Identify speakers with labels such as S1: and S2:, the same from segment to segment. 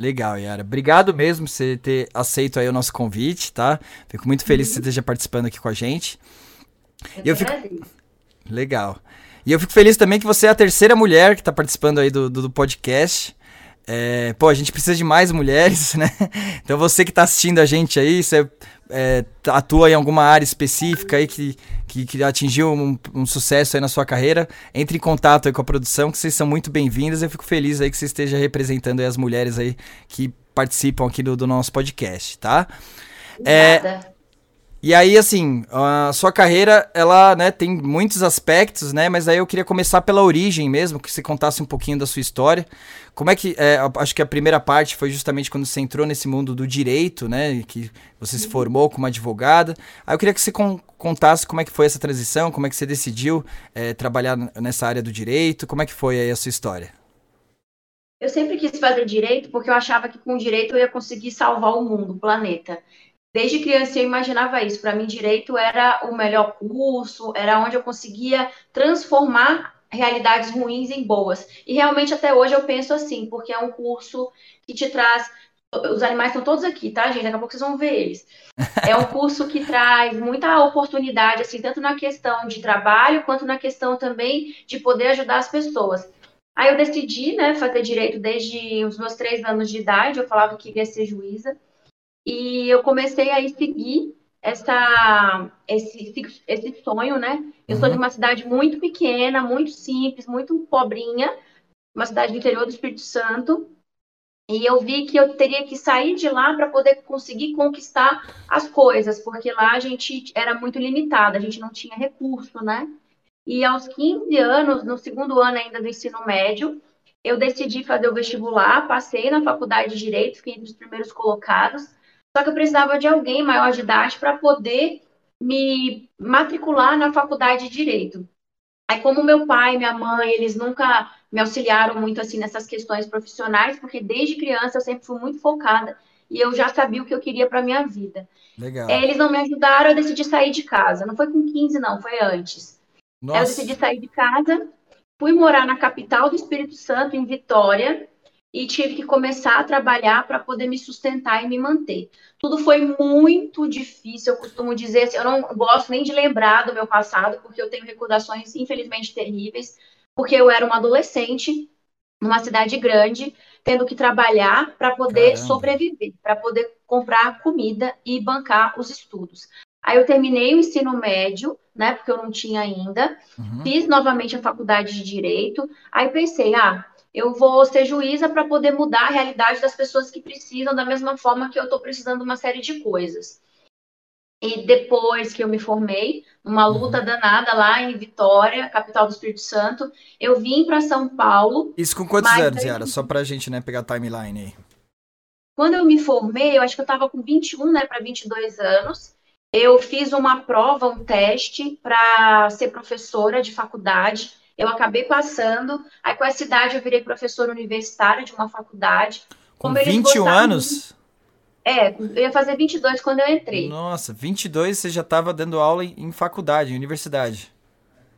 S1: Legal, Yara. Obrigado mesmo por você ter aceito aí o nosso convite, tá? Fico muito feliz uhum. que você esteja participando aqui com a gente.
S2: Eu, eu fico...
S1: Legal. E eu fico feliz também que você é a terceira mulher que está participando aí do, do, do podcast. É, pô, a gente precisa de mais mulheres, né? Então você que está assistindo a gente aí, você é, atua em alguma área específica aí que, que, que atingiu um, um, sucesso aí na sua carreira, entre em contato aí com a produção, que vocês são muito bem-vindas. Eu fico feliz aí que você esteja representando as mulheres aí que participam aqui do, do nosso podcast, tá? É, e aí, assim, a sua carreira, ela, né, tem muitos aspectos, né, mas aí eu queria começar pela origem mesmo, que você contasse um pouquinho da sua história. Como é que, é, acho que a primeira parte foi justamente quando você entrou nesse mundo do direito, né, que você se formou como advogada. Aí eu queria que você contasse como é que foi essa transição, como é que você decidiu é, trabalhar nessa área do direito, como é que foi aí a sua história?
S2: Eu sempre quis fazer direito porque eu achava que com direito eu ia conseguir salvar o mundo, o planeta. Desde criança eu imaginava isso. Para mim, direito era o melhor curso, era onde eu conseguia transformar realidades ruins em boas. E realmente até hoje eu penso assim, porque é um curso que te traz. Os animais estão todos aqui, tá, gente? Daqui a pouco vocês vão ver eles. É um curso que traz muita oportunidade, assim, tanto na questão de trabalho, quanto na questão também de poder ajudar as pessoas. Aí eu decidi, né, fazer direito desde os meus três anos de idade. Eu falava que queria ser juíza. E eu comecei a seguir essa, esse, esse sonho, né? Eu uhum. sou de uhum. uma cidade muito pequena, muito simples, muito pobrinha, uma cidade do interior do Espírito Santo. E eu vi que eu teria que sair de lá para poder conseguir conquistar as coisas, porque lá a gente era muito limitada, a gente não tinha recurso, né? E aos 15 anos, no segundo ano ainda do ensino médio, eu decidi fazer o vestibular, passei na faculdade de Direito, fiquei entre os primeiros colocados. Só que eu precisava de alguém maior de idade para poder me matricular na faculdade de direito. Aí, como meu pai, minha mãe, eles nunca me auxiliaram muito assim nessas questões profissionais, porque desde criança eu sempre fui muito focada e eu já sabia o que eu queria para minha vida.
S1: Legal.
S2: É, eles não me ajudaram, eu decidi sair de casa. Não foi com 15, não, foi antes. Nossa. Eu decidi sair de casa, fui morar na capital do Espírito Santo, em Vitória, e tive que começar a trabalhar para poder me sustentar e me manter. Tudo foi muito difícil, eu costumo dizer, assim, eu não gosto nem de lembrar do meu passado, porque eu tenho recordações infelizmente terríveis, porque eu era uma adolescente numa cidade grande, tendo que trabalhar para poder Caramba. sobreviver, para poder comprar comida e bancar os estudos. Aí eu terminei o ensino médio, né, porque eu não tinha ainda, uhum. fiz novamente a faculdade de direito. Aí pensei, ah, eu vou ser juíza para poder mudar a realidade das pessoas que precisam, da mesma forma que eu estou precisando de uma série de coisas. E depois que eu me formei, numa luta uhum. danada lá em Vitória, capital do Espírito Santo, eu vim para São Paulo.
S1: Isso com quantos anos, Yara? Só para a gente né, pegar a timeline aí.
S2: Quando eu me formei, eu acho que eu estava com 21, né, para 22 anos. Eu fiz uma prova, um teste para ser professora de faculdade eu acabei passando, aí com essa idade eu virei professora universitária de uma faculdade.
S1: Com 21 anos?
S2: É, eu ia fazer 22 quando eu entrei.
S1: Nossa, 22 você já estava dando aula em, faculdade, em universidade.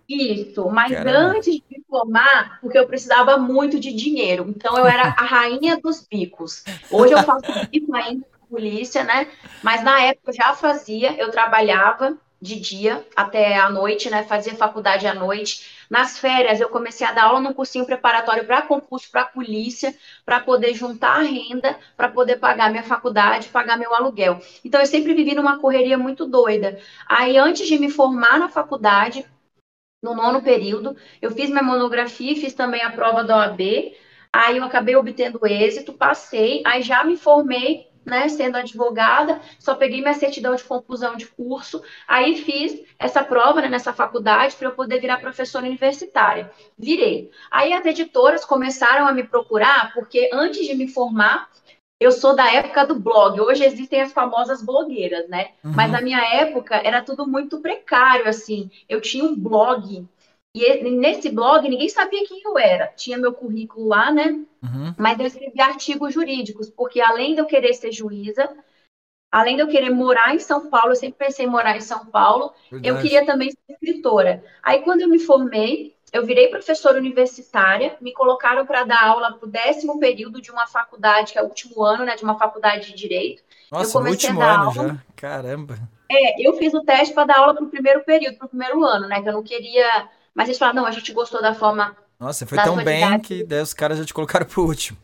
S2: Isso, mas Caramba. antes de formar, porque eu precisava muito de dinheiro. Então eu era a rainha dos bicos. Hoje eu faço bico ainda com polícia, né? Mas na época eu já fazia, eu trabalhava de dia até a noite, né? Fazia faculdade à noite. Nas férias, eu comecei a dar aula num cursinho preparatório para concurso, para polícia, para poder juntar a renda, para poder pagar minha faculdade, pagar meu aluguel. Então, eu sempre vivi numa correria muito doida. Aí, antes de me formar na faculdade, no nono período, eu fiz minha monografia, fiz também a prova da OAB. Aí, eu acabei obtendo êxito, passei, aí já me formei né, sendo advogada, só peguei minha certidão de conclusão de curso, aí fiz essa prova né, nessa faculdade para eu poder virar professora universitária. Virei. Aí as editoras começaram a me procurar, porque antes de me formar, eu sou da época do blog. Hoje existem as famosas blogueiras, né? Uhum. Mas na minha época era tudo muito precário, assim. Eu tinha um blog e nesse blog ninguém sabia quem eu era. Tinha meu currículo lá, né? Uhum. Mas eu escrevi artigos jurídicos, porque além de eu querer ser juíza, além de eu querer morar em São Paulo, eu sempre pensei em morar em São Paulo, Verdade. eu queria também ser escritora. Aí quando eu me formei, eu virei professora universitária, me colocaram para dar aula para o décimo período de uma faculdade, que é o último ano, né, de uma faculdade de direito.
S1: Nossa, no último ano aula. já. Caramba.
S2: É, eu fiz o teste para dar aula para o primeiro período, para o primeiro ano, né? Que eu não queria. Mas eles falaram, não, a gente gostou da forma.
S1: Nossa, foi tão bem que daí os caras já te colocaram pro último.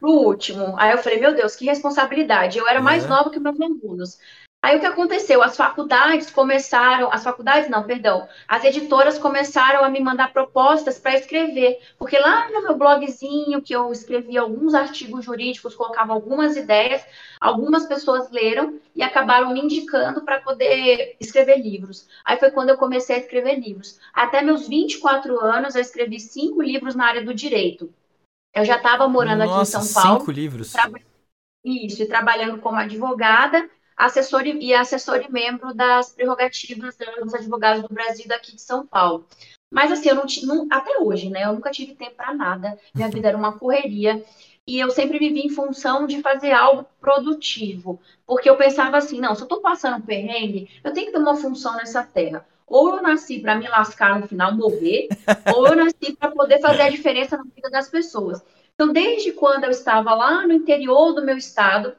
S2: Pro último. Aí eu falei, meu Deus, que responsabilidade. Eu era é. mais nova que meus alunos. Aí o que aconteceu? As faculdades começaram, as faculdades não, perdão, as editoras começaram a me mandar propostas para escrever, porque lá no meu blogzinho que eu escrevi alguns artigos jurídicos, colocava algumas ideias, algumas pessoas leram e acabaram me indicando para poder escrever livros. Aí foi quando eu comecei a escrever livros. Até meus 24 anos eu escrevi cinco livros na área do direito. Eu já estava morando Nossa, aqui em São Paulo.
S1: Cinco livros.
S2: Isso, e trabalhando como advogada assessor e assessor e membro das prerrogativas dos advogados do Brasil daqui de São Paulo. Mas assim, eu não, não até hoje, né? Eu nunca tive tempo para nada. Minha vida era uma correria e eu sempre vivi em função de fazer algo produtivo, porque eu pensava assim, não, se eu estou passando perrengue, eu tenho que ter uma função nessa terra. Ou eu nasci para me lascar no final, morrer, ou eu nasci para poder fazer a diferença na vida das pessoas. Então, desde quando eu estava lá no interior do meu estado,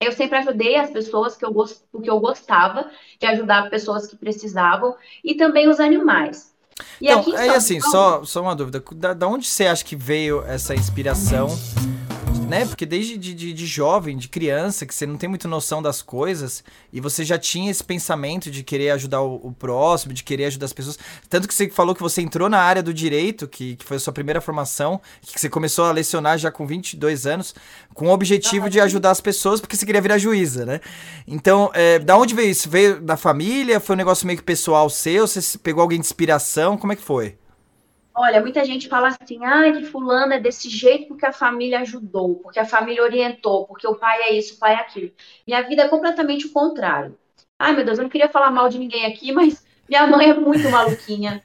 S2: eu sempre ajudei as pessoas que eu, porque eu gostava de ajudar pessoas que precisavam e também os animais.
S1: E então, aí, assim, Paulo... só, só uma dúvida. Da, da onde você acha que veio essa inspiração né? Porque desde de, de, de, jovem, de criança, que você não tem muita noção das coisas, e você já tinha esse pensamento de querer ajudar o, o, próximo, de querer ajudar as pessoas. Tanto que você falou que você entrou na área do direito, que, que foi a sua primeira formação, que você começou a lecionar já com 22 anos, com o objetivo de ajudar as pessoas, porque você queria virar juíza, né? Então, é, da onde veio isso? Veio da família? Foi um negócio meio que pessoal seu? Você pegou alguém de inspiração? Como é que foi?
S2: Olha, muita gente fala assim, ah, que fulano é desse jeito porque a família ajudou, porque a família orientou, porque o pai é isso, o pai é aquilo. Minha vida é completamente o contrário. Ai, meu Deus, eu não queria falar mal de ninguém aqui, mas minha mãe é muito maluquinha.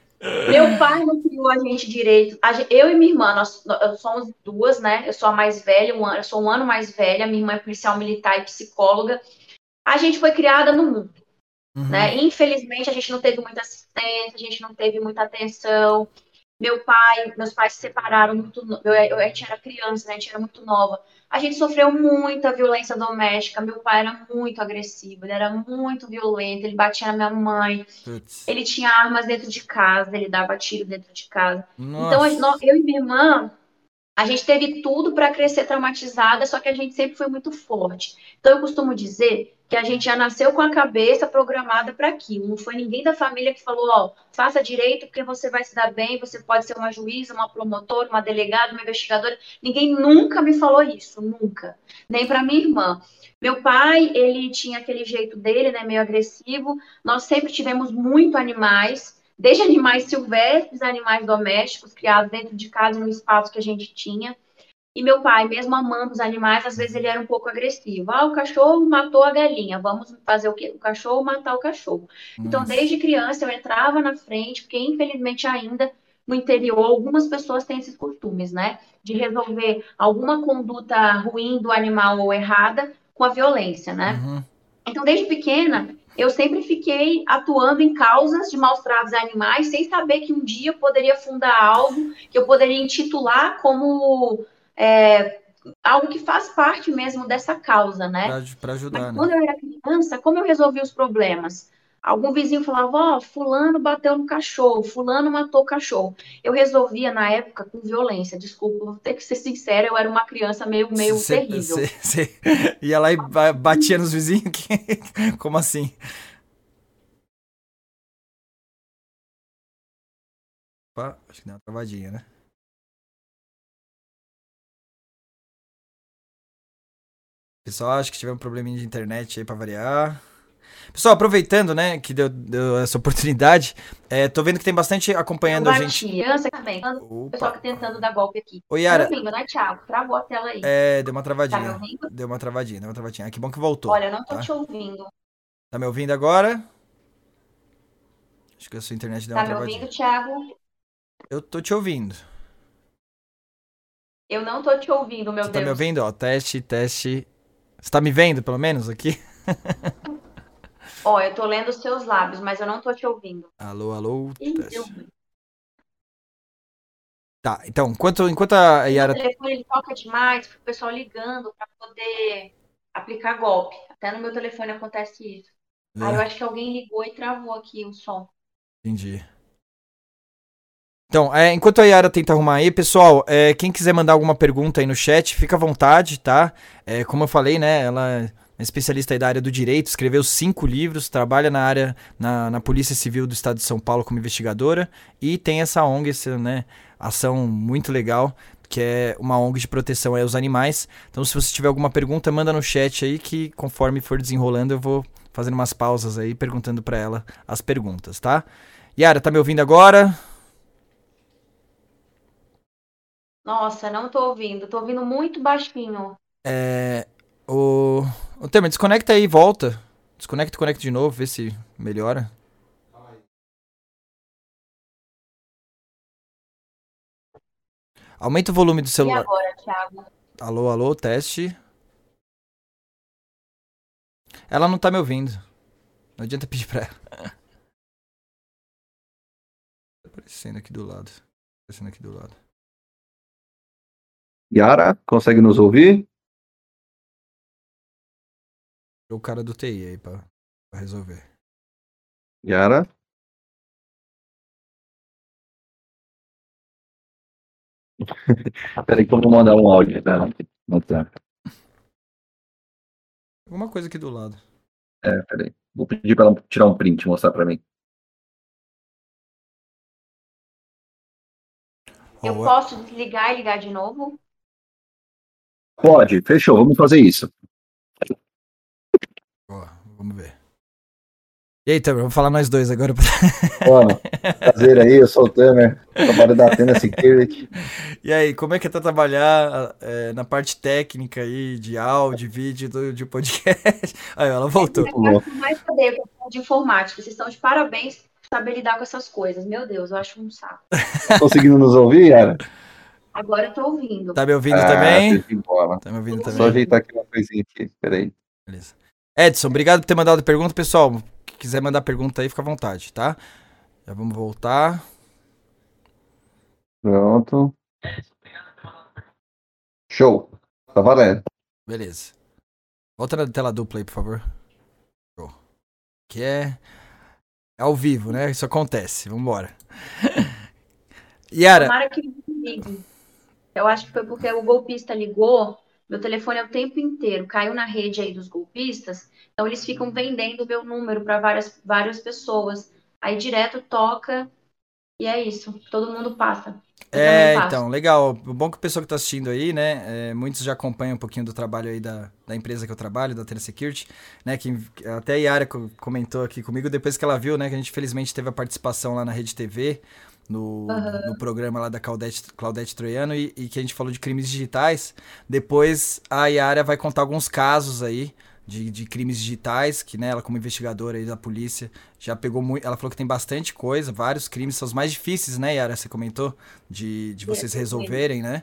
S2: Meu pai não criou a gente direito. Eu e minha irmã, nós, nós somos duas, né? Eu sou a mais velha, um ano, eu sou um ano mais velha, minha irmã é policial militar e psicóloga. A gente foi criada no mundo. Uhum. Né? Infelizmente, a gente não teve muita assistência, a gente não teve muita atenção. Meu pai, meus pais se separaram muito. Eu, eu, a gente era criança, né? A gente era muito nova. A gente sofreu muita violência doméstica. Meu pai era muito agressivo, ele era muito violento, ele batia na minha mãe. Putz. Ele tinha armas dentro de casa, ele dava tiro dentro de casa. Nossa. Então, eu e minha irmã, a gente teve tudo para crescer traumatizada, só que a gente sempre foi muito forte. Então, eu costumo dizer que a gente já nasceu com a cabeça programada para aquilo. Não foi ninguém da família que falou, ó, faça direito porque você vai se dar bem, você pode ser uma juíza, uma promotora, uma delegada, uma investigadora. Ninguém nunca me falou isso, nunca. Nem para minha irmã. Meu pai, ele tinha aquele jeito dele, né, meio agressivo. Nós sempre tivemos muito animais, desde animais silvestres, animais domésticos criados dentro de casa no espaço que a gente tinha. E meu pai, mesmo amando os animais, às vezes ele era um pouco agressivo. Ah, o cachorro matou a galinha, vamos fazer o quê? O cachorro matar o cachorro. Então, Nossa. Então, desde criança, eu entrava na frente, porque infelizmente ainda no interior, algumas pessoas têm esses costumes, né? De resolver alguma conduta ruim do animal ou errada com a violência, né? Uhum. Então, desde pequena, eu sempre fiquei atuando em causas de maus tratos a animais, sem saber que um dia eu poderia fundar algo que eu poderia intitular como é, algo que faz parte mesmo dessa causa, né?
S1: Para ajudar. Mas
S2: né? quando eu era criança, como eu resolvi os problemas? Algum vizinho falava, ó, oh, fulano bateu no cachorro, fulano matou o cachorro. Eu resolvia na época com violência, desculpa, vou ter que ser sincera, eu era uma criança meio, meio cê, terrível. Cê,
S1: cê ia lá e batia nos vizinhos? Como assim? Opa, acho que deu uma travadinha, né? Pessoal, acho que tiver um probleminha de internet aí pra variar. Pessoal, aproveitando, né, que deu, deu essa oportunidade, é, tô vendo que tem bastante acompanhando a gente.
S2: Criança também. O pessoal que tentando dar golpe aqui.
S1: Oi, Yara.
S2: Tá me ouvindo, né, Thiago? Travou a tela aí.
S1: É, deu uma travadinha. Tá me ouvindo? Deu uma travadinha, deu uma travadinha. Ah, que bom que voltou.
S2: Olha, eu não tô tá? te ouvindo.
S1: Tá me ouvindo agora? Acho que a sua internet deu
S2: tá
S1: uma travadinha.
S2: Tá me ouvindo, Thiago?
S1: Eu tô te ouvindo.
S2: Eu não tô te ouvindo, meu
S1: Você
S2: Deus.
S1: Tá me ouvindo? Ó, teste, teste. Você tá me vendo, pelo menos, aqui?
S2: Ó, oh, eu tô lendo os seus lábios, mas eu não tô te ouvindo.
S1: Alô, alô.
S2: Ih,
S1: Tá, então, enquanto, enquanto a Yara.
S2: O telefone ele toca demais, o pessoal ligando para poder aplicar golpe. Até no meu telefone acontece isso. É. Aí eu acho que alguém ligou e travou aqui o som.
S1: Entendi. Então, é, enquanto a Yara tenta arrumar aí, pessoal, é, quem quiser mandar alguma pergunta aí no chat, fica à vontade, tá? É, como eu falei, né, ela é especialista da área do direito, escreveu cinco livros, trabalha na área, na, na Polícia Civil do Estado de São Paulo como investigadora e tem essa ONG, essa né, ação muito legal, que é uma ONG de proteção aos animais. Então, se você tiver alguma pergunta, manda no chat aí que conforme for desenrolando eu vou fazendo umas pausas aí, perguntando para ela as perguntas, tá? Yara, tá me ouvindo agora?
S2: Nossa, não tô ouvindo. Tô ouvindo muito baixinho.
S1: É, o, o Temer, desconecta aí e volta. Desconecta e conecta de novo, vê se melhora. Aumenta o volume do celular. E
S2: agora, Thiago?
S1: Alô, alô, teste. Ela não tá me ouvindo. Não adianta pedir pra ela. Tá aparecendo aqui do lado. Tá aparecendo aqui do lado.
S3: Yara, consegue nos ouvir?
S1: o cara do TI aí pra, pra resolver.
S3: Yara? Peraí que eu vou mandar um áudio tá? no WhatsApp.
S1: Alguma coisa aqui do lado.
S3: É, peraí. Vou pedir pra ela tirar um print e mostrar pra mim.
S2: Eu posso desligar e ligar de novo?
S3: Pode, fechou, vamos fazer isso.
S1: Ó, vamos ver. E aí, Tamer, vamos falar nós dois agora.
S3: Mano, prazer aí, eu sou o Tamer, trabalho da Atena Security.
S1: E aí, como é que é tá trabalhar é, na parte técnica aí, de áudio, vídeo, do, de podcast? Aí, ela voltou.
S2: Eu mais saber de informática, vocês estão de parabéns por saber lidar com essas coisas. Meu Deus, eu acho um saco.
S3: Tá conseguindo nos ouvir, Yara?
S2: Agora eu tô ouvindo.
S1: Tá me ouvindo ah, também?
S3: Tá me ouvindo também? Só ajeitar aqui uma coisinha aqui, peraí.
S1: Beleza. Edson, obrigado por ter mandado a pergunta. Pessoal, que quiser mandar pergunta aí, fica à vontade, tá? Já vamos voltar.
S3: Pronto. Show. Tá valendo.
S1: Beleza. Volta na tela dupla aí, por favor. Show. Que é... é ao vivo, né? Isso acontece. Vambora. Yara.
S2: Tomara que. Eu acho que foi porque o golpista ligou meu telefone é o tempo inteiro, caiu na rede aí dos golpistas, então eles ficam vendendo meu número para várias, várias pessoas. Aí direto toca e é isso, todo mundo passa.
S1: Eu é, então, legal. O bom que o pessoal que está assistindo aí, né? É, muitos já acompanham um pouquinho do trabalho aí da, da empresa que eu trabalho, da Telesecurity, né? Que até a Yara comentou aqui comigo depois que ela viu, né? Que a gente felizmente teve a participação lá na Rede TV no, uhum. no programa lá da Claudete, Claudete Troiano e, e, que a gente falou de crimes digitais. Depois a Yara vai contar alguns casos aí de, de crimes digitais, que né, ela como investigadora aí da polícia já pegou muito. Ela falou que tem bastante coisa, vários crimes, são os mais difíceis, né, Yara? Você comentou de, de vocês resolverem, né?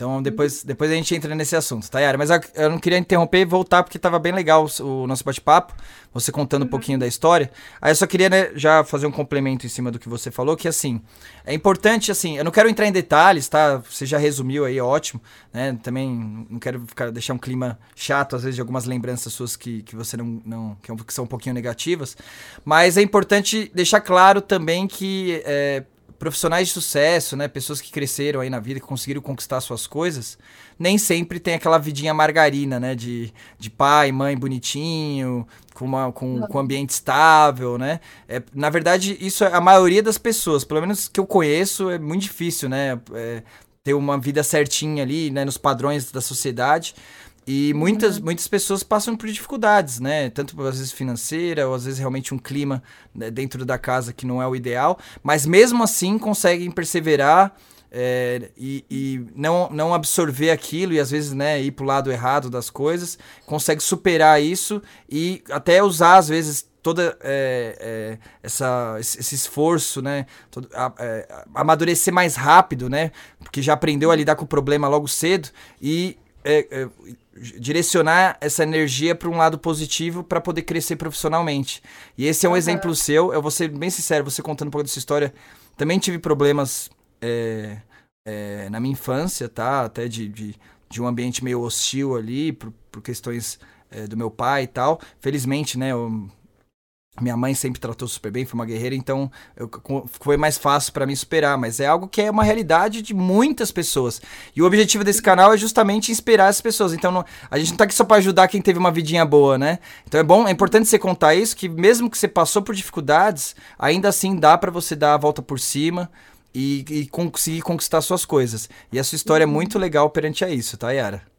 S1: Então depois, depois a gente entra nesse assunto, tá, Yara? Mas eu não queria interromper e voltar porque estava bem legal o, o nosso bate-papo, você contando um uhum. pouquinho da história. Aí eu só queria né, já fazer um complemento em cima do que você falou, que assim, é importante, assim, eu não quero entrar em detalhes, tá? Você já resumiu aí, ótimo, né? Também não quero ficar, deixar um clima chato, às vezes, de algumas lembranças suas que, que você não, não que é são um pouquinho negativas. Mas é importante deixar claro também que é, profissionais de sucesso, né, pessoas que cresceram aí na vida, que conseguiram conquistar suas coisas, nem sempre tem aquela vidinha margarina, né, de, de pai, mãe bonitinho, com, uma, com, com um ambiente estável, né? É, na verdade, isso é a maioria das pessoas, pelo menos que eu conheço, é muito difícil, né? É, ter uma vida certinha ali, né, nos padrões da sociedade. E muitas, uhum. muitas pessoas passam por dificuldades, né? Tanto às vezes financeira, ou às vezes realmente um clima né, dentro da casa que não é o ideal, mas mesmo assim conseguem perseverar é, e, e, não, não absorver aquilo e às vezes né, ir para o lado errado das coisas, consegue superar isso e até usar às vezes toda é, é, essa, esse esforço, né, todo, a, amadurecer mais rápido, né, porque já aprendeu a lidar com o problema logo cedo e direcionar essa energia para um lado positivo para poder crescer profissionalmente. E esse é um uhum. exemplo seu. Eu vou ser bem sincero, você contando um pouco dessa história, também tive problemas é, é, na minha infância, tá? Até de, de, de, um ambiente meio hostil ali, por, por questões é, do meu pai e tal. Felizmente, né? Eu, minha mãe sempre tratou super bem, foi uma guerreira, então eu, foi mais fácil para mim superar. Mas é algo que é uma realidade de muitas pessoas. E o objetivo desse canal é justamente inspirar as pessoas. Então não, a gente não tá aqui só para ajudar quem teve uma vidinha boa, né? Então é bom, é importante você contar isso, que mesmo que você passou por dificuldades, ainda assim dá para você dar a volta por cima. E, e conseguir conquistar suas coisas. E a sua história é uhum. muito legal perante a isso, tá, Yara?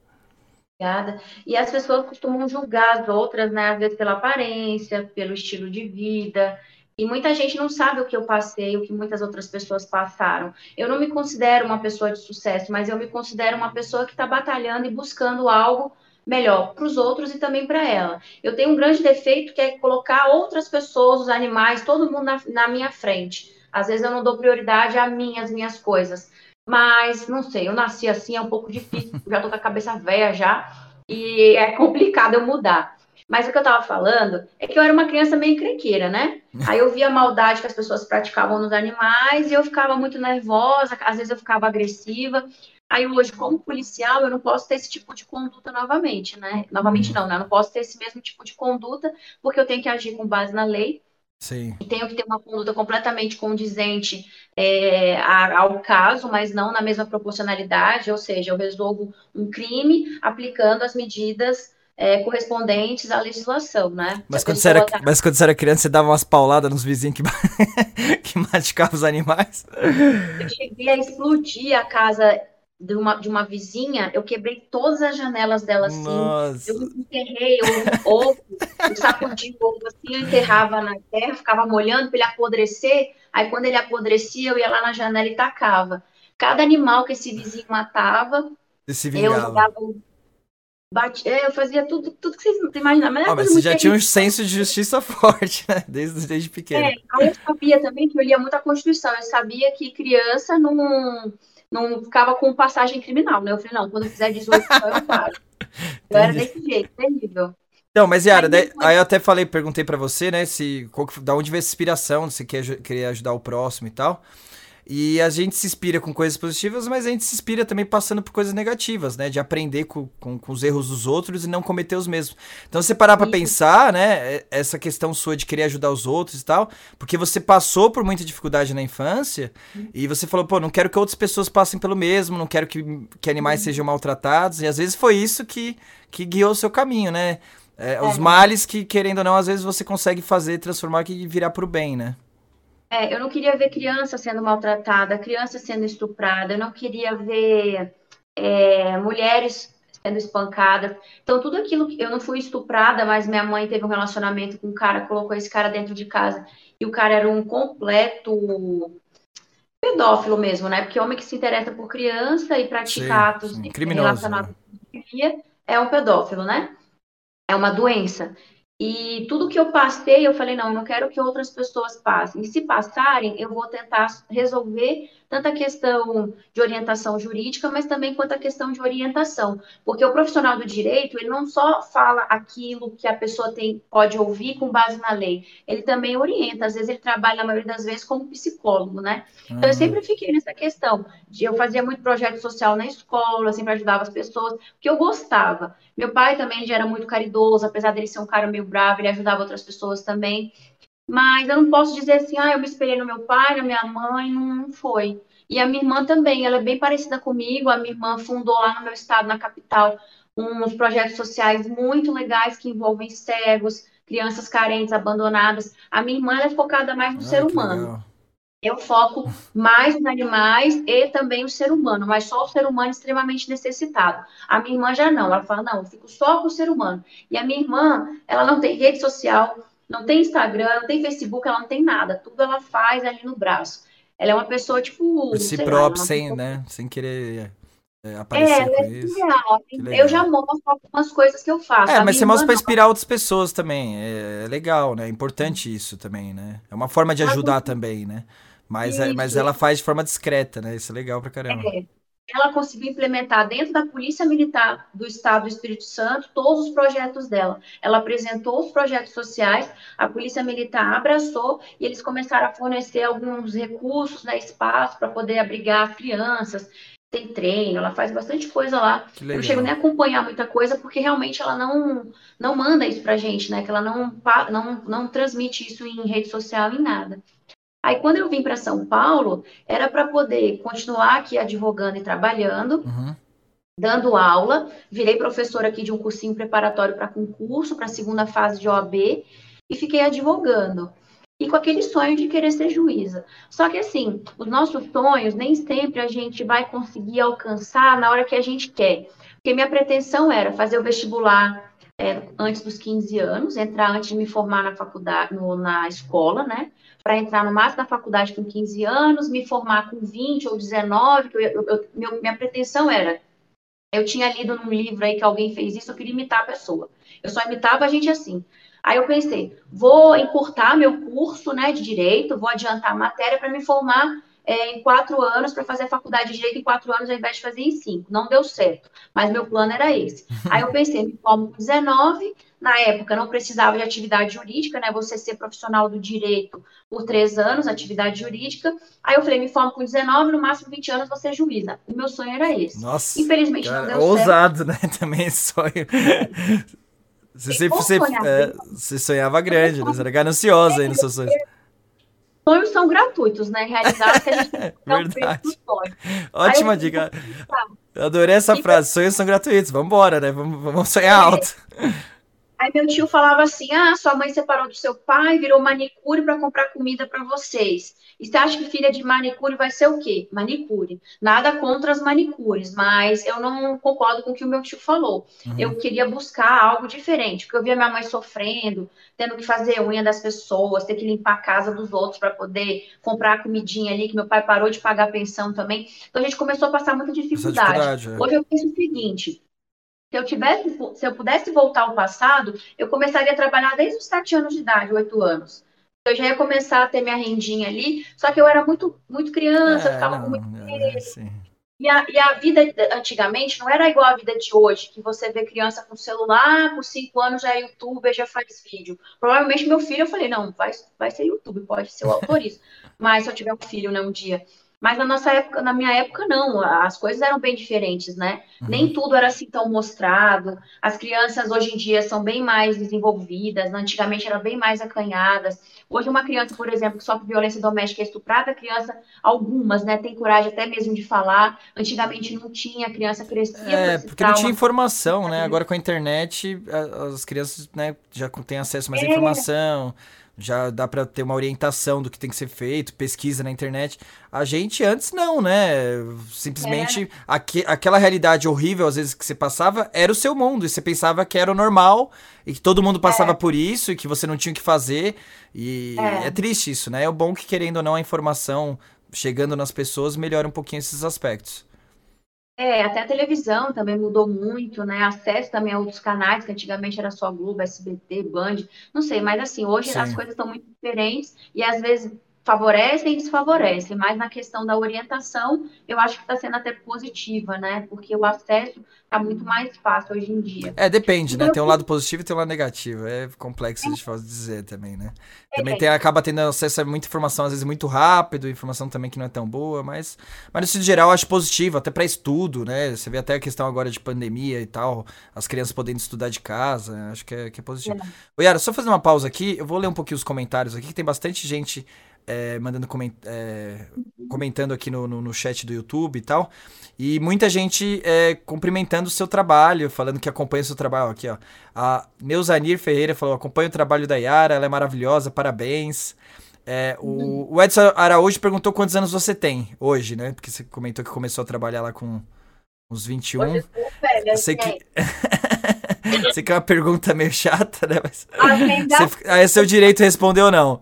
S2: Obrigada. E as pessoas costumam julgar as outras, né? Às vezes pela aparência, pelo estilo de vida. E muita gente não sabe o que eu passei, o que muitas outras pessoas passaram. Eu não me considero uma pessoa de sucesso, mas eu me considero uma pessoa que está batalhando e buscando algo melhor para os outros e também para ela. Eu tenho um grande defeito que é colocar outras pessoas, os animais, todo mundo na, na minha frente. Às vezes eu não dou prioridade a mim, às minhas coisas. Mas, não sei, eu nasci assim, é um pouco difícil, já tô com a cabeça velha já, e é complicado eu mudar. Mas o que eu tava falando é que eu era uma criança meio encrenqueira, né? Aí eu via a maldade que as pessoas praticavam nos animais e eu ficava muito nervosa, às vezes eu ficava agressiva. Aí hoje, como policial, eu não posso ter esse tipo de conduta novamente, né? Novamente uhum. não, né? Eu não posso ter esse mesmo tipo de conduta, porque eu tenho que agir com base na lei.
S1: Sim.
S2: E tenho que ter uma conduta completamente condizente é, ao caso, mas não na mesma proporcionalidade, ou seja, eu resolvo um crime aplicando as medidas é, correspondentes à legislação, né?
S1: Mas quando, você era, tá... mas quando você era criança, você dava umas pauladas nos vizinhos que, que machucavam os animais?
S2: Eu cheguei a explodir a casa de uma, de uma vizinha, eu quebrei todas as janelas dela assim. Nossa. Eu enterrei o ovo, eu sacudi o ovo assim, eu enterrava na terra, ficava molhando para ele apodrecer. Aí quando ele apodrecia, eu ia lá na janela e tacava. Cada animal que esse vizinho matava, eu dava Bate, é, eu fazia tudo, tudo que vocês imaginavam. Mas,
S1: oh, mas você já tinha um senso de justiça forte, né? Desde, desde pequeno. É,
S2: eu sabia também que eu lia muito a Constituição. Eu sabia que criança não não ficava com passagem criminal, né? Eu falei, não, quando eu fizer 18 eu paro. eu era desse jeito, terrível.
S1: Não, mas Yara, aí, depois... aí eu até falei, perguntei para você, né, se qual, da onde veio essa inspiração, se quer, querer ajudar o próximo e tal. E a gente se inspira com coisas positivas, mas a gente se inspira também passando por coisas negativas, né? De aprender com, com, com os erros dos outros e não cometer os mesmos. Então, você parar pra pensar, né? Essa questão sua de querer ajudar os outros e tal, porque você passou por muita dificuldade na infância uhum. e você falou, pô, não quero que outras pessoas passem pelo mesmo, não quero que, que animais uhum. sejam maltratados. E às vezes foi isso que, que guiou o seu caminho, né? É, é. Os males que, querendo ou não, às vezes você consegue fazer, transformar e virar pro bem, né?
S2: É, eu não queria ver criança sendo maltratada, criança sendo estuprada, eu não queria ver é, mulheres sendo espancadas. Então, tudo aquilo que eu não fui estuprada, mas minha mãe teve um relacionamento com um cara, colocou esse cara dentro de casa, e o cara era um completo pedófilo mesmo, né? Porque homem que se interessa por criança e pratica atos sim. relacionados né? é um pedófilo, né? É uma doença. E tudo que eu passei, eu falei, não, eu não quero que outras pessoas passem. E se passarem, eu vou tentar resolver tanto a questão de orientação jurídica, mas também quanto a questão de orientação. Porque o profissional do direito, ele não só fala aquilo que a pessoa tem, pode ouvir com base na lei, ele também orienta. Às vezes ele trabalha, na maioria das vezes, como psicólogo, né? Então, eu uhum. sempre fiquei nessa questão. De, eu fazia muito projeto social na escola, sempre ajudava as pessoas, porque eu gostava. Meu pai também já era muito caridoso, apesar dele ser um cara meio bravo, ele ajudava outras pessoas também. Mas eu não posso dizer assim, ah, eu me espelhei no meu pai, na minha mãe, não foi. E a minha irmã também, ela é bem parecida comigo. A minha irmã fundou lá no meu estado, na capital, uns projetos sociais muito legais que envolvem cegos, crianças carentes, abandonadas. A minha irmã é focada mais no ah, ser humano. Legal. Eu foco mais nos animais e também o ser humano, mas só o ser humano extremamente necessitado. A minha irmã já não, ela fala, não, eu fico só com o ser humano. E a minha irmã, ela não tem rede social, não tem Instagram, não tem Facebook, ela não tem nada. Tudo ela faz ali no braço. Ela é uma pessoa, tipo.
S1: Por si própria, sem, pessoa... né? Sem querer. É, aparecer é, com é isso.
S2: Eu já mostro algumas coisas que eu faço.
S1: É, mas você mostra para inspirar outras pessoas também. É, é, legal, né? É importante isso também, né? É uma forma de ajudar também, né? Mas, é, mas ela faz de forma discreta, né? Isso é legal pra caramba. É.
S2: ela conseguiu implementar dentro da Polícia Militar do Estado do Espírito Santo todos os projetos dela. Ela apresentou os projetos sociais, a Polícia Militar abraçou e eles começaram a fornecer alguns recursos, né, espaço para poder abrigar as crianças. Tem treino, ela faz bastante coisa lá. Eu não chego nem a acompanhar muita coisa, porque realmente ela não, não manda isso pra gente, né? Que ela não, não, não transmite isso em rede social, em nada. Aí, quando eu vim para São Paulo, era para poder continuar aqui advogando e trabalhando, uhum. dando aula. Virei professora aqui de um cursinho preparatório para concurso, para a segunda fase de OAB, e fiquei advogando. E com aquele sonho de querer ser juíza. Só que, assim, os nossos sonhos nem sempre a gente vai conseguir alcançar na hora que a gente quer. Porque minha pretensão era fazer o vestibular é, antes dos 15 anos, entrar antes de me formar na faculdade, no, na escola, né? Para entrar no máximo na faculdade com 15 anos, me formar com 20 ou 19, que eu, eu, minha pretensão era. Eu tinha lido num livro aí que alguém fez isso, eu queria imitar a pessoa. Eu só imitava a gente assim. Aí eu pensei, vou encurtar meu curso né, de direito, vou adiantar a matéria para me formar é, em quatro anos, para fazer a faculdade de direito em quatro anos, ao invés de fazer em cinco. Não deu certo, mas meu plano era esse. Aí eu pensei, me formo com 19, na época não precisava de atividade jurídica, né? Você ser profissional do direito por três anos, atividade jurídica. Aí eu falei, me formo com 19, no máximo 20 anos você é juíza. O meu sonho era esse.
S1: Nossa.
S2: Infelizmente cara, não deu
S1: ousado, certo. né? Também sonho. Você sempre você, é, você sonhava grande, né? Você era gananciosa aí nos seus sonhos
S2: sonhos são gratuitos, né? Realizados que a gente
S1: Verdade. sonho. Ótima dica. Eu adorei essa e frase. Sonhos são gratuitos. Vamos embora, né? Vamos, vamos sonhar é. alto.
S2: Aí meu tio falava assim: ah, sua mãe separou do seu pai, virou manicure para comprar comida para vocês. E você acha que filha de manicure vai ser o quê? Manicure. Nada contra as manicures, mas eu não concordo com o que o meu tio falou. Uhum. Eu queria buscar algo diferente, porque eu via minha mãe sofrendo, tendo que fazer unha das pessoas, ter que limpar a casa dos outros para poder comprar a comidinha ali, que meu pai parou de pagar a pensão também. Então a gente começou a passar muita dificuldade. dificuldade é. Hoje eu penso o seguinte: se eu tivesse, se eu pudesse voltar ao passado, eu começaria a trabalhar desde os sete anos de idade, oito anos. Eu já ia começar a ter minha rendinha ali, só que eu era muito, muito criança, é, ficava não, com muito é, e, a, e a vida antigamente não era igual a vida de hoje, que você vê criança com celular, com cinco anos já é youtuber, já faz vídeo. Provavelmente meu filho, eu falei, não, vai, vai ser YouTube, pode ser o autorista. Mas se eu tiver um filho, né, um dia, mas na nossa época, na minha época, não. As coisas eram bem diferentes, né? Uhum. Nem tudo era assim tão mostrado. As crianças hoje em dia são bem mais desenvolvidas. Antigamente eram bem mais acanhadas. Hoje, uma criança, por exemplo, que sofre violência doméstica é estuprada, criança, algumas, né, tem coragem até mesmo de falar. Antigamente não tinha, a criança crescia.
S1: É, porque não tinha informação, né? Agora com a internet, as crianças né, já têm acesso a mais é. informação já dá para ter uma orientação do que tem que ser feito, pesquisa na internet. A gente antes não, né? Simplesmente é. aqu aquela realidade horrível às vezes que você passava era o seu mundo e você pensava que era o normal e que todo mundo passava é. por isso e que você não tinha o que fazer. E é. é triste isso, né? É o bom que querendo ou não a informação chegando nas pessoas melhora um pouquinho esses aspectos.
S2: É, até a televisão também mudou muito, né? Acesso também a outros canais, que antigamente era só Globo, SBT, Band, não sei, mas assim, hoje Sim. as coisas estão muito diferentes e às vezes favorecem e desfavorecem, mas na questão da orientação, eu acho que está sendo até positiva, né? Porque o acesso está muito mais fácil hoje em dia.
S1: É, depende, né? Tem um lado positivo e tem um lado negativo. É complexo é. de dizer também, né? Também tem, acaba tendo acesso a muita informação, às vezes muito rápido, informação também que não é tão boa, mas, mas no geral eu acho positivo, até para estudo, né? Você vê até a questão agora de pandemia e tal, as crianças podendo estudar de casa, acho que é, que é positivo. É. Ô, Yara, só fazer uma pausa aqui, eu vou ler um pouquinho os comentários aqui, que tem bastante gente é, mandando coment, é, comentando aqui no, no, no, chat do YouTube e tal. E muita gente é, cumprimentando o seu trabalho, falando que acompanha o seu trabalho. Aqui, ó. A Neuzanir Ferreira falou: acompanha o trabalho da Yara, ela é maravilhosa, parabéns. É, o, o, Edson Araújo perguntou quantos anos você tem hoje, né? Porque você comentou que começou a trabalhar lá com uns 21. Hoje eu sei que. Sei que é uma pergunta meio chata, né? Mas. Você, aí é seu direito responder ou não.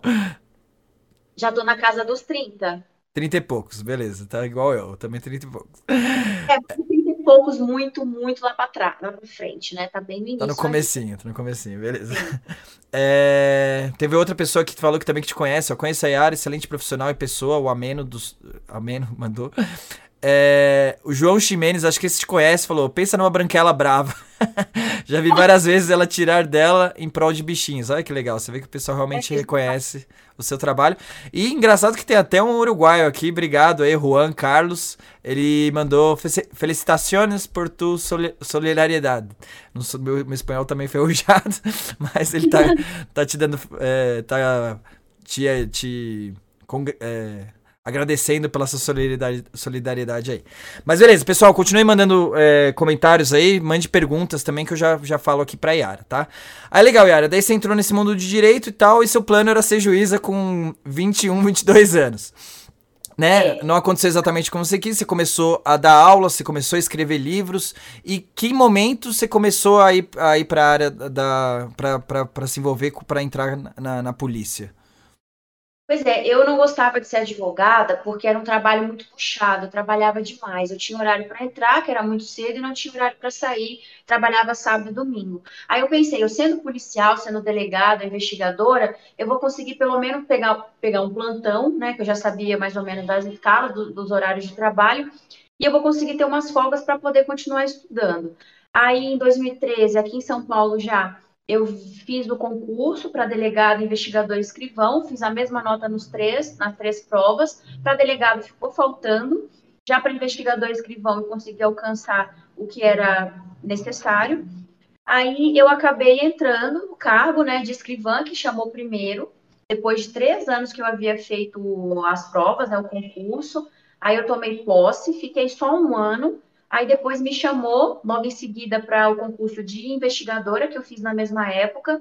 S2: Já tô na casa dos 30.
S1: 30 e poucos, beleza. Tá igual eu, também 30 e poucos.
S2: É, 30 e poucos, muito, muito lá pra trás, lá pra frente, né? Tá bem no início.
S1: Tá no comecinho, tá no comecinho, beleza. É, teve outra pessoa que falou que também que te conhece, ó. Conheço a Yara, excelente profissional e pessoa, o Ameno dos... Ameno mandou. É, o João Ximenes, acho que esse te conhece, falou: pensa numa branquela brava. Já vi várias vezes ela tirar dela em prol de bichinhos. Olha que legal, você vê que o pessoal realmente é reconhece o seu trabalho. E engraçado que tem até um uruguaio aqui, obrigado aí, Juan Carlos. Ele mandou felicitações por tu solidariedade. Meu, meu espanhol também tá ferrujado, mas ele tá, tá te dando. É, tá te. te é, agradecendo pela sua solidariedade, solidariedade aí. Mas beleza, pessoal, continue mandando é, comentários aí, mande perguntas também que eu já, já falo aqui pra Yara, tá? Aí legal, Yara, daí você entrou nesse mundo de direito e tal, e seu plano era ser juíza com 21, 22 anos. Né? Não aconteceu exatamente como você quis, você começou a dar aula, você começou a escrever livros, e que momento você começou a ir, a ir pra área da... pra, pra, pra se envolver, para entrar na, na polícia?
S2: Pois é, eu não gostava de ser advogada porque era um trabalho muito puxado, eu trabalhava demais. Eu tinha horário para entrar, que era muito cedo, e não tinha horário para sair, trabalhava sábado e domingo. Aí eu pensei, eu sendo policial, sendo delegada, investigadora, eu vou conseguir pelo menos pegar, pegar um plantão, né, que eu já sabia mais ou menos das escalas, do, dos horários de trabalho, e eu vou conseguir ter umas folgas para poder continuar estudando. Aí em 2013, aqui em São Paulo já, eu fiz o concurso para delegado, investigador e escrivão, fiz a mesma nota nos três, nas três provas. Para delegado ficou faltando, já para investigador e escrivão eu consegui alcançar o que era necessário. Aí eu acabei entrando no cargo né, de escrivã, que chamou primeiro, depois de três anos que eu havia feito as provas, né, o concurso. Aí eu tomei posse, fiquei só um ano Aí depois me chamou, logo em seguida, para o concurso de investigadora, que eu fiz na mesma época.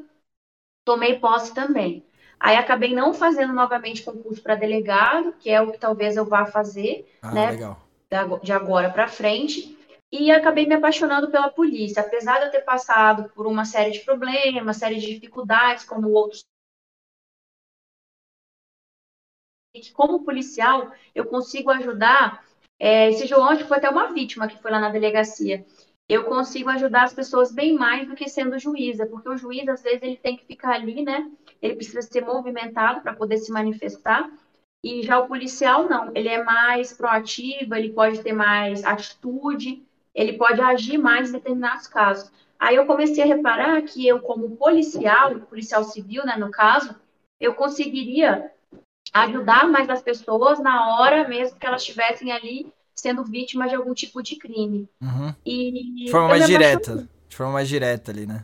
S2: Tomei posse também. Aí acabei não fazendo novamente concurso para delegado, que é o que talvez eu vá fazer, ah, né? Legal. De agora para frente. E acabei me apaixonando pela polícia, apesar de eu ter passado por uma série de problemas, uma série de dificuldades, como outros que como policial eu consigo ajudar é, esse João foi até uma vítima que foi lá na delegacia. Eu consigo ajudar as pessoas bem mais do que sendo juíza, porque o juiz, às vezes, ele tem que ficar ali, né? Ele precisa ser movimentado para poder se manifestar. E já o policial, não. Ele é mais proativo, ele pode ter mais atitude, ele pode agir mais em determinados casos. Aí eu comecei a reparar que eu, como policial, policial civil, né, no caso, eu conseguiria ajudar mais as pessoas na hora mesmo que elas estivessem ali sendo vítimas de algum tipo de crime.
S1: Uhum. E de forma mais direta. De forma mais direta ali, né?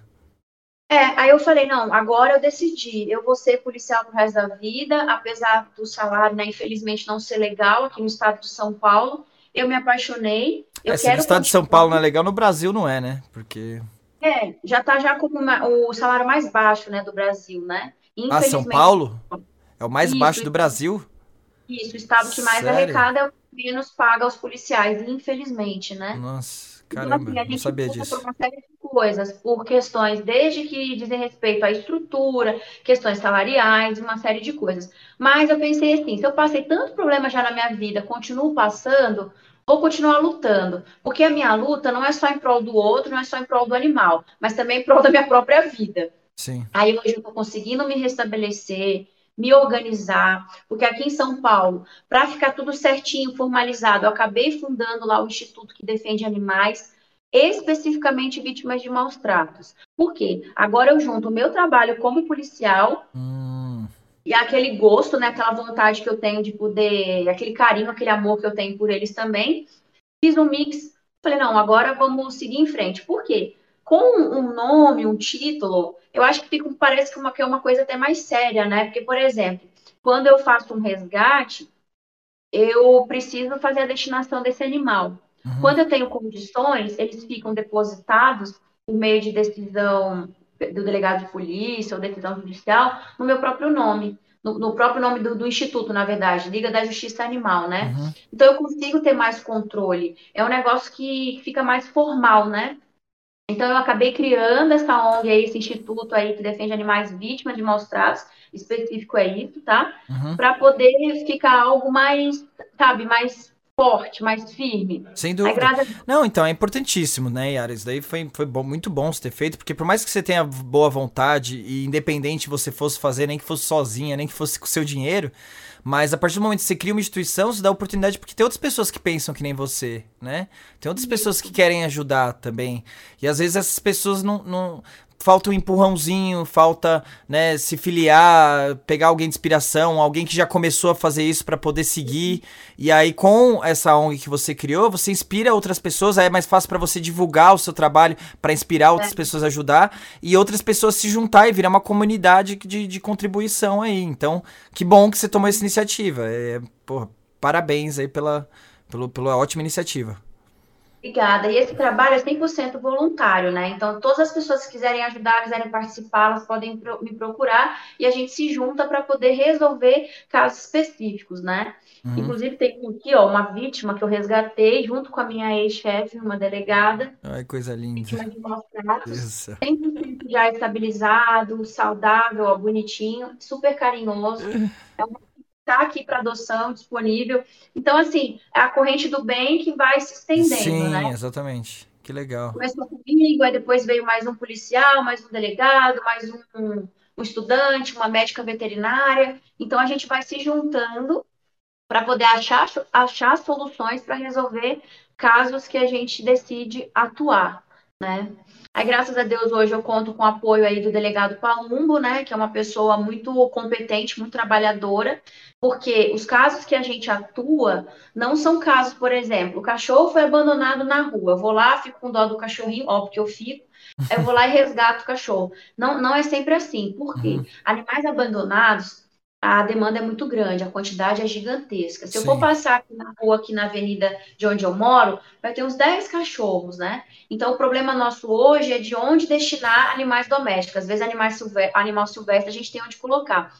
S2: É, aí eu falei, não, agora eu decidi, eu vou ser policial pro resto da vida, apesar do salário, né, infelizmente não ser legal aqui no estado de São Paulo, eu me apaixonei. Eu
S1: é, se no estado de São Paulo não é legal, no Brasil não é, né? Porque...
S2: É, já tá já como uma, o salário mais baixo, né, do Brasil, né?
S1: Ah, São Paulo? É o mais isso, baixo do Brasil?
S2: Isso, o estado que mais Sério? arrecada é o que menos paga aos policiais, infelizmente, né?
S1: Nossa, caramba, então, assim, não sabia disso.
S2: Por uma série de coisas, por questões, desde que dizem respeito à estrutura, questões salariais, uma série de coisas. Mas eu pensei assim, se eu passei tanto problema já na minha vida, continuo passando, vou continuar lutando, porque a minha luta não é só em prol do outro, não é só em prol do animal, mas também em prol da minha própria vida.
S1: Sim.
S2: Aí hoje eu estou conseguindo me restabelecer, me organizar, porque aqui em São Paulo, para ficar tudo certinho, formalizado, eu acabei fundando lá o Instituto que defende animais, especificamente vítimas de maus tratos. Por quê? Agora eu junto o meu trabalho como policial
S1: hum.
S2: e aquele gosto, né, aquela vontade que eu tenho de poder, aquele carinho, aquele amor que eu tenho por eles também. Fiz um mix, falei, não, agora vamos seguir em frente. Por quê? Com um nome, um título, eu acho que fica, parece que, uma, que é uma coisa até mais séria, né? Porque, por exemplo, quando eu faço um resgate, eu preciso fazer a destinação desse animal. Uhum. Quando eu tenho condições, eles ficam depositados por meio de decisão do delegado de polícia ou decisão judicial no meu próprio nome. No, no próprio nome do, do, instituto, na verdade, Liga da Justiça Animal, né? Uhum. Então eu consigo ter mais controle. É um negócio que fica mais formal, né? Então, eu acabei criando essa ONG aí, esse instituto aí que defende animais vítimas de maus tratos, específico é isso, tá?
S1: Uhum.
S2: Para poder ficar algo mais, sabe, mais forte, mais firme.
S1: Sem dúvida. Graças... Não, então é importantíssimo, né, Yara? Isso daí foi, foi bom, muito bom você ter feito, porque por mais que você tenha boa vontade e independente você fosse fazer, nem que fosse sozinha, nem que fosse com seu dinheiro, mas a partir do momento que você cria uma instituição, você dá oportunidade porque tem outras pessoas que pensam que nem você, né? Tem outras pessoas que querem ajudar também. E às vezes essas pessoas não, não falta um empurrãozinho, falta né, se filiar, pegar alguém de inspiração, alguém que já começou a fazer isso para poder seguir. E aí, com essa ONG que você criou, você inspira outras pessoas, aí é mais fácil para você divulgar o seu trabalho, para inspirar outras é. pessoas a ajudar e outras pessoas se juntar e virar uma comunidade de, de contribuição aí. Então, que bom que você tomou essa iniciativa. É, porra, parabéns aí pela, pela, pela ótima iniciativa.
S2: Obrigada. E esse trabalho é 100% voluntário, né? Então, todas as pessoas que quiserem ajudar, quiserem participar, elas podem me procurar e a gente se junta para poder resolver casos específicos, né? Uhum. Inclusive, tem aqui, ó, uma vítima que eu resgatei junto com a minha ex-chefe, uma delegada.
S1: Ai, coisa linda. Vítima de maus
S2: tratos. 100% já estabilizado, saudável, ó, bonitinho, super carinhoso. É uma está aqui para adoção, disponível. Então, assim, é a corrente do bem que vai se estendendo,
S1: Sim,
S2: né?
S1: exatamente. Que legal.
S2: Começou comigo, aí depois veio mais um policial, mais um delegado, mais um, um estudante, uma médica veterinária. Então, a gente vai se juntando para poder achar, achar soluções para resolver casos que a gente decide atuar, né? Aí, graças a Deus, hoje eu conto com o apoio aí do delegado Palumbo, né, que é uma pessoa muito competente, muito trabalhadora, porque os casos que a gente atua não são casos, por exemplo, o cachorro foi abandonado na rua, eu vou lá, fico com dó do cachorrinho, ó, porque eu fico, eu vou lá e resgato o cachorro. Não, não é sempre assim, porque uhum. animais abandonados a demanda é muito grande, a quantidade é gigantesca. Se Sim. eu for passar aqui na rua, aqui na avenida de onde eu moro, vai ter uns 10 cachorros, né? Então, o problema nosso hoje é de onde destinar animais domésticos. Às vezes, animais silvestre, animal silvestre a gente tem onde colocar.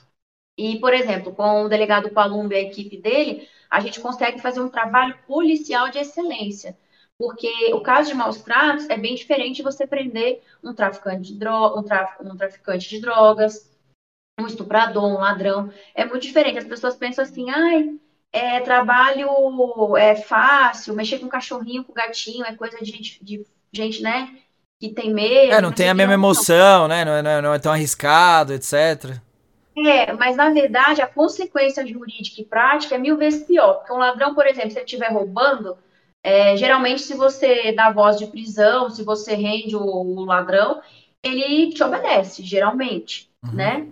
S2: E, por exemplo, com o delegado Palumbi e a equipe dele, a gente consegue fazer um trabalho policial de excelência. Porque o caso de maus tratos é bem diferente de você prender um traficante de, dro um, traf um traficante de drogas, um estuprador, um ladrão. É muito diferente. As pessoas pensam assim, ai, é trabalho é fácil, mexer com cachorrinho, com gatinho, é coisa de gente, de gente né, que tem medo.
S1: É, não tem a mesma emoção, né? Não é, não é, não é tão arriscado, etc.
S2: É, mas na verdade a consequência jurídica e prática é mil vezes pior. Porque um ladrão, por exemplo, se ele estiver roubando, é, geralmente se você dá voz de prisão, se você rende o, o ladrão, ele te obedece, geralmente, uhum. né?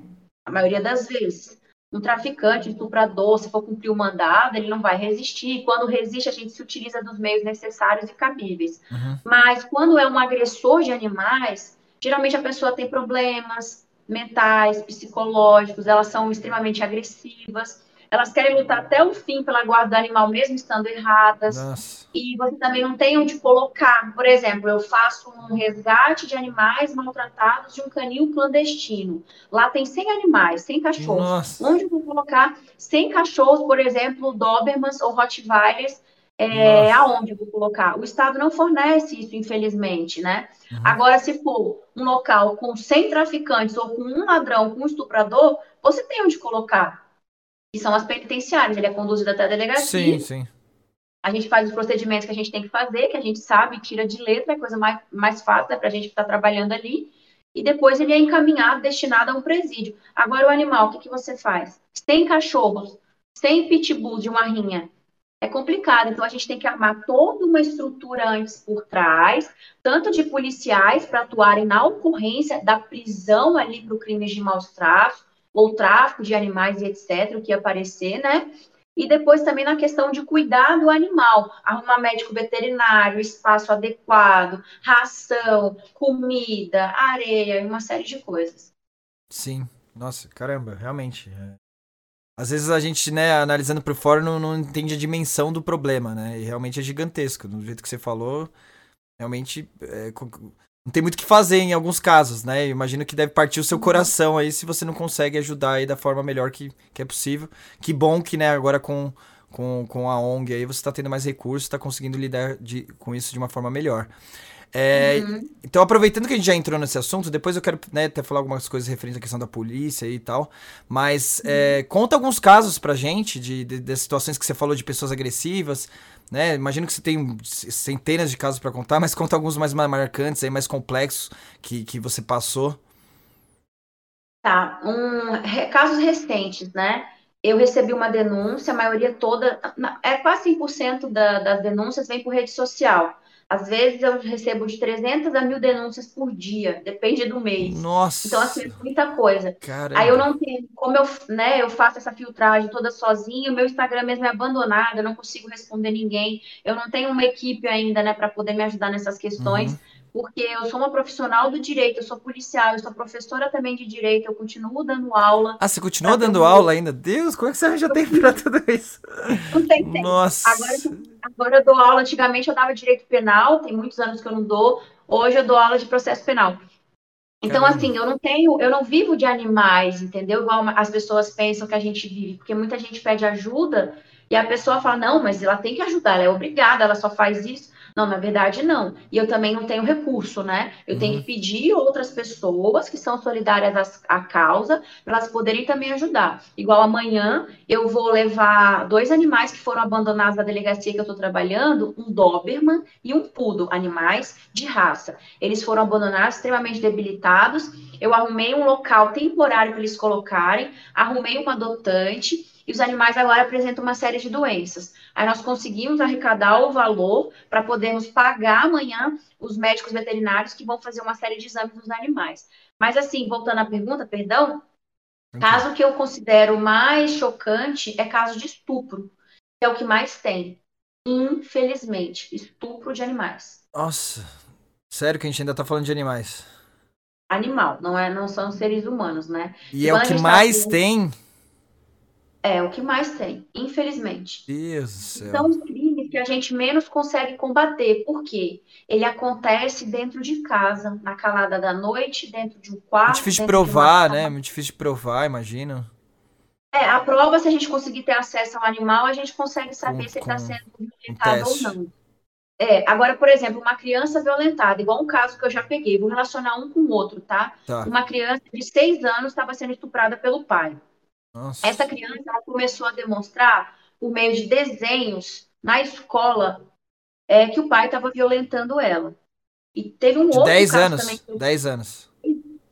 S2: A maioria das vezes. Um traficante, estuprador, se for cumprir o mandado, ele não vai resistir. Quando resiste, a gente se utiliza dos meios necessários e cabíveis. Uhum. Mas quando é um agressor de animais, geralmente a pessoa tem problemas mentais, psicológicos, elas são extremamente agressivas elas querem lutar até o fim pela guarda do animal, mesmo estando erradas. Nossa. E você também não tem onde colocar. Por exemplo, eu faço um resgate de animais maltratados de um canil clandestino. Lá tem 100 animais, 100 cachorros. Nossa. Onde eu vou colocar 100 cachorros, por exemplo, Dobermans ou Rottweilers, é, aonde eu vou colocar? O Estado não fornece isso, infelizmente, né? Uhum. Agora, se for um local com 100 traficantes ou com um ladrão, com um estuprador, você tem onde colocar que são as penitenciárias. Ele é conduzido até a delegacia.
S1: Sim, sim.
S2: A gente faz os procedimentos que a gente tem que fazer, que a gente sabe, tira de letra, é coisa mais, mais fácil, é para a gente estar tá trabalhando ali. E depois ele é encaminhado, destinado a um presídio. Agora, o animal, o que, que você faz? Sem cachorros, sem pitbull de uma rinha, é complicado. Então, a gente tem que armar toda uma estrutura antes por trás, tanto de policiais para atuarem na ocorrência da prisão ali para o crime de maus tratos, ou tráfico de animais e etc., o que aparecer, né? E depois também na questão de cuidar do animal, arrumar médico veterinário, espaço adequado, ração, comida, areia e uma série de coisas.
S1: Sim, nossa, caramba, realmente. É... Às vezes a gente, né, analisando por fora, não, não entende a dimensão do problema, né? E realmente é gigantesco. Do jeito que você falou, realmente é, não tem muito o que fazer em alguns casos, né? Eu imagino que deve partir o seu uhum. coração aí se você não consegue ajudar aí da forma melhor que, que é possível. Que bom que, né, agora com, com, com a ONG aí você está tendo mais recursos, está conseguindo lidar de, com isso de uma forma melhor. É, uhum. Então, aproveitando que a gente já entrou nesse assunto, depois eu quero né, até falar algumas coisas referentes à questão da polícia e tal. Mas uhum. é, conta alguns casos pra gente de, de, de, situações que você falou de pessoas agressivas. Né? Imagino que você tem centenas de casos para contar, mas conta alguns mais marcantes, aí, mais complexos que, que você passou.
S2: Tá, um, casos recentes, né? Eu recebi uma denúncia, a maioria toda, é quase 100% da, das denúncias vem por rede social. Às vezes eu recebo de 300 a mil denúncias por dia, depende do mês.
S1: Nossa.
S2: Então, assim, é muita coisa.
S1: Caramba.
S2: Aí eu não tenho, como eu, né, eu faço essa filtragem toda sozinha, o meu Instagram mesmo é abandonado, eu não consigo responder ninguém. Eu não tenho uma equipe ainda, né, para poder me ajudar nessas questões. Uhum porque eu sou uma profissional do direito, eu sou policial, eu sou professora também de direito, eu continuo dando aula.
S1: Ah, você continua dando aula ainda? Deus, como é que você já tem para tudo isso?
S2: Não tem tempo.
S1: Nossa.
S2: Agora, agora eu dou aula, antigamente eu dava direito penal, tem muitos anos que eu não dou, hoje eu dou aula de processo penal. Então, Caramba. assim, eu não tenho, eu não vivo de animais, entendeu? Igual as pessoas pensam que a gente vive, porque muita gente pede ajuda e a pessoa fala, não, mas ela tem que ajudar, ela é obrigada, ela só faz isso. Não, na verdade, não. E eu também não tenho recurso, né? Eu uhum. tenho que pedir outras pessoas que são solidárias à, à causa para elas poderem também ajudar. Igual amanhã, eu vou levar dois animais que foram abandonados na delegacia que eu estou trabalhando, um Doberman e um Poodle, animais de raça. Eles foram abandonados extremamente debilitados. Eu arrumei um local temporário para eles colocarem, arrumei uma adotante e os animais agora apresentam uma série de doenças. Aí nós conseguimos arrecadar o valor para podermos pagar amanhã os médicos veterinários que vão fazer uma série de exames nos animais. Mas assim, voltando à pergunta, perdão, caso que eu considero mais chocante é caso de estupro, que é o que mais tem. Infelizmente, estupro de animais.
S1: Nossa, sério que a gente ainda está falando de animais?
S2: Animal, não é, não são seres humanos, né?
S1: E, e é o que tá mais tá... tem
S2: é o que mais tem, infelizmente.
S1: Deus do céu.
S2: São os crimes que a gente menos consegue combater. Por quê? Ele acontece dentro de casa, na calada da noite, dentro de um quarto. Muito
S1: difícil de provar, de né? Muito difícil de provar, imagino.
S2: É, a prova, se a gente conseguir ter acesso ao animal, a gente consegue saber com, se ele está sendo violentado ou não. É, agora, por exemplo, uma criança violentada, igual um caso que eu já peguei, vou relacionar um com o outro, tá?
S1: tá.
S2: Uma criança de seis anos estava sendo estuprada pelo pai.
S1: Nossa.
S2: Essa criança começou a demonstrar, por meio de desenhos, na escola, é, que o pai estava violentando ela. E teve um
S1: de
S2: outro
S1: 10 caso anos. também. Que... 10 anos.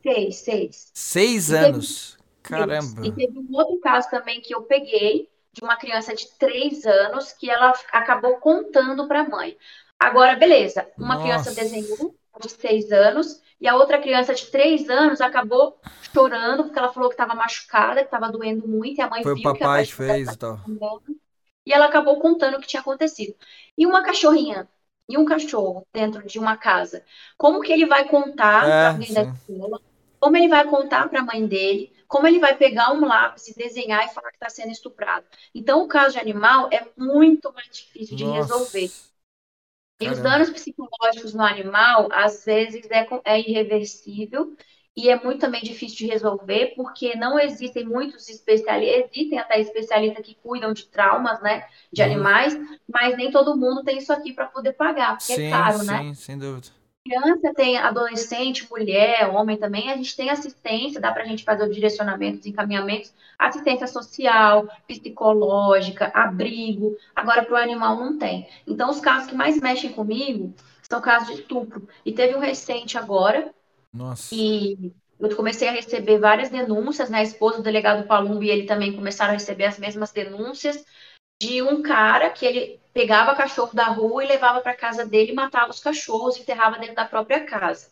S2: Seis, seis.
S1: Seis e anos? Teve... Caramba.
S2: E teve um outro caso também que eu peguei, de uma criança de 3 anos, que ela acabou contando para a mãe. Agora, beleza, uma Nossa. criança desenhou de 6 anos e a outra criança de 3 anos acabou chorando porque ela falou que estava machucada, que estava doendo muito, e a mãe
S1: Foi
S2: viu
S1: o papai
S2: que,
S1: fez e tal.
S2: E ela acabou contando o que tinha acontecido. E uma cachorrinha e um cachorro dentro de uma casa. Como que ele vai contar é, para alguém da escola? Como ele vai contar para a mãe dele? Como ele vai pegar um lápis e desenhar e falar que está sendo estuprado? Então, o caso de animal é muito mais difícil de Nossa. resolver. E os danos psicológicos no animal, às vezes, é, é irreversível e é muito também difícil de resolver, porque não existem muitos especialistas, existem até especialistas que cuidam de traumas, né, de uhum. animais, mas nem todo mundo tem isso aqui para poder pagar, porque é sim, é caro, sim, né?
S1: Sim, sem dúvida.
S2: Criança tem adolescente, mulher, homem também, a gente tem assistência, dá para a gente fazer o direcionamento, os encaminhamentos, assistência social, psicológica, abrigo. Agora, para o animal não tem. Então, os casos que mais mexem comigo são casos de estupro. E teve um recente agora,
S1: nossa.
S2: E eu comecei a receber várias denúncias, né? A esposa do delegado Palumbo e ele também começaram a receber as mesmas denúncias de um cara que ele pegava cachorro da rua e levava para casa dele, matava os cachorros e enterrava dentro da própria casa.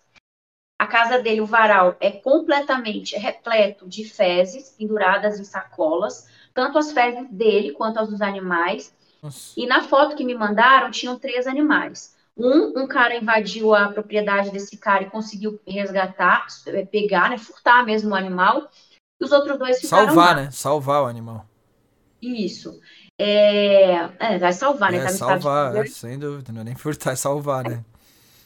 S2: A casa dele, o varal, é completamente repleto de fezes penduradas em sacolas, tanto as fezes dele quanto as dos animais. Nossa. E na foto que me mandaram, tinham três animais. Um, um cara invadiu a propriedade desse cara e conseguiu resgatar, é, pegar, né, furtar mesmo o animal. E os outros dois ficaram
S1: Salvar,
S2: lá.
S1: né? Salvar o animal.
S2: Isso. É, é vai salvar, né?
S1: É, tá salvar, é, sem dúvida. Não é nem furtar, é salvar, né?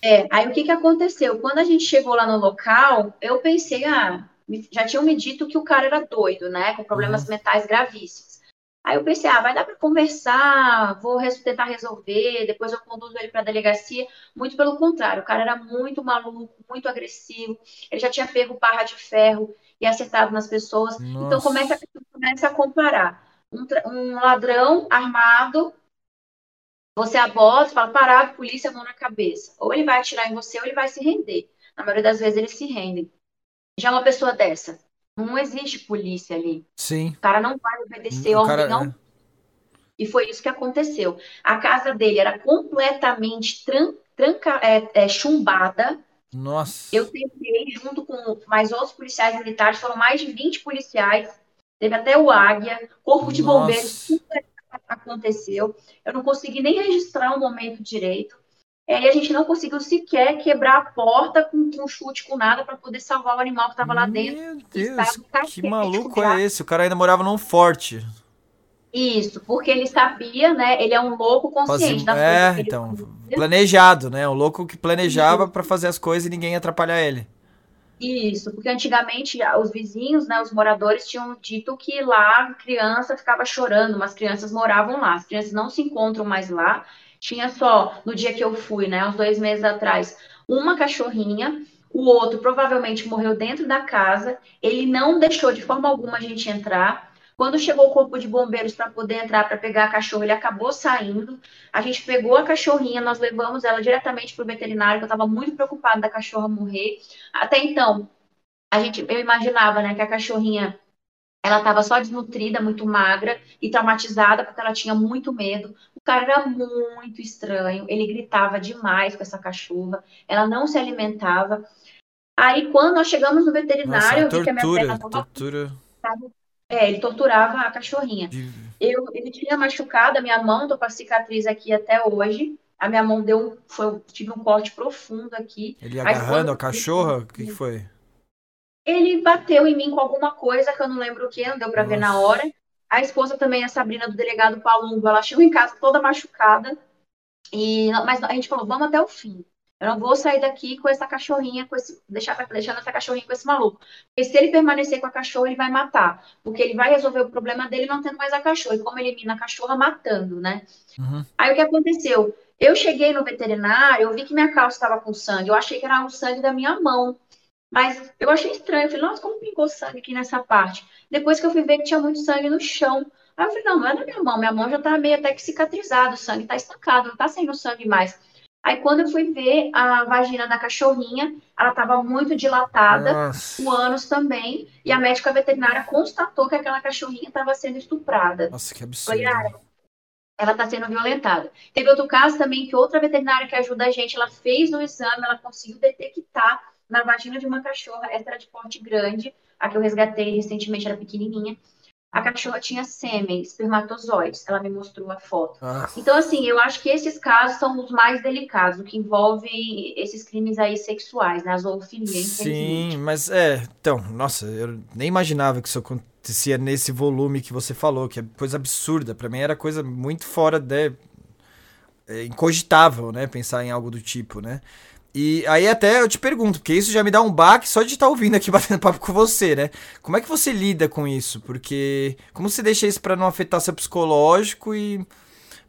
S2: É, aí o que que aconteceu? Quando a gente chegou lá no local, eu pensei, ah, já tinham me dito que o cara era doido, né? Com problemas uhum. mentais gravíssimos. Aí eu pensei, ah, vai dar para conversar, vou tentar resolver, depois eu conduzo ele para a delegacia. Muito pelo contrário, o cara era muito maluco, muito agressivo, ele já tinha pego barra de ferro e acertado nas pessoas. Nossa. Então começa, começa a comparar. Um, um, ladrão armado, você aborda, fala, parado, polícia, mão na cabeça. Ou ele vai atirar em você ou ele vai se render. Na maioria das vezes eles se rendem. Já uma pessoa dessa, não existe polícia ali.
S1: Sim.
S2: O cara não vai obedecer, o cara, não. É. E foi isso que aconteceu. A casa dele era completamente tran, tranca, é, é, chumbada.
S1: Nossa.
S2: Eu tentei, junto com mais outros policiais militares, foram mais de 20 policiais. Teve até o Águia, Corpo de Nossa. Bombeiros, tudo aconteceu. Eu não consegui nem registrar o momento direito. É, e a gente não conseguiu sequer quebrar a porta com, com chute, com nada, para poder salvar o animal que estava lá dentro.
S1: Meu Deus, que maluco é esse? O cara ainda morava num forte.
S2: Isso, porque ele sabia, né? Ele é um louco consciente
S1: Fazia, É, então, planejado, né? Um louco que planejava para fazer as coisas e ninguém atrapalhar ele.
S2: Isso, porque antigamente os vizinhos, né, os moradores tinham dito que lá a criança ficava chorando, mas crianças moravam lá, as crianças não se encontram mais lá, tinha só, no dia que eu fui, né, uns dois meses atrás, uma cachorrinha, o outro provavelmente morreu dentro da casa, ele não deixou de forma alguma a gente entrar. Quando chegou o corpo de bombeiros para poder entrar para pegar a cachorra, ele acabou saindo. A gente pegou a cachorrinha, nós levamos ela diretamente para o veterinário, que eu estava muito preocupada da cachorra morrer. Até então, a gente, eu imaginava, né, que a cachorrinha ela estava só desnutrida, muito magra e traumatizada porque ela tinha muito medo. O cara era muito estranho, ele gritava demais com essa cachorra, ela não se alimentava. Aí, quando nós chegamos no veterinário,
S1: Nossa, eu vi que a minha perna estava. Tortura.
S2: É, ele torturava a cachorrinha. Eu, ele tinha machucado a minha mão, tô com a cicatriz aqui até hoje. A minha mão deu, foi, tive um corte profundo aqui.
S1: Ele agarrando a cachorra? O que, que foi?
S2: Ele bateu em mim com alguma coisa que eu não lembro o que, não deu para ver na hora. A esposa também, a Sabrina do delegado Palumbo, ela chegou em casa toda machucada. E, mas a gente falou, vamos até o fim. Eu não vou sair daqui com essa cachorrinha, com esse, deixar, deixando essa cachorrinha com esse maluco. Porque se ele permanecer com a cachorra, ele vai matar. Porque ele vai resolver o problema dele não tendo mais a cachorra. E como elimina a cachorra, matando, né? Uhum. Aí o que aconteceu? Eu cheguei no veterinário, eu vi que minha calça estava com sangue. Eu achei que era o sangue da minha mão. Mas eu achei estranho. Eu falei, nossa, como pingou sangue aqui nessa parte? Depois que eu fui ver que tinha muito sangue no chão. Aí eu falei, não, não é da minha mão. Minha mão já tá meio até que cicatrizada, o sangue tá estancado, não tá saindo sangue mais. Aí quando eu fui ver a vagina da cachorrinha, ela estava muito dilatada, Nossa. o ânus também, e a médica veterinária constatou que aquela cachorrinha estava sendo estuprada.
S1: Nossa, que absurdo. Foi,
S2: ah, ela está sendo violentada. Teve outro caso também que outra veterinária que ajuda a gente, ela fez o exame, ela conseguiu detectar na vagina de uma cachorra, essa era de porte grande, a que eu resgatei recentemente era pequenininha, a cachorra tinha sêmen, espermatozoides. Ela me mostrou a foto. Ah. Então, assim, eu acho que esses casos são os mais delicados, o que envolve esses crimes aí sexuais, né? A zoofilia,
S1: Sim, mas é. Então, nossa, eu nem imaginava que isso acontecia nesse volume que você falou, que é coisa absurda. Para mim era coisa muito fora de. É, incogitável, né? Pensar em algo do tipo, né? E aí até eu te pergunto, porque isso já me dá um baque só de estar tá ouvindo aqui batendo papo com você, né? Como é que você lida com isso? Porque como você deixa isso para não afetar seu psicológico e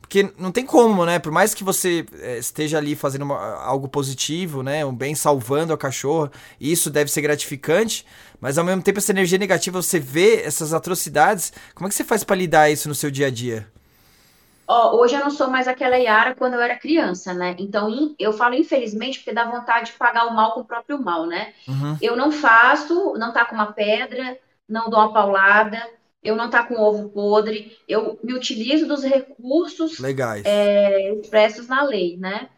S1: porque não tem como, né? Por mais que você é, esteja ali fazendo uma, algo positivo, né? Um bem salvando a cachorra, isso deve ser gratificante, mas ao mesmo tempo essa energia negativa, você vê essas atrocidades, como é que você faz para lidar isso no seu dia a dia?
S2: Ó, hoje eu não sou mais aquela Yara quando eu era criança, né? Então, eu falo infelizmente porque dá vontade de pagar o mal com o próprio mal, né? Uhum. Eu não faço, não tá com uma pedra, não dou uma paulada, eu não tá com ovo podre, eu me utilizo dos recursos
S1: legais
S2: é, expressos na lei, né?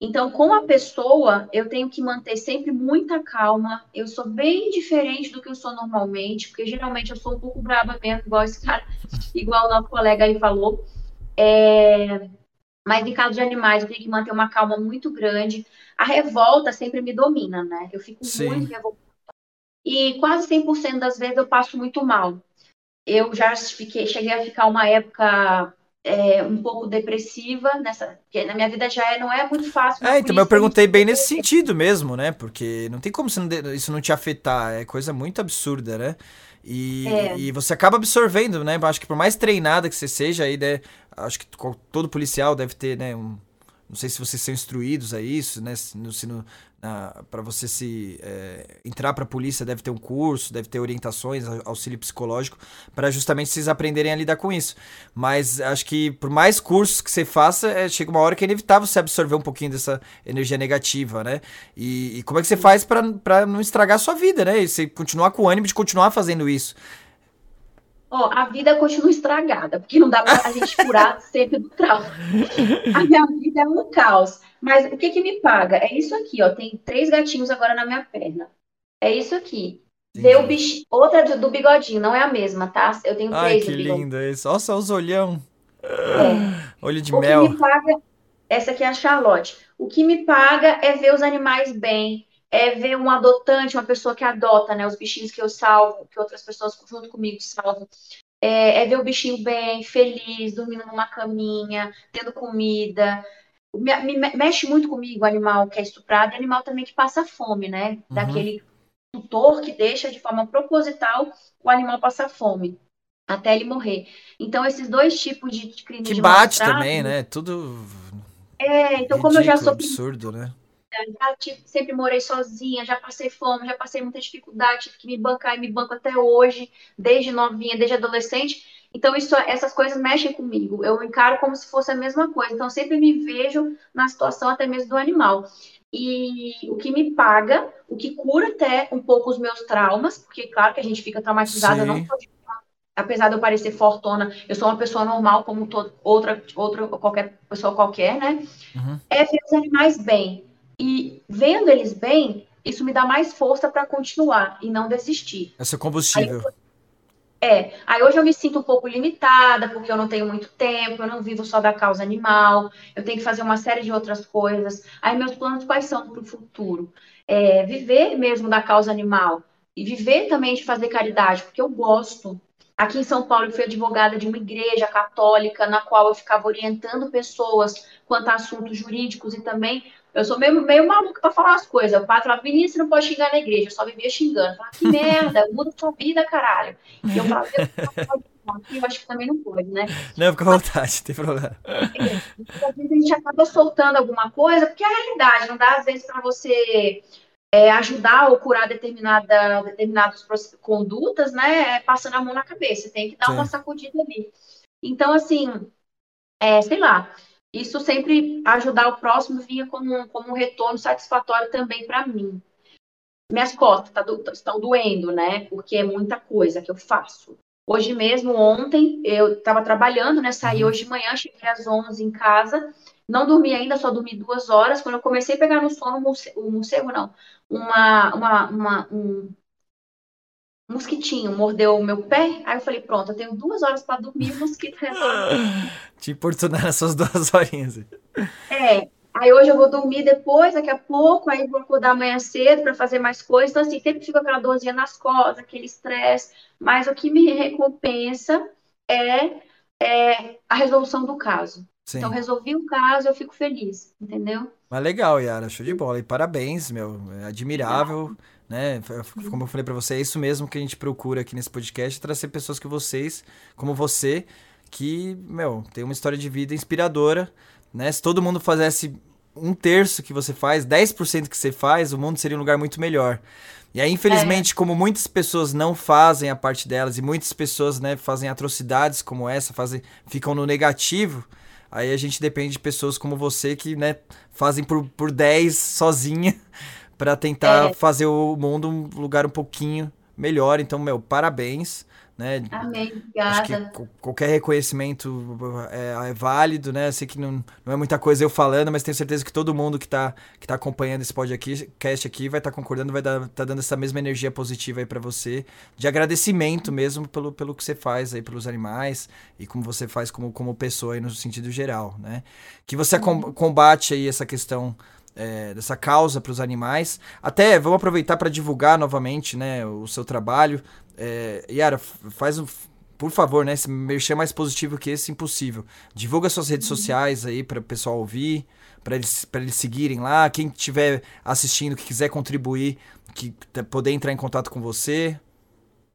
S2: Então, com a pessoa, eu tenho que manter sempre muita calma. Eu sou bem diferente do que eu sou normalmente, porque geralmente eu sou um pouco brava mesmo, igual esse cara, igual o nosso colega aí falou. É... Mas em caso de animais, eu tenho que manter uma calma muito grande. A revolta sempre me domina, né? Eu fico Sim. muito revoltada. E quase 100% das vezes eu passo muito mal. Eu já fiquei, cheguei a ficar uma época é, um pouco depressiva nessa, porque na minha vida já é, não é muito fácil.
S1: É, então eu perguntei bem nesse sentido mesmo, né? Porque não tem como isso não, isso não te afetar, é coisa muito absurda, né? E, é. e você acaba absorvendo, né? Acho que por mais treinada que você seja aí, né? Acho que todo policial deve ter, né? Um, não sei se vocês são instruídos a isso, né? Se no, se no, para você se é, entrar para a polícia deve ter um curso, deve ter orientações, auxílio psicológico para justamente vocês aprenderem a lidar com isso. Mas acho que por mais cursos que você faça, é, chega uma hora que é inevitável você absorver um pouquinho dessa energia negativa, né? E, e como é que você faz para não estragar a sua vida, né? E você continuar com o ânimo de continuar fazendo isso.
S2: Ó, a vida continua estragada, porque não dá pra a gente curar sempre do trauma. A minha vida é um caos. Mas o que que me paga? É isso aqui, ó. Tem três gatinhos agora na minha perna. É isso aqui. Ver o bicho. Outra do, do, bigodinho, não é a mesma, tá? Eu tenho
S1: Ai,
S2: três
S1: que lindo esse. Nossa, os olhão.
S2: É.
S1: Olho de
S2: o
S1: mel.
S2: Que me paga... Essa aqui é a Charlotte. O que me paga é ver os animais bem, é ver um adotante, uma pessoa que adota, né? Os bichinhos que eu salvo, que outras pessoas junto comigo salvam. É, é ver o bichinho bem, feliz, dormindo numa caminha, tendo comida. Me, me, mexe muito comigo o animal que é estuprado e animal também que passa fome, né? Uhum. Daquele tutor que deixa de forma proposital o animal passar fome até ele morrer. Então, esses dois tipos de crime
S1: que de bate também, né? Tudo.
S2: É, então, ridículo, como eu já sou.
S1: absurdo, né?
S2: Já tive, sempre morei sozinha, já passei fome, já passei muita dificuldade, tive que me bancar e me banco até hoje, desde novinha, desde adolescente. Então, isso, essas coisas mexem comigo. Eu encaro como se fosse a mesma coisa. Então, sempre me vejo na situação até mesmo do animal. E o que me paga, o que cura até um pouco os meus traumas, porque, claro, que a gente fica traumatizada, não apesar de eu parecer fortona, eu sou uma pessoa normal, como todo, outra, outra qualquer pessoa qualquer, né? Uhum. É ver os animais bem. E vendo eles bem, isso me dá mais força para continuar e não desistir.
S1: É seu combustível.
S2: Aí, é, aí hoje eu me sinto um pouco limitada, porque eu não tenho muito tempo, eu não vivo só da causa animal, eu tenho que fazer uma série de outras coisas. Aí meus planos quais são para o futuro? É, viver mesmo da causa animal e viver também de fazer caridade, porque eu gosto. Aqui em São Paulo, eu fui advogada de uma igreja católica, na qual eu ficava orientando pessoas quanto a assuntos jurídicos e também eu sou meio, meio maluca pra falar as coisas. O padre falava, Vinícius, você não pode xingar na igreja. Eu só vivia xingando. Eu falava, que merda, muda sua vida, caralho. E eu falava, eu acho que também não pode, né?
S1: Não, fica à vontade, não tem problema.
S2: É, às vezes a gente acaba soltando alguma coisa, porque é a realidade, não dá às vezes para você é, ajudar ou curar determinada, determinadas condutas, né? É, passando a mão na cabeça. Você tem que dar Sim. uma sacudida ali. Então, assim, é, sei lá, isso sempre ajudar o próximo vinha como, como um retorno satisfatório também para mim. Minhas costas tá do, estão doendo, né? Porque é muita coisa que eu faço. Hoje mesmo, ontem, eu estava trabalhando, né? Saí uhum. hoje de manhã, cheguei às 11 em casa. Não dormi ainda, só dormi duas horas. Quando eu comecei a pegar no sono, o morcego, não, uma, uma, uma, um, mosquitinho mordeu o meu pé. Aí eu falei, pronto, eu tenho duas horas para dormir, o mosquito.
S1: Te importunar nessas duas horinhas.
S2: É. Aí hoje eu vou dormir depois, daqui a pouco, aí vou acordar amanhã cedo para fazer mais coisas. Então, assim, sempre fica aquela dorzinha nas costas, aquele estresse. Mas o que me recompensa é, é a resolução do caso. Sim. Então, resolvi o caso, eu fico feliz, entendeu?
S1: Mas legal, Yara, show de bola. E parabéns, meu. É admirável né? Como eu falei para você, é isso mesmo que a gente procura aqui nesse podcast, trazer pessoas que vocês, como você, que, meu, tem uma história de vida inspiradora, né? Se todo mundo fizesse um terço que você faz, 10% que você faz, o mundo seria um lugar muito melhor. E aí, infelizmente, é. como muitas pessoas não fazem a parte delas e muitas pessoas, né, fazem atrocidades como essa, fazem, ficam no negativo, aí a gente depende de pessoas como você que, né, fazem por, por 10 sozinha para tentar é. fazer o mundo um lugar um pouquinho melhor. Então, meu, parabéns. Né?
S2: Amém, obrigada.
S1: Qualquer reconhecimento é, é, válido, né? Sei que não, não é muita coisa eu falando, mas tenho certeza que todo mundo que está que tá acompanhando esse podcast aqui vai estar tá concordando, vai estar tá dando essa mesma energia positiva aí para você, de agradecimento mesmo pelo, pelo que você faz aí pelos animais e como você faz como, como pessoa aí no sentido geral, né? Que você combate aí essa questão é, dessa causa para os animais. Até vamos aproveitar para divulgar novamente né, o seu trabalho. É, Yara, faz um. Por favor, né? Se mexer mais positivo que esse, impossível. Divulga suas redes uhum. sociais aí para o pessoal ouvir, para eles, eles seguirem lá. Quem estiver assistindo, que quiser contribuir, que poder entrar em contato com você.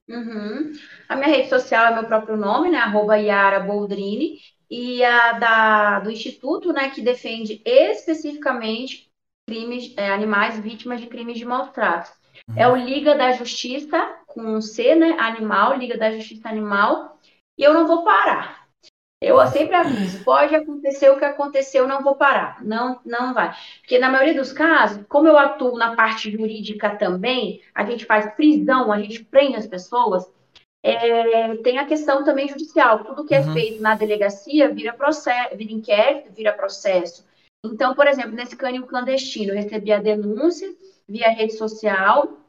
S2: Uhum. A minha rede social é meu próprio nome, né? Arroba Yara Boldrini. E a da, do Instituto, né, que defende especificamente crimes, é, animais vítimas de crimes de maus tratos. Uhum. É o Liga da Justiça, com C, né? Animal, Liga da Justiça Animal. E eu não vou parar. Eu sempre aviso, pode acontecer o que aconteceu, não vou parar. Não, não vai. Porque na maioria dos casos, como eu atuo na parte jurídica também, a gente faz prisão, a gente prende as pessoas, é, tem a questão também judicial. Tudo que é uhum. feito na delegacia vira processo, vira inquérito, vira processo. Então, por exemplo, nesse canil clandestino, eu recebi a denúncia via rede social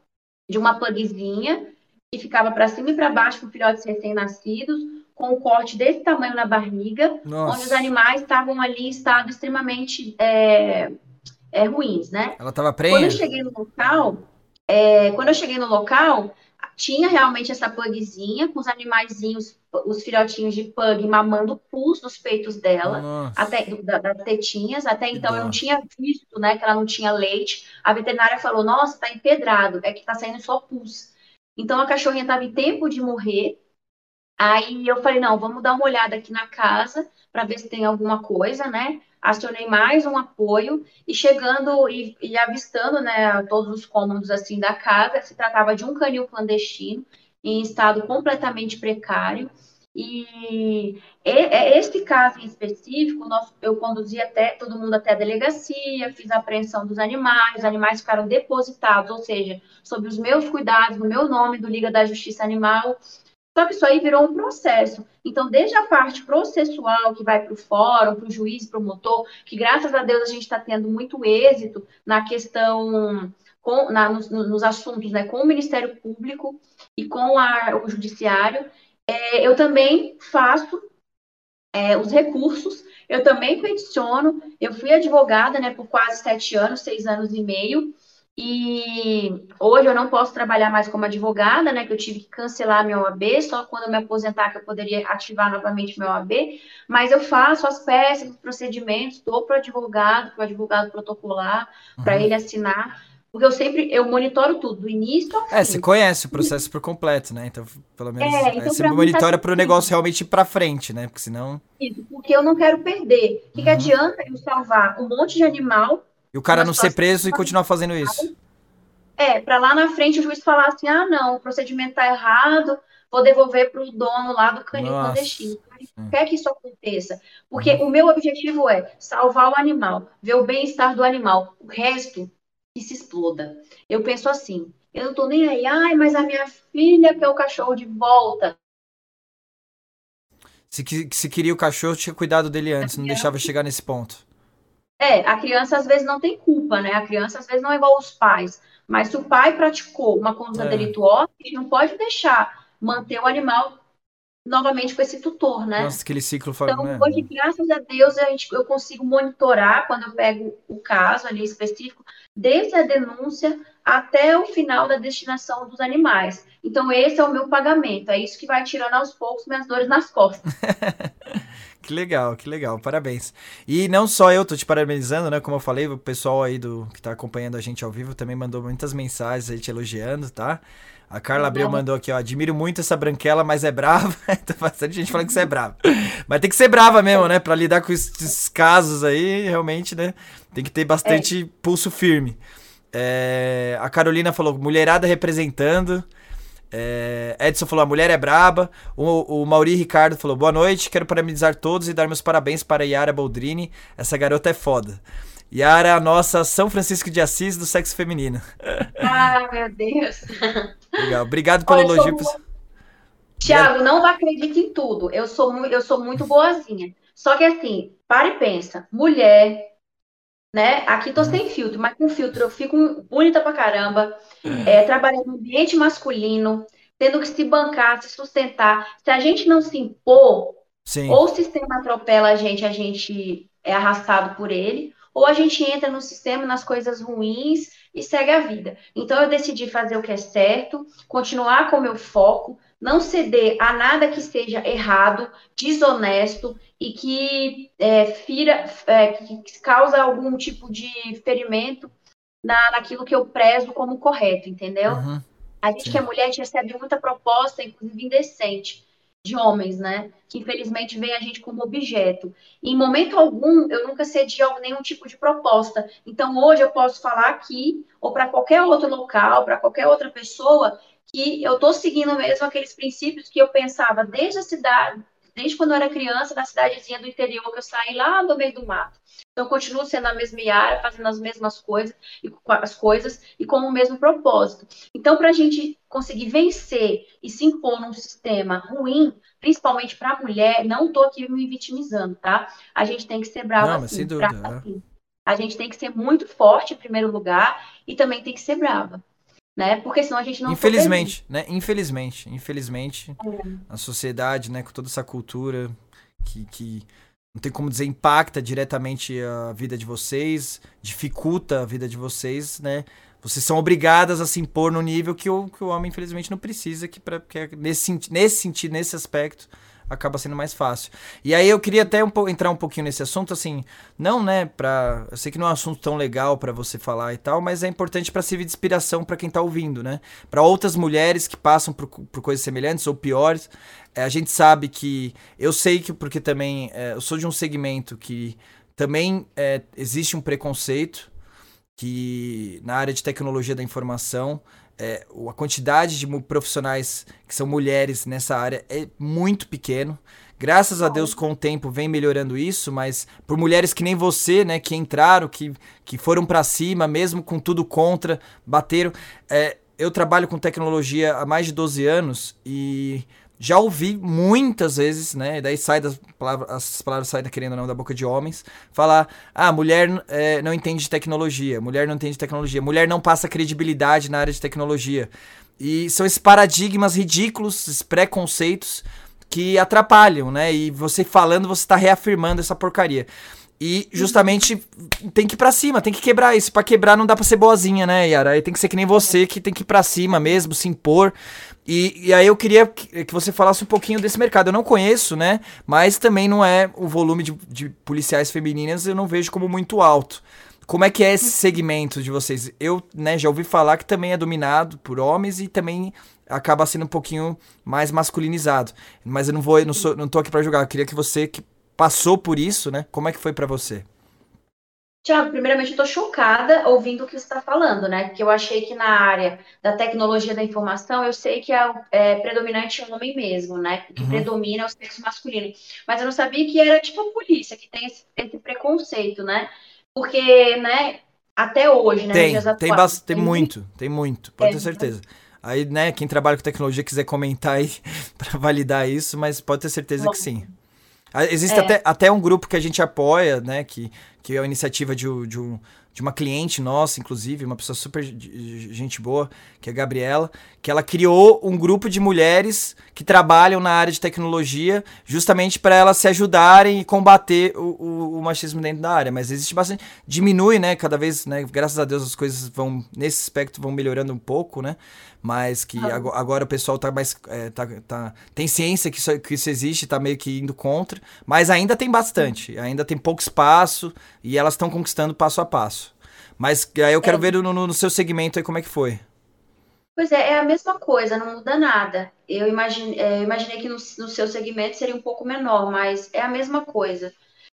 S2: de uma pugzinha que ficava para cima e para baixo com filhotes recém-nascidos, com um corte desse tamanho na barriga, Nossa. onde os animais estavam ali em estado extremamente é, é, ruins, né?
S1: Ela estava prenha?
S2: Quando eu cheguei no local, é, quando eu cheguei no local, tinha realmente essa pugzinha com os animaizinhos, os filhotinhos de pug mamando pus dos peitos dela, Nossa. até da, das tetinhas. Até então eu não tinha visto, né, que ela não tinha leite. A veterinária falou: "Nossa, tá empedrado, é que tá saindo só pus". Então a cachorrinha estava em tempo de morrer. Aí eu falei: "Não, vamos dar uma olhada aqui na casa para ver se tem alguma coisa, né?" Acionei mais um apoio e chegando e, e, avistando né, todos os cômodos assim da casa, se tratava de um canil clandestino em estado completamente precário. E este caso em específico, nós, eu conduzi até todo mundo até a delegacia, fiz a apreensão dos animais, os animais ficaram depositados, ou seja, sob os meus cuidados, no meu nome do Liga da Justiça Animal, só que isso aí virou um processo. Então, desde a parte processual, que vai para o fórum, para o juiz, para o motor, que graças a Deus a gente está tendo muito êxito na questão, com, na, nos, nos, assuntos né, com o Ministério Público e com a, o Judiciário, é, eu também faço é, os recursos, eu também peticiono, eu fui advogada né, por quase sete anos, seis anos e meio, e hoje eu não posso trabalhar mais como advogada, né? Que eu tive que cancelar meu OAB, só quando eu me aposentar que eu poderia ativar novamente meu OAB. Mas eu faço as peças, os procedimentos, dou para o advogado, para o advogado protocolar, uhum. para ele assinar. Porque eu sempre, eu monitoro tudo, do início ao
S1: é, fim. É, você conhece o processo por completo, né? Então, pelo menos, é, então, você monitora tá para o negócio realmente ir para frente, né? Porque senão...
S2: Isso, porque eu não quero perder. O que, uhum. que adianta eu salvar um monte de animal
S1: e o cara não ser preso e continuar fazendo isso.
S2: É, para lá na frente o juiz falar assim: ah, não, o procedimento tá errado, vou devolver para o dono lá do canil clandestino. Não quer que isso aconteça. Porque uhum. o meu objetivo é salvar o animal, ver o bem-estar do animal. O resto que se exploda. Eu penso assim: eu não tô nem aí, ai, mas a minha filha quer o cachorro de volta.
S1: Se, se queria o cachorro, tinha cuidado dele antes, não deixava chegar nesse ponto.
S2: É, a criança às vezes não tem culpa, né? A criança às vezes não é igual aos pais. Mas se o pai praticou uma conduta é. delituosa, gente não pode deixar manter o animal novamente com esse tutor, né?
S1: Nossa, aquele ciclo
S2: Então, né? hoje, graças a Deus, a gente, eu consigo monitorar quando eu pego o caso ali específico, desde a denúncia até o final da destinação dos animais. Então, esse é o meu pagamento. É isso que vai tirando aos poucos minhas dores nas costas.
S1: Que legal, que legal, parabéns. E não só eu tô te parabenizando, né? Como eu falei, o pessoal aí do que tá acompanhando a gente ao vivo também mandou muitas mensagens aí te elogiando, tá? A Carla Abreu mandou aqui, ó. Admiro muito essa branquela, mas é brava. tá bastante gente falando que você é brava. Mas tem que ser brava mesmo, né? Pra lidar com esses casos aí, realmente, né? Tem que ter bastante é. pulso firme. É... A Carolina falou, mulherada representando. É, Edson falou: a mulher é braba. O, o Mauri Ricardo falou: boa noite, quero parabenizar todos e dar meus parabéns para Yara Boldrini. Essa garota é foda. Yara é a nossa São Francisco de Assis do sexo feminino.
S2: Ah, meu Deus.
S1: Legal, obrigado pelo Olha, elogio. Sou...
S2: Tiago, não acredite em tudo. Eu sou, eu sou muito boazinha. Só que assim, para e pensa: mulher, né? Aqui tô sem filtro, mas com filtro eu fico bonita pra caramba, é, trabalhando no ambiente masculino, tendo que se bancar, se sustentar. Se a gente não se impor, Sim. ou o sistema atropela a gente, a gente é arrastado por ele, ou a gente entra no sistema, nas coisas ruins e segue a vida. Então eu decidi fazer o que é certo, continuar com o meu foco, não ceder a nada que seja errado, desonesto e que é, fira, é, que causa algum tipo de ferimento na, naquilo que eu prezo como correto, entendeu? Uhum. A gente Sim. que é mulher, a gente recebe muita proposta, inclusive indecente, de homens, né? Que infelizmente vê a gente como objeto. E, em momento algum, eu nunca cedi a nenhum tipo de proposta. Então, hoje eu posso falar aqui, ou para qualquer outro local, para qualquer outra pessoa, que eu estou seguindo mesmo aqueles princípios que eu pensava desde a cidade, desde quando eu era criança, na cidadezinha do interior, que eu saí lá do meio do mato. Então, eu continuo sendo a mesma Yara, fazendo as mesmas coisas, e, as coisas e com o mesmo propósito. Então, para a gente conseguir vencer e se impor num sistema ruim, principalmente para a mulher, não estou aqui me vitimizando, tá? A gente tem que ser brava
S1: não, assim, dúvida, é. assim.
S2: A gente tem que ser muito forte em primeiro lugar e também tem que ser brava né? Porque senão a gente não
S1: Infelizmente, né? Infelizmente, infelizmente, é. a sociedade, né, com toda essa cultura que, que não tem como dizer impacta diretamente a vida de vocês, dificulta a vida de vocês, né? Vocês são obrigadas a se impor no nível que o, que o homem, infelizmente, não precisa, que, pra, que é nesse, nesse sentido, nesse aspecto, acaba sendo mais fácil. E aí eu queria até um entrar um pouquinho nesse assunto, assim, não, né, pra... Eu sei que não é um assunto tão legal para você falar e tal, mas é importante para servir de inspiração para quem tá ouvindo, né? Para outras mulheres que passam por, por coisas semelhantes ou piores. É, a gente sabe que... Eu sei que, porque também... É, eu sou de um segmento que também é, existe um preconceito que na área de tecnologia da informação é, a quantidade de profissionais que são mulheres nessa área é muito pequeno. Graças a Deus, com o tempo, vem melhorando isso, mas por mulheres que nem você, né, que entraram, que, que foram para cima, mesmo com tudo contra, bateram. É, eu trabalho com tecnologia há mais de 12 anos e já ouvi muitas vezes, né? Daí sai das palavras, as palavras saem querendo ou não da boca de homens, falar: ah, mulher é, não entende de tecnologia, mulher não entende de tecnologia, mulher não passa credibilidade na área de tecnologia. E são esses paradigmas ridículos, esses preconceitos que atrapalham, né? E você falando, você está reafirmando essa porcaria. E justamente tem que ir pra cima, tem que quebrar isso. Para quebrar não dá pra ser boazinha, né, Yara? Aí tem que ser que nem você, que tem que ir pra cima mesmo, se impor. E, e aí eu queria que, que você falasse um pouquinho desse mercado. Eu não conheço, né? Mas também não é o volume de, de policiais femininas, eu não vejo como muito alto. Como é que é esse segmento de vocês? Eu né, já ouvi falar que também é dominado por homens e também acaba sendo um pouquinho mais masculinizado. Mas eu não vou, não, sou, não tô aqui para julgar. Eu queria que você que passou por isso, né? Como é que foi para você?
S2: Tiago, primeiramente eu tô chocada ouvindo o que você está falando, né? Porque eu achei que na área da tecnologia da informação, eu sei que é, é predominante o homem mesmo, né? O que uhum. predomina é o sexo masculino. Mas eu não sabia que era tipo a polícia, que tem esse, esse preconceito, né? Porque, né, até hoje, né?
S1: Tem, tem, atuais, tem, tem muito, tem muito, pode é, ter certeza. Aí, né, quem trabalha com tecnologia quiser comentar aí para validar isso, mas pode ter certeza Bom. que sim. Ah, existe é. até, até um grupo que a gente apoia, né? Que, que é a iniciativa de, de, um, de uma cliente nossa, inclusive, uma pessoa super gente boa, que é a Gabriela, que ela criou um grupo de mulheres que trabalham na área de tecnologia, justamente para elas se ajudarem e combater o, o, o, machismo dentro da área. Mas existe bastante. Diminui, né? Cada vez, né? Graças a Deus as coisas vão, nesse aspecto, vão melhorando um pouco, né? Mas que ah. agora, agora, o pessoal tá mais. É, tá, tá, tem ciência que isso, que isso existe, tá meio que indo contra, mas ainda tem bastante, ainda tem pouco espaço e elas estão conquistando passo a passo. Mas aí eu quero é. ver no, no, seu segmento aí como é que foi.
S2: Pois é, é a mesma coisa, não muda nada. Eu imaginei, é, imaginei que no, no seu segmento seria um pouco menor, mas é a mesma coisa.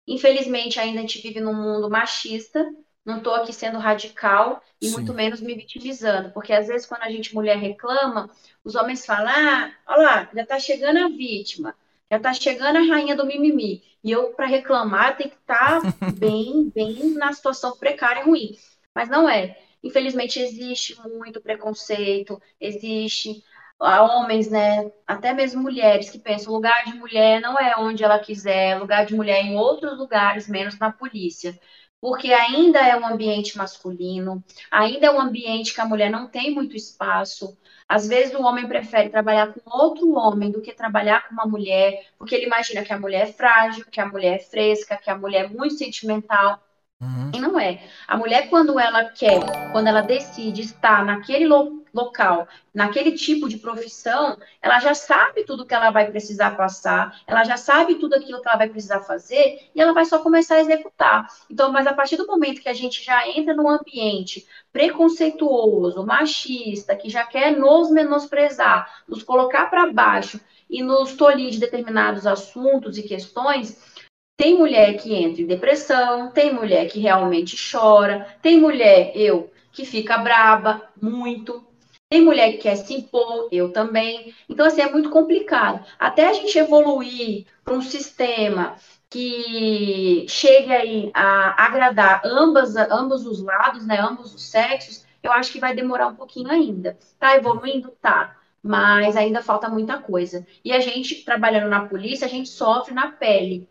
S2: Infelizmente, ainda a gente vive num mundo machista, não estou aqui sendo radical e Sim. muito menos me vitimizando, porque às vezes quando a gente mulher reclama, os homens falam: ah, olha lá, já está chegando a vítima, já está chegando a rainha do mimimi. E eu, para reclamar, tenho que estar tá bem, bem na situação precária e ruim. Mas não é. Infelizmente, existe muito preconceito, existe ah, homens, né, até mesmo mulheres que pensam lugar de mulher não é onde ela quiser, lugar de mulher é em outros lugares, menos na polícia porque ainda é um ambiente masculino, ainda é um ambiente que a mulher não tem muito espaço. Às vezes o homem prefere trabalhar com outro homem do que trabalhar com uma mulher, porque ele imagina que a mulher é frágil, que a mulher é fresca, que a mulher é muito sentimental. Uhum. E não é. A mulher, quando ela quer, quando ela decide estar naquele, lo local, naquele tipo de profissão, ela já sabe tudo que ela vai precisar passar, ela já sabe tudo aquilo que ela vai precisar fazer e ela vai só começar a executar. Então, mas a partir do momento que a gente já entra num ambiente preconceituoso, machista, que já quer nos menosprezar, nos colocar para baixo e nos tolir de determinados assuntos e questões, tem mulher que entra em depressão, tem mulher que realmente chora, tem mulher, eu, que fica braba, muito. Tem mulher que quer se impor, eu também. Então, assim, é muito complicado. Até a gente evoluir para um sistema que chegue aí a agradar ambas, ambos os lados, né, ambos os sexos, eu acho que vai demorar um pouquinho ainda. Tá evoluindo? Tá. Mas ainda falta muita coisa. E a gente, trabalhando na polícia, a gente sofre na pele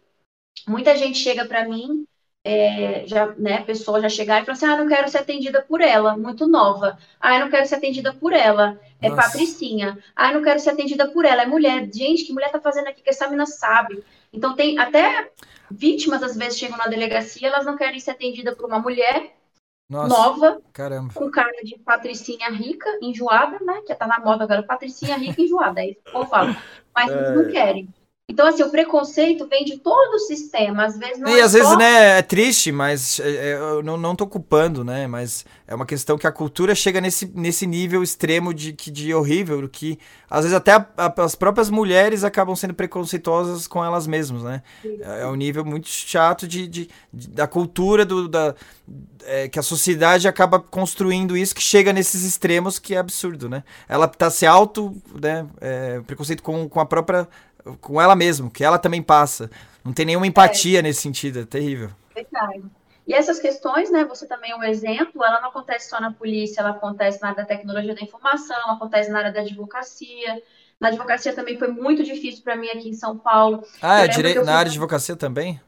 S2: Muita gente chega para mim, é, já, né, pessoa já chegar e fala assim, ah, não quero ser atendida por ela, muito nova. Ah, não quero ser atendida por ela, é Nossa. patricinha. Ah, não quero ser atendida por ela, é mulher. Gente, que mulher tá fazendo aqui que essa menina sabe? Então tem até vítimas às vezes chegam na delegacia, elas não querem ser atendidas por uma mulher Nossa, nova,
S1: caramba.
S2: com cara de patricinha rica, enjoada, né? Que tá na moda agora, patricinha rica, enjoada, é isso que eu falo. Mas é... não querem. Então, assim, o preconceito vem de todo o sistema, às vezes não
S1: E
S2: é
S1: às
S2: só...
S1: vezes, né, é triste, mas é, é, eu não, não tô culpando, né, mas é uma questão que a cultura chega nesse, nesse nível extremo de, de horrível, que às vezes até a, a, as próprias mulheres acabam sendo preconceituosas com elas mesmas, né? É, é um nível muito chato de, de, de da cultura, do, da, é, que a sociedade acaba construindo isso, que chega nesses extremos que é absurdo, né? Ela tá se auto, né, é, preconceito com, com a própria com ela mesma, que ela também passa. Não tem nenhuma empatia é. nesse sentido, é terrível.
S2: Verdade. E essas questões, né, você também é um exemplo, ela não acontece só na polícia, ela acontece na área da tecnologia da informação, acontece na área da advocacia. Na advocacia também foi muito difícil para mim aqui em São Paulo.
S1: Ah, é dire... na área de advocacia também?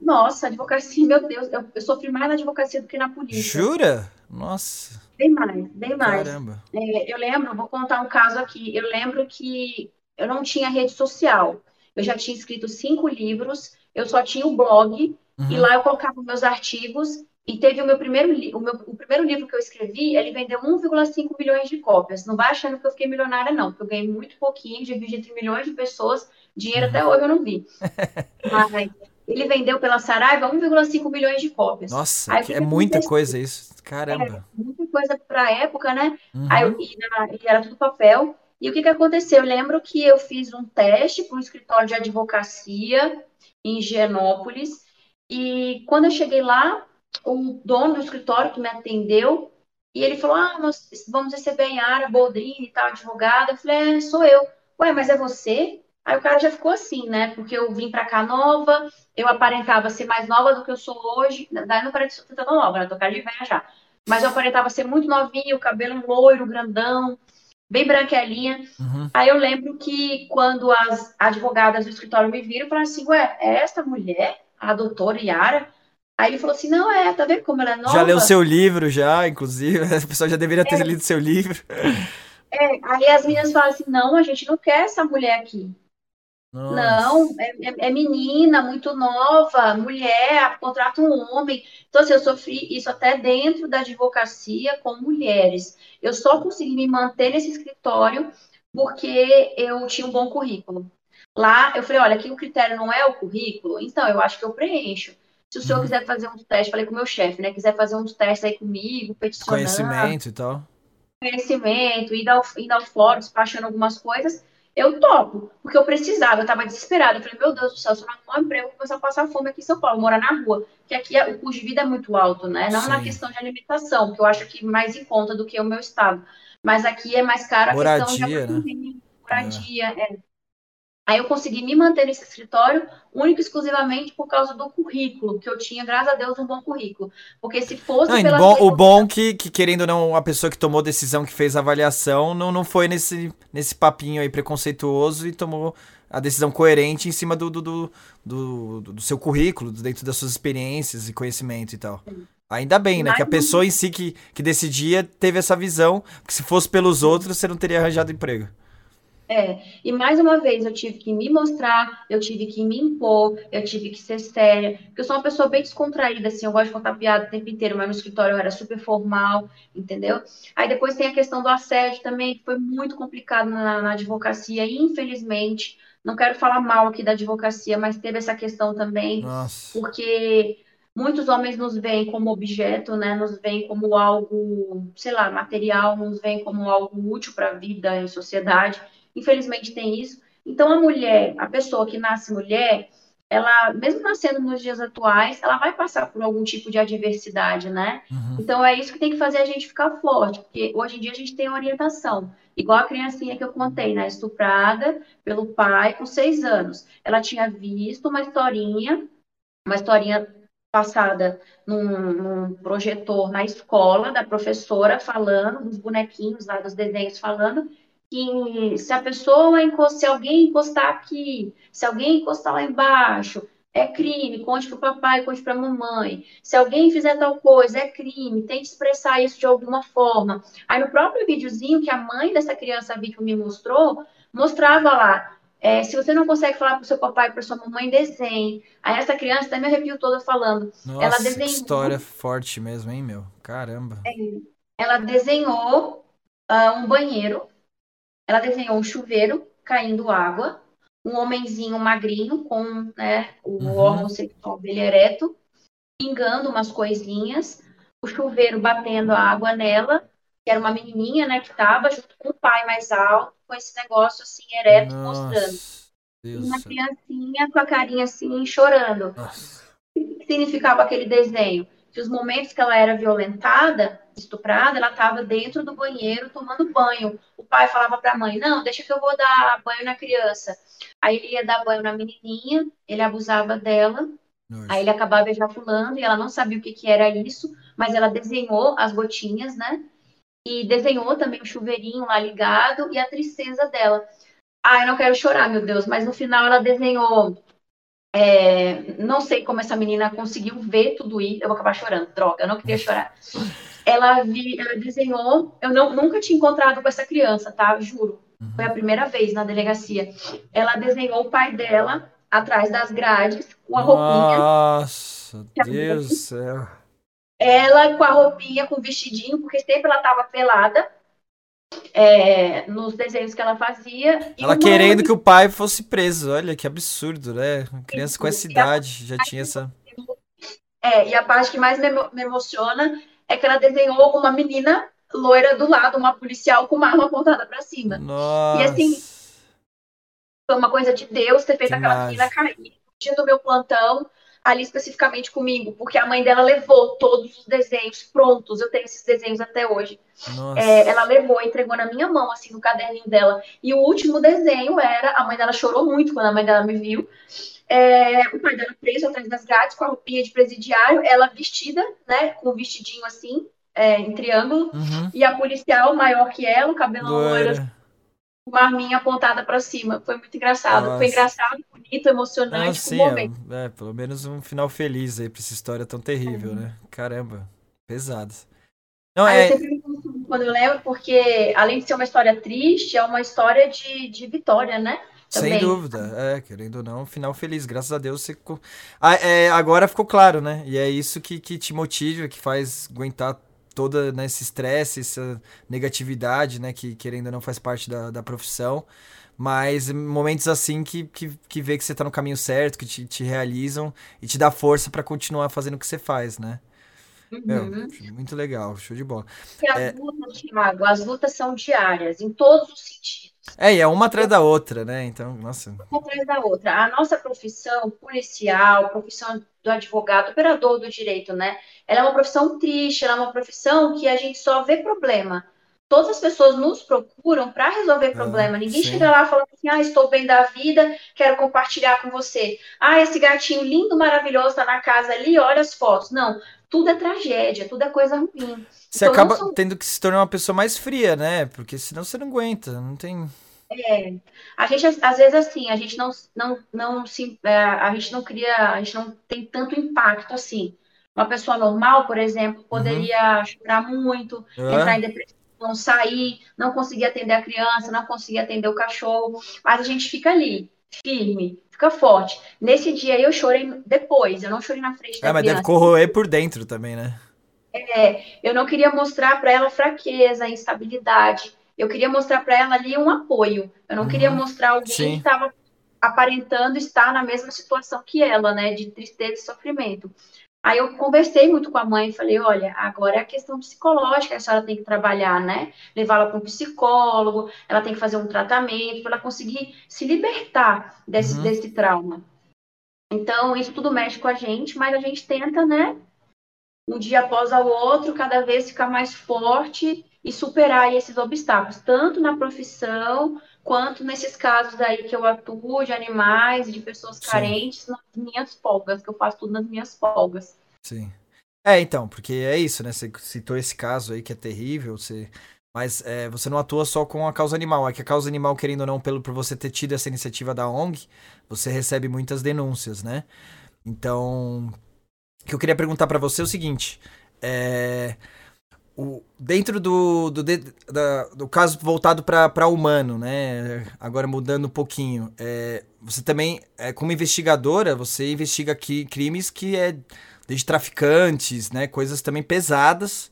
S2: Nossa, advocacia, meu Deus, eu, eu, sofri mais na advocacia do que na polícia.
S1: Jura? Nossa.
S2: Bem mais, bem mais.
S1: Caramba.
S2: É, eu lembro, vou contar um caso aqui. Eu lembro que eu não tinha rede social. Eu já tinha escrito cinco livros, eu só tinha o blog, uhum. e lá eu colocava meus artigos, e teve o meu primeiro o, meu, o primeiro livro que eu escrevi, ele vendeu 1,5 milhões de cópias. Não vai achando que eu fiquei milionária, não, porque eu ganhei muito pouquinho, dividi entre milhões de pessoas, dinheiro até hoje eu não vi. Mas ele vendeu pela Saraiva 1,5 milhões de cópias.
S1: Nossa, é muita coisa isso. Caramba.
S2: É, muita coisa para a época, né? Uhum. Aí, e, na, e era tudo papel. E o que, que aconteceu? Eu lembro que eu fiz um teste para um escritório de advocacia em Higienópolis, e quando eu cheguei lá, o dono do escritório que me atendeu, e ele falou: Ah, nós vamos receber a Yara Boldrini e tal, advogada. Eu falei: É, sou eu. Ué, mas é você? Aí o cara já ficou assim, né? Porque eu vim pra cá nova, eu aparentava ser mais nova do que eu sou hoje. Daí não parece ser tão nova, né? Tô cara de velha já. Mas eu aparentava ser muito novinha, o cabelo loiro, grandão bem branquelinha. Uhum. Aí eu lembro que quando as advogadas do escritório me viram, falaram assim, ué, é essa mulher, a doutora Yara? Aí ele falou assim, não é, tá vendo como ela é nova?
S1: Já leu seu livro, já, inclusive, a pessoa já deveria ter é. lido seu livro.
S2: É, aí as meninas falam assim, não, a gente não quer essa mulher aqui. Nossa. Não, é, é, é, menina, muito nova, mulher, contrata um homem. Então, assim, eu sofri isso até dentro da advocacia com mulheres. Eu só consegui me manter nesse escritório porque eu tinha um bom currículo. Lá, eu falei, olha, aqui o critério não é o currículo, então eu acho que eu preencho. Se o senhor uhum. quiser fazer um teste, falei com o meu chefe, né? Quiser fazer uns testes aí comigo, peticionar.
S1: Conhecimento e tal.
S2: Conhecimento, ir ao, ir ao fórum, despachando algumas coisas eu topo, porque eu precisava, eu tava desesperada. Eu falei, meu Deus do céu, se eu não arrumar um emprego, vou começar a passar fome aqui em São Paulo, morar na rua. Que aqui o custo de vida é muito alto, né? Não Sim. na questão de alimentação, que eu acho que mais em conta do que o meu estado. Mas aqui é mais caro a
S1: moradia,
S2: questão
S1: de
S2: né? moradia. É. É. Aí eu consegui me manter nesse escritório único e exclusivamente por causa do currículo, que eu tinha, graças a Deus, um bom currículo. Porque se fosse.
S1: Não, bom, o bom que, que, querendo ou não, a pessoa que tomou a decisão, que fez a avaliação, não, não foi nesse, nesse papinho aí preconceituoso e tomou a decisão coerente em cima do, do, do, do, do seu currículo, dentro das suas experiências e conhecimento e tal. Sim. Ainda bem, né? que a pessoa em si que, que decidia teve essa visão, que se fosse pelos outros, você não teria arranjado emprego.
S2: É, e mais uma vez eu tive que me mostrar, eu tive que me impor, eu tive que ser séria, porque eu sou uma pessoa bem descontraída, assim, eu gosto de contar piada o tempo inteiro, mas no escritório eu era super formal, entendeu? Aí depois tem a questão do assédio também, que foi muito complicado na, na advocacia, infelizmente, não quero falar mal aqui da advocacia, mas teve essa questão também,
S1: Nossa.
S2: porque muitos homens nos veem como objeto, né? Nos veem como algo, sei lá, material, nos veem como algo útil para a vida em sociedade. Infelizmente tem isso. Então a mulher, a pessoa que nasce mulher, ela, mesmo nascendo nos dias atuais, ela vai passar por algum tipo de adversidade, né?
S1: Uhum.
S2: Então é isso que tem que fazer a gente ficar forte, porque hoje em dia a gente tem orientação. Igual a criancinha que eu contei, né? Estuprada pelo pai com seis anos. Ela tinha visto uma historinha, uma historinha passada num, num, projetor na escola da professora falando dos bonequinhos lá dos desenhos falando que se a pessoa encostar, se alguém encostar aqui, se alguém encostar lá embaixo, é crime, conte para o papai, conte para a mamãe. Se alguém fizer tal coisa, é crime, tente expressar isso de alguma forma. Aí no próprio videozinho que a mãe dessa criança vítima me mostrou, mostrava lá, é, se você não consegue falar para o seu papai e para sua mamãe, desenhe. Aí essa criança até me arrepio toda falando.
S1: Nossa, ela desenhou. Que história forte mesmo, hein, meu? Caramba.
S2: É, ela desenhou uh, um banheiro, ela desenhou um chuveiro caindo água, um homenzinho magrinho com né, o uhum. órgão sexual dele ereto, pingando umas coisinhas, o chuveiro batendo a água nela, que era uma menininha, né, que estava junto com o pai mais alto, com esse negócio assim, ereto,
S1: Nossa,
S2: mostrando.
S1: Deus
S2: uma criancinha com a carinha assim, chorando.
S1: Nossa.
S2: O que significava aquele desenho? Que os momentos que ela era violentada, estuprada, ela estava dentro do banheiro tomando banho. O pai falava para a mãe: Não, deixa que eu vou dar banho na criança. Aí ele ia dar banho na menininha, ele abusava dela.
S1: Nossa.
S2: Aí ele acabava ejaculando e ela não sabia o que, que era isso, mas ela desenhou as gotinhas, né? e desenhou também o chuveirinho lá ligado e a tristeza dela. Ai, não quero chorar, meu Deus, mas no final ela desenhou. É, não sei como essa menina conseguiu ver tudo isso. Eu vou acabar chorando, droga, eu não queria chorar. Ela, vi, ela desenhou. Eu não, nunca tinha encontrado com essa criança, tá? Juro. Foi a primeira vez na delegacia. Ela desenhou o pai dela atrás das grades com a roupinha.
S1: Nossa, Deus do céu
S2: ela com a roupinha, com o vestidinho, porque sempre ela estava pelada é, nos desenhos que ela fazia.
S1: Ela querendo que o pai fosse preso, olha que absurdo, né? Uma criança com essa idade já tinha essa.
S2: É, e a parte que mais me, emociona é que ela desenhou uma menina loira do lado, uma policial com uma arma apontada para cima.
S1: Nossa.
S2: E assim, foi uma coisa de Deus ter feito que aquela menina cair do meu plantão ali especificamente comigo, porque a mãe dela levou todos os desenhos prontos, eu tenho esses desenhos até hoje. É, ela levou, entregou na minha mão, assim, no caderninho dela. E o último desenho era, a mãe dela chorou muito quando a mãe dela me viu. É, o pai dela preso atrás das grades, com a roupinha de presidiário, ela vestida, né, com o vestidinho assim, é, em triângulo,
S1: uhum.
S2: e a policial maior que ela, o cabelo loiro uma arminha apontada para cima. Foi muito engraçado. Nossa. Foi engraçado, bonito, emocionante, ah, sim,
S1: é, é, pelo menos um final feliz aí pra essa história tão terrível, é. né? Caramba, pesado.
S2: Não, é... Eu sempre me quando eu lembro, porque além de ser uma história triste, é uma história de, de vitória, né?
S1: Também. Sem dúvida, é, querendo ou não, um final feliz, graças a Deus você ficou... Ah, é, agora ficou claro, né? E é isso que, que te motiva, que faz aguentar toda né, esse estresse, essa negatividade, né, que querendo ou não faz parte da, da profissão, mas momentos assim que, que, que vê que você está no caminho certo, que te, te realizam e te dá força para continuar fazendo o que você faz, né?
S2: Uhum.
S1: É, muito legal, show de bola.
S2: E as é... lutas, Thiago, as lutas são diárias, em todos os sentidos.
S1: É, e é uma atrás da outra, né? Então, nossa.
S2: Uma atrás da outra. A nossa profissão policial, profissão do advogado, operador do direito, né? Ela é uma profissão triste, ela é uma profissão que a gente só vê problema. Todas as pessoas nos procuram para resolver ah, problema. Ninguém sim. chega lá falando assim: ah, estou bem da vida, quero compartilhar com você. Ah, esse gatinho lindo, maravilhoso, está na casa ali, olha as fotos. Não, tudo é tragédia, tudo é coisa ruim.
S1: Você então, acaba são... tendo que se tornar uma pessoa mais fria, né? Porque senão você não aguenta, não tem.
S2: É, a gente às vezes assim, a gente não, não, não se, é, a gente não cria, a gente não tem tanto impacto assim. Uma pessoa normal, por exemplo, poderia uhum. chorar muito, entrar em depressão, não sair, não conseguir atender a criança, não conseguir atender o cachorro, mas a gente fica ali, firme, fica forte. Nesse dia eu chorei depois, eu não chorei na frente da
S1: é, mas
S2: criança.
S1: deve corroer por dentro também, né?
S2: É, eu não queria mostrar para ela fraqueza, instabilidade. Eu queria mostrar para ela ali um apoio. Eu não uhum, queria mostrar alguém sim. que estava aparentando estar na mesma situação que ela, né, de tristeza e sofrimento. Aí eu conversei muito com a mãe e falei, olha, agora é a questão psicológica, a senhora tem que trabalhar, né? Levá-la para um psicólogo, ela tem que fazer um tratamento para ela conseguir se libertar desse, uhum. desse trauma. Então, isso tudo mexe com a gente, mas a gente tenta, né? Um dia após o outro, cada vez ficar mais forte e superar esses obstáculos, tanto na profissão quanto nesses casos aí que eu atuo de animais e de pessoas Sim. carentes nas minhas folgas, que eu faço tudo nas minhas folgas.
S1: Sim. É, então, porque é isso, né? Você citou esse caso aí que é terrível, você... mas é, você não atua só com a causa animal. É que a causa animal, querendo ou não, pelo por você ter tido essa iniciativa da ONG, você recebe muitas denúncias, né? Então, o que eu queria perguntar para você é o seguinte: é, o, dentro do, do, da, do caso voltado para humano, né? Agora mudando um pouquinho, é, você também, é, como investigadora, você investiga aqui crimes que é desde traficantes, né? Coisas também pesadas.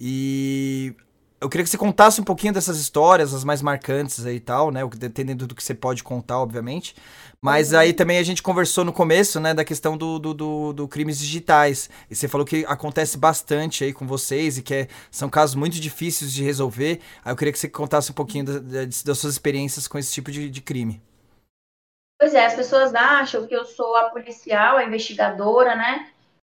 S1: E eu queria que você contasse um pouquinho dessas histórias, as mais marcantes aí e tal, né? Dependendo do que você pode contar, obviamente. Mas uhum. aí também a gente conversou no começo, né, da questão do, do, do, do, crimes digitais. E você falou que acontece bastante aí com vocês e que é, são casos muito difíceis de resolver. Aí eu queria que você contasse um pouquinho da, da, das suas experiências com esse tipo de, de crime.
S2: Pois é, as pessoas acham que eu sou a policial, a investigadora, né,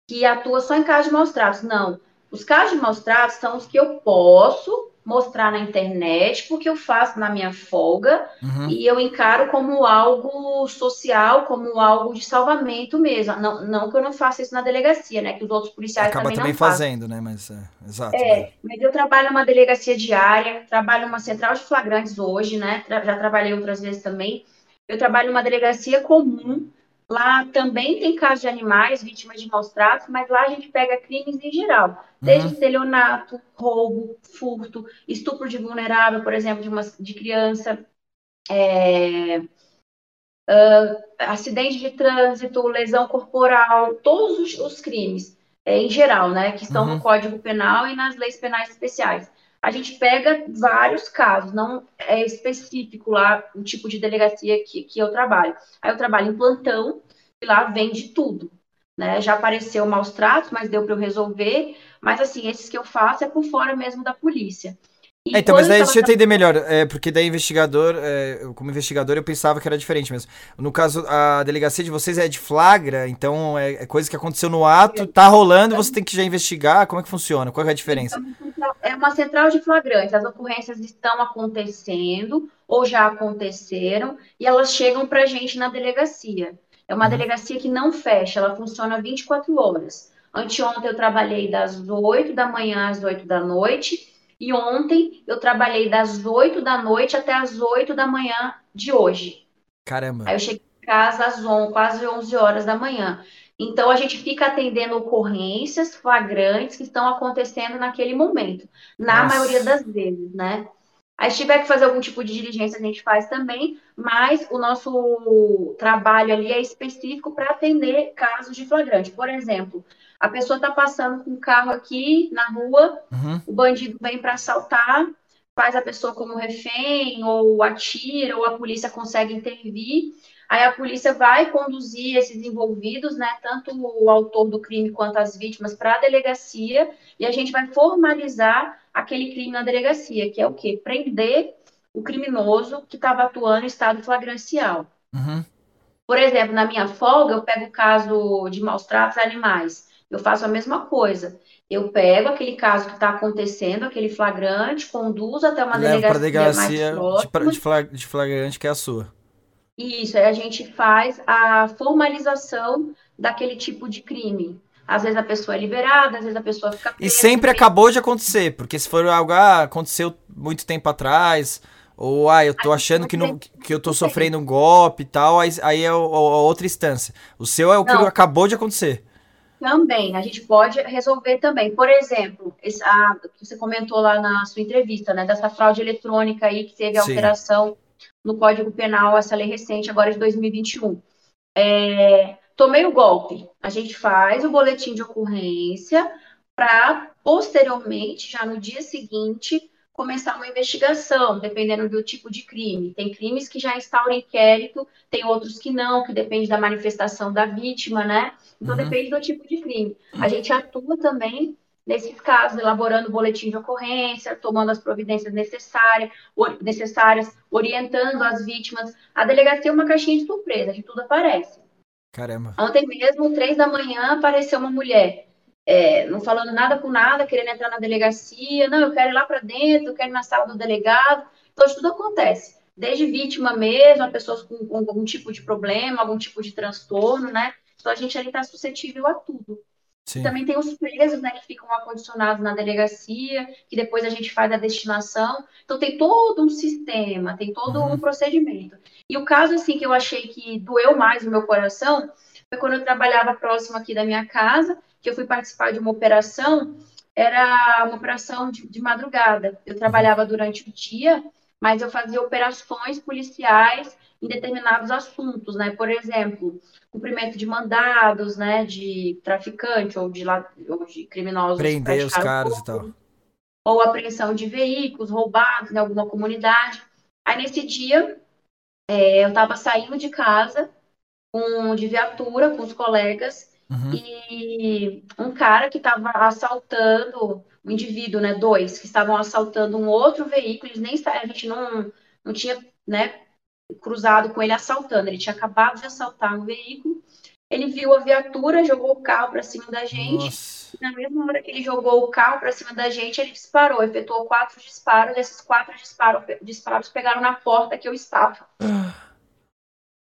S2: que atua só em casos de maus tratos. Não. Os casos de maus tratos são os que eu posso mostrar na internet, porque eu faço na minha folga uhum. e eu encaro como algo social, como algo de salvamento mesmo. Não, não que eu não faça isso na delegacia, né? Que os outros policiais
S1: Acaba
S2: também,
S1: também
S2: não
S1: fazendo,
S2: fazem.
S1: né? Mas, é, exato.
S2: É, né? mas eu trabalho numa delegacia diária, trabalho numa central de flagrantes hoje, né? Já trabalhei outras vezes também. Eu trabalho numa delegacia comum, Lá também tem casos de animais vítimas de maus tratos, mas lá a gente pega crimes em geral, desde uhum. estelionato, roubo, furto, estupro de vulnerável, por exemplo, de, uma, de criança, é, uh, acidente de trânsito, lesão corporal, todos os, os crimes, é, em geral, né, que estão uhum. no Código Penal e nas leis penais especiais. A gente pega vários casos, não é específico lá o tipo de delegacia que, que eu trabalho. Aí eu trabalho em plantão e lá vem de tudo. Né? Já apareceu maus tratos, mas deu para eu resolver. Mas assim, esses que eu faço é por fora mesmo da polícia.
S1: É, então, mas daí deixa eu entender melhor, é, porque daí investigador, é, como investigador eu pensava que era diferente mesmo. No caso, a delegacia de vocês é de flagra, então é, é coisa que aconteceu no ato, tá rolando, você tem que já investigar, como é que funciona? Qual é a diferença?
S2: É uma central de flagrantes, as ocorrências estão acontecendo ou já aconteceram e elas chegam pra gente na delegacia. É uma uhum. delegacia que não fecha, ela funciona 24 horas. Anteontem eu trabalhei das 8 da manhã às 8 da noite e ontem eu trabalhei das 8 da noite até as 8 da manhã de hoje.
S1: Caramba.
S2: Aí eu cheguei em casa às 11, quase 11 horas da manhã. Então a gente fica atendendo ocorrências flagrantes que estão acontecendo naquele momento, na Nossa. maioria das vezes, né? Aí se tiver que fazer algum tipo de diligência, a gente faz também, mas o nosso trabalho ali é específico para atender casos de flagrante. Por exemplo, a pessoa está passando com o carro aqui na rua, uhum. o bandido vem para assaltar, faz a pessoa como refém, ou atira, ou a polícia consegue intervir. Aí a polícia vai conduzir esses envolvidos, né, tanto o autor do crime quanto as vítimas, para a delegacia, e a gente vai formalizar aquele crime na delegacia, que é o quê? Prender o criminoso que estava atuando em estado flagrancial. Uhum. Por exemplo, na minha folga, eu pego o caso de maus tratos a animais. Eu faço a mesma coisa. Eu pego aquele caso que está acontecendo, aquele flagrante, conduzo até uma delegacia, delegacia
S1: mais de, flagrante que é a sua.
S2: Isso, aí a gente faz a formalização daquele tipo de crime. Às vezes a pessoa é liberada, às vezes a pessoa fica presa.
S1: E sempre acabou de acontecer, porque se for algo, ah, aconteceu muito tempo atrás, ou ah, eu tô achando que, não, que eu tô sofrendo um golpe e tal, aí, aí é a, a outra instância. O seu é o que não. acabou de acontecer.
S2: Também, a gente pode resolver também. Por exemplo, esse, a, você comentou lá na sua entrevista, né, dessa fraude eletrônica aí que teve alteração Sim. no Código Penal, essa lei recente, agora de 2021. É, tomei o golpe. A gente faz o boletim de ocorrência para, posteriormente, já no dia seguinte, começar uma investigação, dependendo do tipo de crime. Tem crimes que já instauram inquérito, tem outros que não, que depende da manifestação da vítima, né? Então, uhum. depende do tipo de crime. A gente atua também nesses casos, elaborando boletim de ocorrência, tomando as providências necessárias, necessárias orientando as vítimas. A delegacia é uma caixinha de surpresa, de tudo aparece.
S1: Caramba.
S2: Ontem mesmo, três da manhã, apareceu uma mulher é, não falando nada com nada, querendo entrar na delegacia, não, eu quero ir lá para dentro, eu quero ir na sala do delegado. Então, tudo acontece. Desde vítima mesmo, a pessoas com, com, algum tipo de problema, algum tipo de transtorno, né? Então, a gente ali está suscetível a tudo. Sim. Também tem os presos, né, que ficam acondicionados na delegacia, que depois a gente faz a destinação. Então, tem todo um sistema, tem todo uhum. um procedimento. E o caso, assim, que eu achei que doeu mais no meu coração foi quando eu trabalhava próximo aqui da minha casa, que eu fui participar de uma operação, era uma operação de, de madrugada. Eu trabalhava durante o dia, mas eu fazia operações policiais em determinados assuntos, né? Por exemplo, cumprimento de mandados, né? De traficante ou de, ou de criminosos.
S1: Prender os caras e tal.
S2: Ou apreensão de veículos roubados em alguma comunidade. Aí, nesse dia, é, eu estava saindo de casa com, de viatura com os colegas Uhum. E um cara que estava assaltando, um indivíduo, né, dois, que estavam assaltando um outro veículo, eles nem a gente não, não tinha, né, cruzado com ele assaltando, ele tinha acabado de assaltar um veículo, ele viu a viatura, jogou o carro para cima da gente, Nossa. na mesma hora que ele jogou o carro para cima da gente, ele disparou, efetuou quatro disparos, esses quatro disparos, disparos pegaram na porta que eu estava. Ah.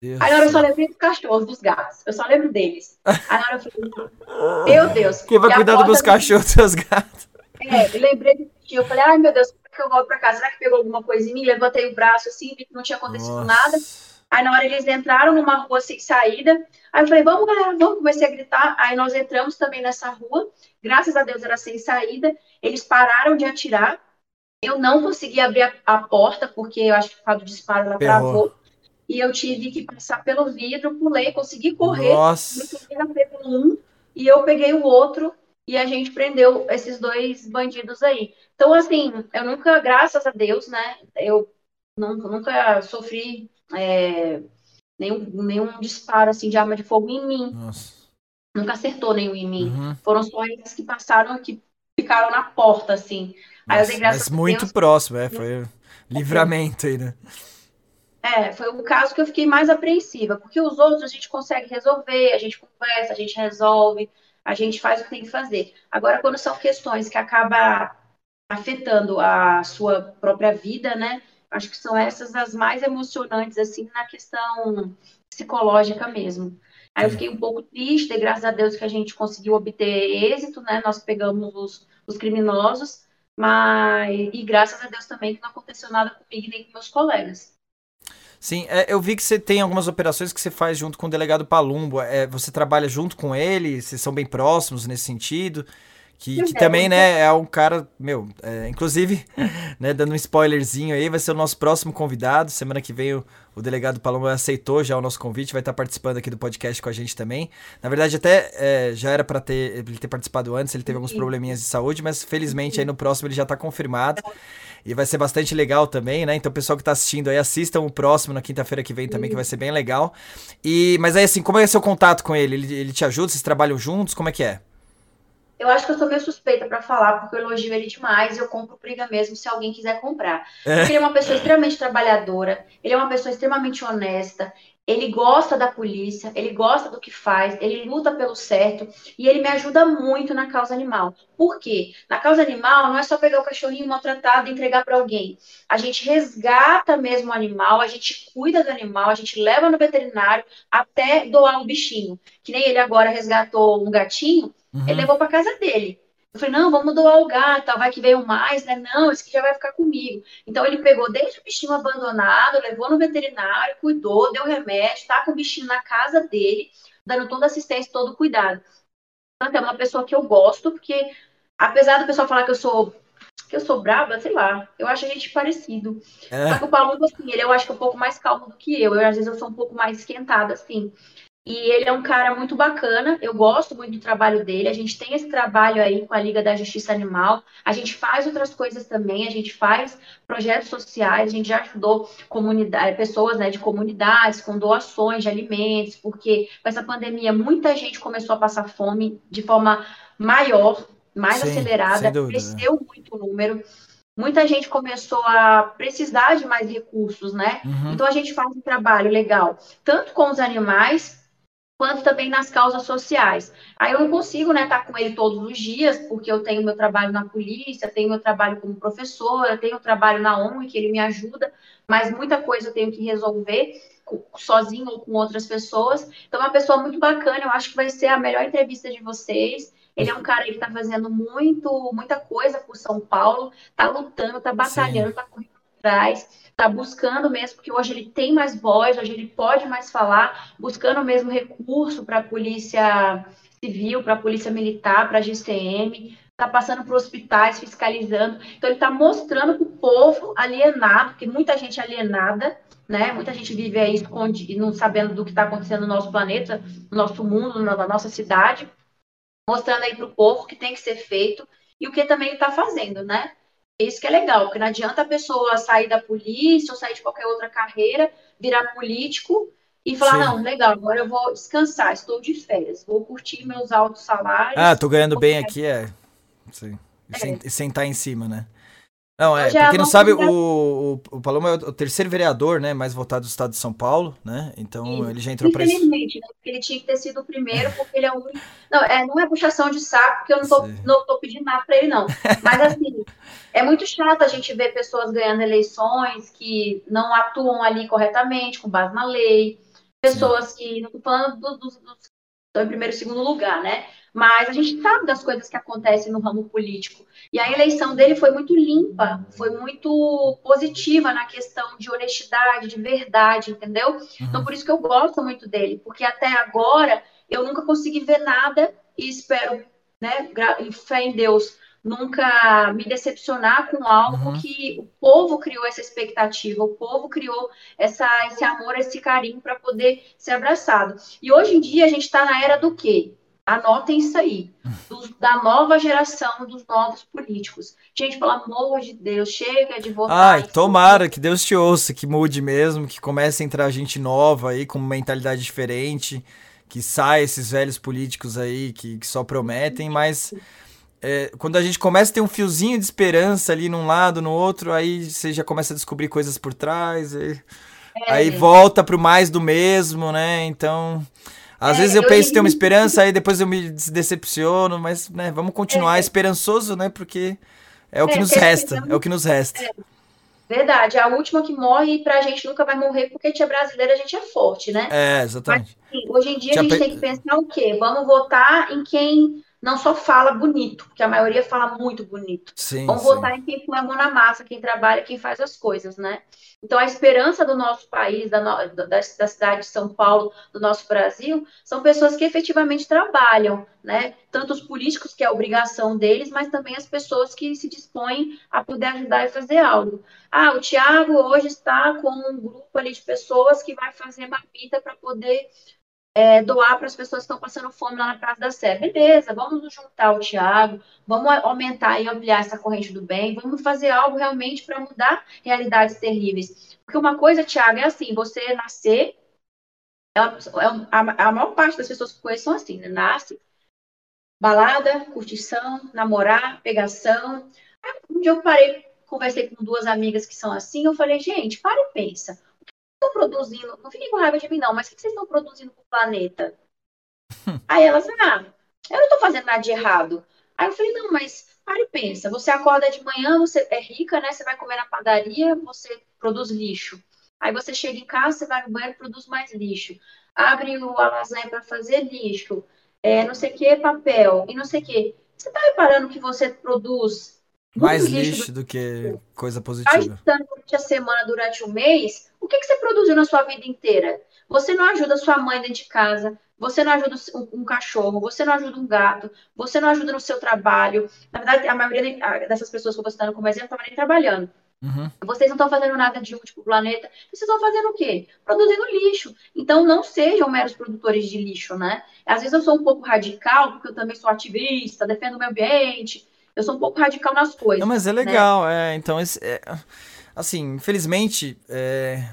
S2: Deus Aí na hora eu só lembrei dos cachorros, dos gatos. Eu só lembro deles. Aí na hora eu falei, meu Deus.
S1: Quem vai cuidar dos meus cachorros e dos gatos?
S2: É, eu lembrei do tio. Eu falei, ai meu Deus, como é que eu volto pra casa? Será que pegou alguma coisa em mim? Levantei o braço assim, vi que não tinha acontecido Nossa. nada. Aí na hora eles entraram numa rua sem saída. Aí eu falei, vamos galera, vamos. Comecei a gritar. Aí nós entramos também nessa rua. Graças a Deus era sem saída. Eles pararam de atirar. Eu não consegui abrir a, a porta, porque eu acho que por causa do disparo ela travou e eu tive que passar pelo vidro, pulei, consegui correr,
S1: Nossa.
S2: pelo um, e eu peguei o outro e a gente prendeu esses dois bandidos aí. Então, assim, eu nunca, graças a Deus, né, eu nunca, nunca sofri é, nenhum, nenhum disparo, assim, de arma de fogo em mim.
S1: Nossa.
S2: Nunca acertou nenhum em mim. Uhum. Foram só eles que passaram, que ficaram na porta, assim.
S1: Aí Nossa, mas muito Deus, próximo, é, foi livramento aí, né?
S2: É, foi o caso que eu fiquei mais apreensiva, porque os outros a gente consegue resolver, a gente conversa, a gente resolve, a gente faz o que tem que fazer. Agora, quando são questões que acabam afetando a sua própria vida, né? Acho que são essas as mais emocionantes, assim, na questão psicológica mesmo. Aí eu fiquei um pouco triste, e graças a Deus que a gente conseguiu obter êxito, né? Nós pegamos os, os criminosos, mas e graças a Deus também que não aconteceu nada comigo nem com meus colegas.
S1: Sim, é, eu vi que você tem algumas operações que você faz junto com o delegado Palumbo. É, você trabalha junto com ele, vocês são bem próximos nesse sentido. Que, que também, né, é um cara, meu, é, inclusive, né, dando um spoilerzinho aí, vai ser o nosso próximo convidado. Semana que vem o, o delegado Palombo aceitou já o nosso convite, vai estar participando aqui do podcast com a gente também. Na verdade, até é, já era para ter, ele ter participado antes, ele teve alguns probleminhas de saúde, mas felizmente aí no próximo ele já está confirmado. E vai ser bastante legal também, né? Então, pessoal que está assistindo aí, assistam o próximo na quinta-feira que vem também, que vai ser bem legal. E, mas aí, assim, como é seu contato com ele? Ele, ele te ajuda? Vocês trabalham juntos? Como é que é?
S2: Eu acho que eu sou meio suspeita para falar, porque eu elogio ele demais e eu compro briga mesmo se alguém quiser comprar. É. Ele é uma pessoa extremamente trabalhadora, ele é uma pessoa extremamente honesta, ele gosta da polícia, ele gosta do que faz, ele luta pelo certo e ele me ajuda muito na causa animal. Por quê? Na causa animal não é só pegar o cachorrinho maltratado e entregar para alguém. A gente resgata mesmo o animal, a gente cuida do animal, a gente leva no veterinário até doar o bichinho. Que nem ele agora resgatou um gatinho, uhum. ele levou para casa dele. Eu falei, não, vamos doar o gato, vai que veio mais, né? Não, esse aqui já vai ficar comigo. Então ele pegou desde o bichinho abandonado, levou no veterinário, cuidou, deu remédio, tá com o bichinho na casa dele, dando toda assistência, todo cuidado. é uma pessoa que eu gosto, porque apesar do pessoal falar que eu sou que eu sou braba, sei lá, eu acho a gente parecido. É. Só que o Paulo, assim, ele eu acho que é um pouco mais calmo do que eu. eu. Às vezes eu sou um pouco mais esquentada, assim. E ele é um cara muito bacana, eu gosto muito do trabalho dele. A gente tem esse trabalho aí com a Liga da Justiça Animal. A gente faz outras coisas também, a gente faz projetos sociais, a gente já ajudou comunidade, pessoas né, de comunidades com doações de alimentos, porque com essa pandemia muita gente começou a passar fome de forma maior, mais Sim, acelerada, cresceu muito o número muita gente começou a precisar de mais recursos, né? Uhum. Então a gente faz um trabalho legal, tanto com os animais, quanto também nas causas sociais. Aí eu não consigo né, estar com ele todos os dias, porque eu tenho meu trabalho na polícia, tenho meu trabalho como professora, tenho trabalho na ONG, que ele me ajuda, mas muita coisa eu tenho que resolver sozinho ou com outras pessoas. Então, é uma pessoa muito bacana, eu acho que vai ser a melhor entrevista de vocês. Ele é um cara que está fazendo muito, muita coisa por São Paulo, está lutando, está batalhando, está correndo atrás está buscando mesmo, porque hoje ele tem mais voz, hoje ele pode mais falar, buscando mesmo recurso para a polícia civil, para a polícia militar, para a GCM, está passando por hospitais, fiscalizando. Então, ele está mostrando para o povo alienado, porque muita gente é alienada, né? Muita gente vive aí escondido, não sabendo do que está acontecendo no nosso planeta, no nosso mundo, na nossa cidade, mostrando aí para o povo o que tem que ser feito e o que também está fazendo, né? Isso que é legal, porque não adianta a pessoa sair da polícia ou sair de qualquer outra carreira, virar político e falar, Sim. não, legal, agora eu vou descansar, estou de férias, vou curtir meus altos salários.
S1: Ah, tô ganhando bem aqui, é. Sim. E é. sentar em cima, né? Não, é, pra quem não sabe, o, o, o Paloma é o terceiro vereador, né, mais votado do estado de São Paulo, né, então Sim. ele já entrou para isso.
S2: Infelizmente, né, porque ele tinha que ter sido o primeiro, porque ele é o único... Não, é, não é puxação de saco, porque eu não tô, não tô pedindo nada para ele, não. Mas, assim, é muito chato a gente ver pessoas ganhando eleições que não atuam ali corretamente, com base na lei, pessoas Sim. que, não tô falando dos do, do, do, em primeiro e segundo lugar, né, mas a gente sabe das coisas que acontecem no ramo político. E a eleição dele foi muito limpa, foi muito positiva na questão de honestidade, de verdade, entendeu? Uhum. Então, por isso que eu gosto muito dele, porque até agora eu nunca consegui ver nada e espero, né, fé em Deus, nunca me decepcionar com algo uhum. que o povo criou essa expectativa, o povo criou essa, esse amor, esse carinho para poder ser abraçado. E hoje em dia a gente está na era do quê? Anotem isso aí. Dos, da nova geração, dos novos políticos. Gente, pelo amor de Deus, chega de votar.
S1: Ai, tomara que Deus te ouça, que mude mesmo, que comece a entrar gente nova aí, com mentalidade diferente, que saia esses velhos políticos aí que, que só prometem, mas é, quando a gente começa a ter um fiozinho de esperança ali num lado, no outro, aí você já começa a descobrir coisas por trás, aí, é, aí volta pro mais do mesmo, né? Então. Às é, vezes eu, eu penso em ter uma esperança, aí depois eu me decepciono, mas né, vamos continuar é, esperançoso, né? Porque é o que é, nos resta, é o que nos resta. É,
S2: verdade, a última que morre e pra gente nunca vai morrer porque a gente é brasileira, a gente é forte, né?
S1: É, exatamente.
S2: Mas, assim, hoje em dia a gente pe... tem que pensar o quê? Vamos votar em quem não só fala bonito, porque a maioria fala muito bonito.
S1: Sim,
S2: Vamos sim. votar em quem põe a mão na massa, quem trabalha, quem faz as coisas, né? Então, a esperança do nosso país, da, no, da, da, cidade de São Paulo, do nosso Brasil, são pessoas que efetivamente trabalham, né? Tanto os políticos, que é a obrigação deles, mas também as pessoas que se dispõem a poder ajudar e fazer algo. Ah, o Tiago hoje está com um grupo ali de pessoas que vai fazer marmita para poder é, doar para as pessoas que estão passando fome lá na Praça da Sé. Beleza, vamos juntar o Tiago, vamos aumentar e ampliar essa corrente do bem, vamos fazer algo realmente para mudar realidades terríveis. Porque uma coisa, Tiago, é assim, você nascer, ela, é a, a, maior parte das pessoas que conheço são assim, né? Nasce, balada, curtição, namorar, pegação. Aí, um dia eu parei, conversei com duas amigas que são assim, eu falei, gente, para e pensa estão produzindo, não fiquem com raiva de mim, não, mas o que vocês estão produzindo para o planeta? Aí elas, ah, eu não estou fazendo nada de errado. Aí eu falei, não, mas para e pensa, você acorda de manhã, você é rica, né? Você vai comer na padaria, você produz lixo. Aí você chega em casa, você vai no banheiro, produz mais lixo. Abre o lasanha para fazer lixo. É, não sei o que, papel, e não sei o que. Você está reparando que você produz
S1: mais lixo, lixo do... do que coisa positiva.
S2: Durante a semana, durante o mês, o que, que você produziu na sua vida inteira? Você não ajuda sua mãe dentro de casa, você não ajuda um, um, cachorro, você não ajuda um gato, você não ajuda no seu trabalho. Na verdade, a maioria dessas pessoas que eu estou citando como exemplo estavam nem trabalhando. Uhum. Vocês não estão fazendo nada de útil para o planeta. Vocês estão fazendo o quê? Produzindo lixo. Então, não sejam meros produtores de lixo, né? Às vezes eu sou um pouco radical, porque eu também sou ativista, defendo o meio ambiente. Eu sou um pouco radical nas coisas.
S1: Não, mas é
S2: né?
S1: legal. Né? É, então, esse, é, assim, infelizmente, é,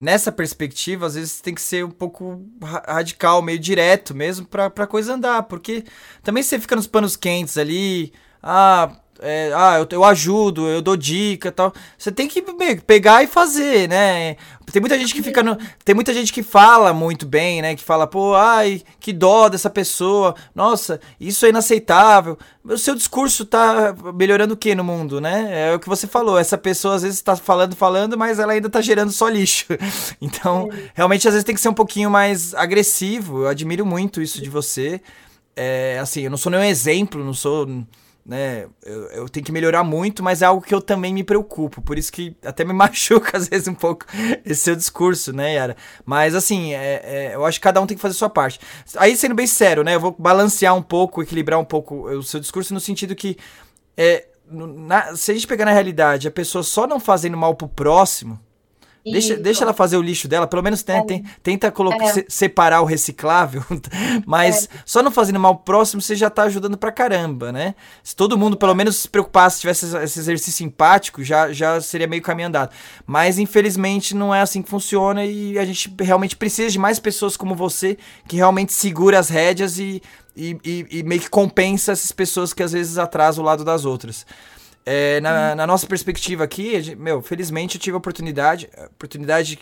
S1: nessa perspectiva, às vezes tem que ser um pouco radical, meio direto mesmo, para a coisa andar. Porque também você fica nos panos quentes ali. Ah, é, ah, eu, eu ajudo, eu dou dica tal. Você tem que pegar e fazer, né? Tem muita gente que fica no, Tem muita gente que fala muito bem, né? Que fala, pô, ai, que dó dessa pessoa. Nossa, isso é inaceitável. O seu discurso tá melhorando o que no mundo, né? É o que você falou. Essa pessoa às vezes tá falando, falando, mas ela ainda tá gerando só lixo. Então, realmente, às vezes tem que ser um pouquinho mais agressivo. Eu admiro muito isso de você. É, assim, eu não sou nenhum exemplo, não sou né? Eu, eu, tenho que melhorar muito, mas é algo que eu também me preocupo. Por isso que até me machuca às vezes um pouco esse seu discurso, né, Yara? Mas assim, é, é, eu acho que cada um tem que fazer a sua parte. Aí, sendo bem sério, né? Eu vou balancear um pouco, equilibrar um pouco o seu discurso no sentido que. É, na, se a gente pegar na realidade a pessoa só não fazendo mal pro próximo, Deixa, deixa ela fazer o lixo dela, pelo menos né, é. tem, tenta colocar, é. se, separar o reciclável, mas é. só não fazendo mal próximo, você já tá ajudando pra caramba, né? Se todo mundo pelo menos se preocupasse, tivesse esse exercício empático, já, já seria meio caminho andado. Mas infelizmente não é assim que funciona e a gente realmente precisa de mais pessoas como você que realmente segura as rédeas e, e, e, e meio que compensa essas pessoas que às vezes atrasam o lado das outras. É, na, na, nossa perspectiva aqui, meu, felizmente eu tive a oportunidade, oportunidade,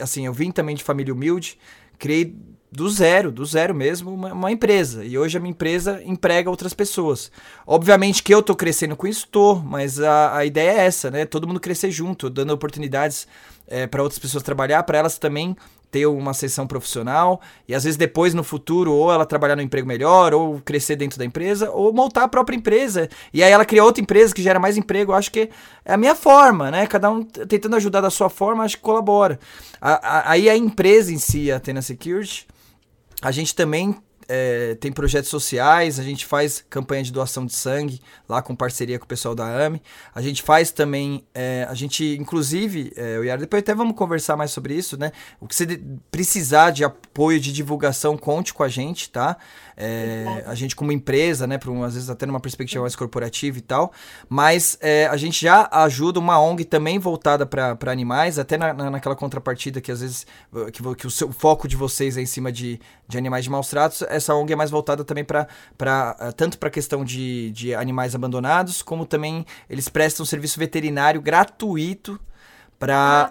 S1: assim, eu vim também de família humilde, criei do zero, do zero mesmo, uma, uma, empresa. E hoje a minha empresa emprega outras pessoas. Obviamente que eu tô crescendo com isso, tô, mas a, a ideia é essa, né? Todo mundo crescer junto, dando oportunidades é, para outras pessoas trabalhar, para elas também ter uma sessão profissional e às vezes depois no futuro ou ela trabalhar no emprego melhor ou crescer dentro da empresa ou montar a própria empresa e aí ela cria outra empresa que gera mais emprego. Eu acho que é a minha forma, né? Cada um tentando ajudar da sua forma, acho que colabora. A, a, aí a empresa em si, a Tena Security, a gente também é, tem projetos sociais, a gente faz campanha de doação de sangue lá com parceria com o pessoal da AME. A gente faz também, é, a gente, inclusive, é, Yara, depois até vamos conversar mais sobre isso, né? O que você precisar de apoio, de divulgação, conte com a gente, tá? É, a gente como empresa, né, um, às vezes até numa perspectiva mais corporativa e tal, mas é, a gente já ajuda uma ONG também voltada para animais, até na, na, naquela contrapartida que às vezes que, que o, seu, o foco de vocês é em cima de, de animais de maus tratos, essa ONG é mais voltada também para eh, tanto para a questão de, de animais abandonados, como também eles prestam serviço veterinário gratuito para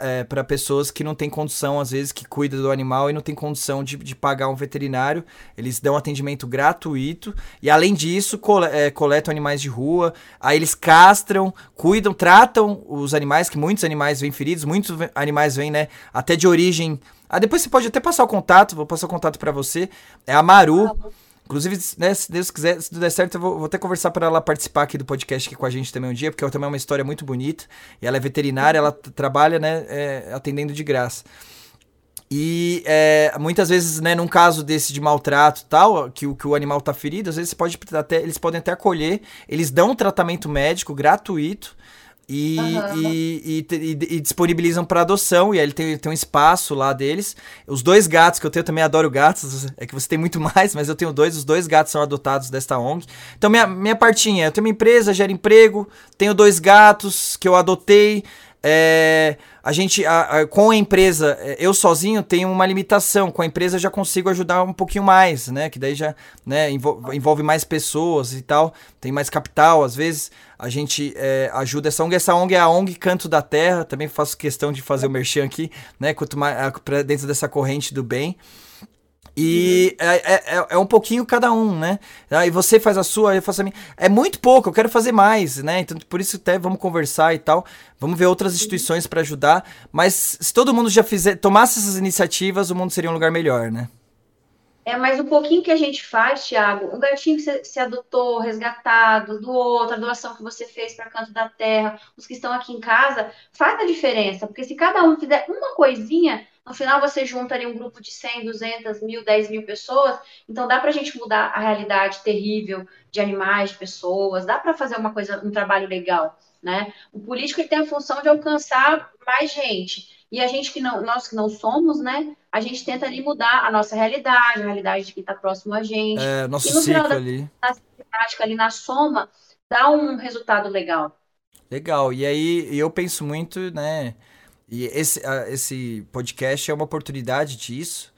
S1: é, pessoas que não têm condição, às vezes, que cuida do animal e não tem condição de, de pagar um veterinário. Eles dão atendimento gratuito e, além disso, cole, é, coletam animais de rua. Aí eles castram, cuidam, tratam os animais, que muitos animais vêm feridos, muitos animais vêm, né, até de origem. Ah, depois você pode até passar o contato, vou passar o contato para você. É a Maru. Ah, Inclusive, né, se Deus quiser, se tudo der certo, eu vou, vou até conversar para ela participar aqui do podcast aqui com a gente também um dia, porque ela também é uma história muito bonita. E ela é veterinária, ela trabalha, né, é, atendendo de graça. E é, muitas vezes, né, num caso desse de maltrato tal, que, que o animal tá ferido, às vezes pode até, eles podem até acolher, eles dão um tratamento médico gratuito e, uhum. e, e, e, disponibilizam para adoção. E aí ele tem, tem um espaço lá deles. Os dois gatos que eu tenho, eu também adoro gatos. É que você tem muito mais, mas eu tenho dois. Os dois gatos são adotados desta ONG. Então, minha, minha partinha, eu tenho uma empresa, gero emprego, tenho dois gatos que eu adotei. É, a gente, a, a, com a empresa, é, eu sozinho tenho uma limitação. Com a empresa eu já consigo ajudar um pouquinho mais, né? Que daí já né, envolve mais pessoas e tal. Tem mais capital, às vezes. A gente é, ajuda essa ONG. Essa ONG é a ONG Canto da Terra. Também faço questão de fazer o merchan aqui, né? Quanto mais dentro dessa corrente do bem. E é, é, é, é, um pouquinho cada um, né? Aí você faz a sua, eu faço a minha. É muito pouco, eu quero fazer mais, né? Então, por isso até vamos conversar e tal. Vamos ver outras instituições para ajudar. Mas se todo mundo já fizer, tomasse essas iniciativas, o mundo seria um lugar melhor, né?
S2: É, mas o pouquinho que a gente faz, Thiago, um gatinho que você, se adotou, resgatado, do outro, a doação que você fez para Canto da Terra, os que estão aqui em casa, faz a diferença, porque se cada um fizer uma coisinha, no final você junta ali um grupo de 100, 200, mil, 10 mil pessoas, então dá para a gente mudar a realidade terrível de animais, de pessoas, dá para fazer uma coisa, um trabalho legal, né? O político tem a função de alcançar mais gente, e a gente que não, nós que não somos, né? A gente tenta ali mudar a nossa realidade, a realidade de quem está próximo a gente.
S1: É, nosso e no ciclo final ali.
S2: Na prática, ali na soma, dá um resultado legal.
S1: Legal. E aí eu penso muito, né? E esse, esse podcast é uma oportunidade disso.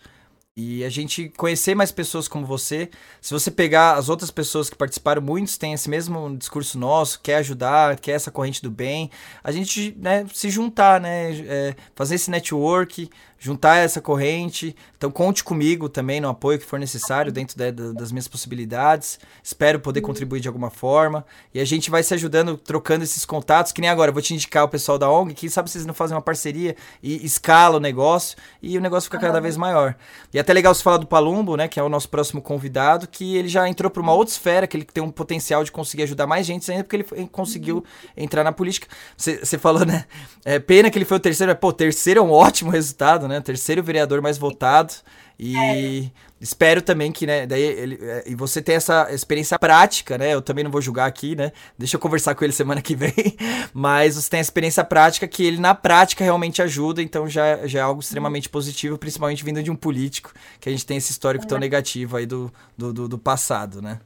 S1: E a gente conhecer mais pessoas como você. Se você pegar as outras pessoas que participaram, muitos têm esse mesmo discurso nosso, quer ajudar, quer essa corrente do bem. A gente né, se juntar, né? É, fazer esse network, juntar essa corrente. Então conte comigo também no apoio que for necessário dentro de, de, das minhas possibilidades. Espero poder contribuir de alguma forma. E a gente vai se ajudando, trocando esses contatos, que nem agora. Vou te indicar o pessoal da ONG, que sabe vocês não fazem uma parceria e escala o negócio e o negócio fica cada vez maior. E até legal você falar do Palumbo, né, que é o nosso próximo convidado, que ele já entrou para uma outra esfera, que ele tem um potencial de conseguir ajudar mais gente ainda, porque ele conseguiu entrar na política. Você falou, né? É, pena que ele foi o terceiro, mas, pô, terceiro é um ótimo resultado, né? Terceiro vereador mais votado. E é. espero também que, né, daí ele, é, e você tem essa experiência prática, né? Eu também não vou julgar aqui, né? Deixa eu conversar com ele semana que vem. Mas você tem a experiência prática que ele na prática realmente ajuda, então já, já é algo extremamente positivo, principalmente vindo de um político, que a gente tem esse histórico tão negativo aí do, do, do, do passado, né?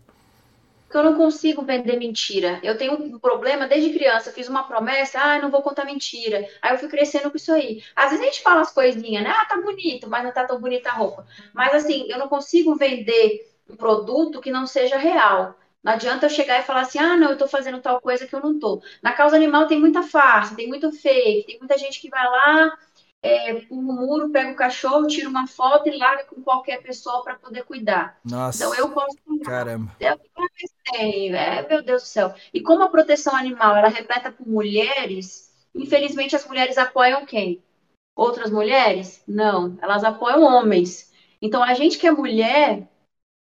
S2: Que eu não consigo vender mentira. Eu tenho um problema desde criança, fiz uma promessa, ah, não vou contar mentira. Aí eu fui crescendo com isso aí. Às vezes a gente fala as coisinhas, né? Ah, tá bonito, mas não tá tão bonita a roupa. Mas assim, eu não consigo vender um produto que não seja real. Não adianta eu chegar e falar assim, ah, não, eu tô fazendo tal coisa que eu não tô. Na causa animal tem muita farsa, tem muito fake, tem muita gente que vai lá é, um muro, pega o cachorro, tira uma foto e larga com qualquer pessoa para poder cuidar.
S1: Nossa.
S2: Então eu posso.
S1: Caramba.
S2: Eu, é, meu Deus do céu. E como a proteção animal ela é repleta por mulheres, infelizmente as mulheres apoiam quem? Outras mulheres? Não, elas apoiam homens. Então a gente que é mulher,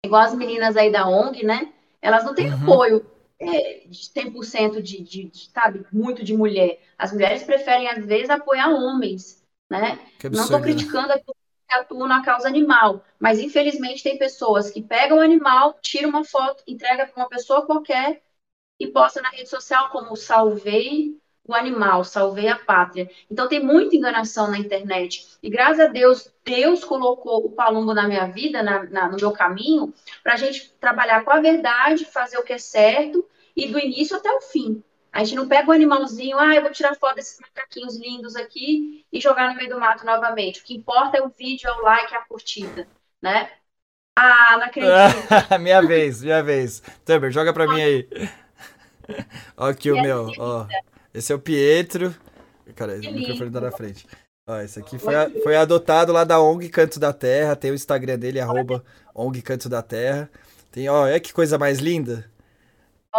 S2: igual as meninas aí da ONG, né? Elas não têm uhum. apoio é, de 100% de, de, de, sabe, muito de mulher. As mulheres preferem, às vezes, apoiar homens né? Não estou criticando a que atuam na causa animal, mas infelizmente tem pessoas que pegam o animal, tiram uma foto, entrega para uma pessoa qualquer e posta na rede social como salvei o animal, salvei a pátria. Então tem muita enganação na internet. E graças a Deus, Deus colocou o palumbo na minha vida, na, na, no meu caminho, para a gente trabalhar com a verdade, fazer o que é certo e do início até o fim. A gente não pega o animalzinho, ah, eu vou tirar foto desses macaquinhos lindos aqui e jogar no meio do mato novamente. O que importa é o vídeo, é o like, é a curtida, né? Ah, não acredito.
S1: minha vez, minha vez. Tuber, joga pra mim aí. ó aqui o meu, ó. Esse é o Pietro. Cara, o microfone tá na frente. Ó, esse aqui foi, a, foi adotado lá da ONG Canto da Terra. Tem o Instagram dele, arroba ONG Canto da Terra. Tem, ó, é que coisa mais linda.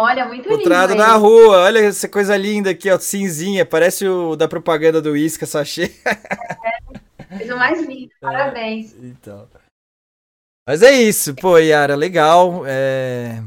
S2: Olha, muito lindo.
S1: Encontrado na rua, olha essa coisa linda aqui, ó, cinzinha, parece o da propaganda do Isca sachê.
S2: É, coisa mais linda, é, parabéns.
S1: Então. Mas é isso, pô, Yara, legal. É...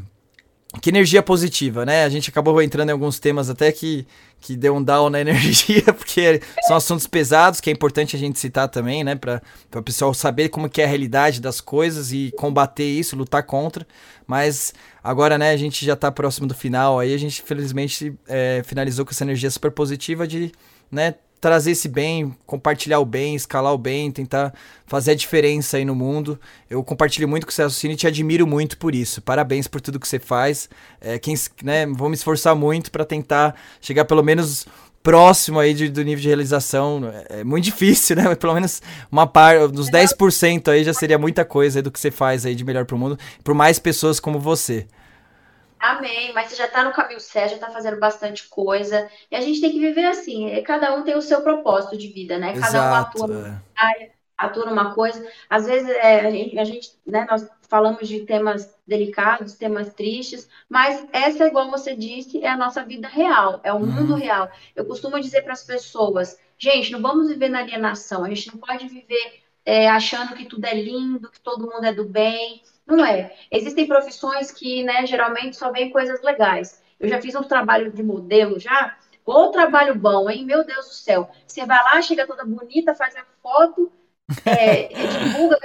S1: Que energia positiva, né? A gente acabou entrando em alguns temas até que, que deu um down na energia, porque são assuntos pesados, que é importante a gente citar também, né? Para o pessoal saber como que é a realidade das coisas e combater isso, lutar contra. Mas agora, né, a gente já está próximo do final, aí a gente felizmente é, finalizou com essa energia super positiva de, né, trazer esse bem, compartilhar o bem, escalar o bem, tentar fazer a diferença aí no mundo. Eu compartilho muito com o Celso e te admiro muito por isso. Parabéns por tudo que você faz. É, quem, né, vou me esforçar muito para tentar chegar pelo menos próximo aí de, do nível de realização. É, é muito difícil, né? Mas pelo menos uma parte, dos 10% aí já seria muita coisa do que você faz aí de melhor pro mundo, por mais pessoas como você.
S2: Amém, mas você já está no caminho certo, já está fazendo bastante coisa. E a gente tem que viver assim, é, cada um tem o seu propósito de vida, né? Cada Exato, um atua é. numa área, atua numa coisa. Às vezes é, a gente, a gente, né, nós falamos de temas delicados, temas tristes, mas essa, igual você disse, é a nossa vida real, é o uhum. mundo real. Eu costumo dizer para as pessoas, gente, não vamos viver na alienação, a gente não pode viver é, achando que tudo é lindo, que todo mundo é do bem. Não é. Existem profissões que, né, geralmente só vem coisas legais. Eu já fiz um trabalho de modelo já. Ô trabalho bom, hein? Meu Deus do céu. Você vai lá, chega toda bonita, faz a foto, é, divulga,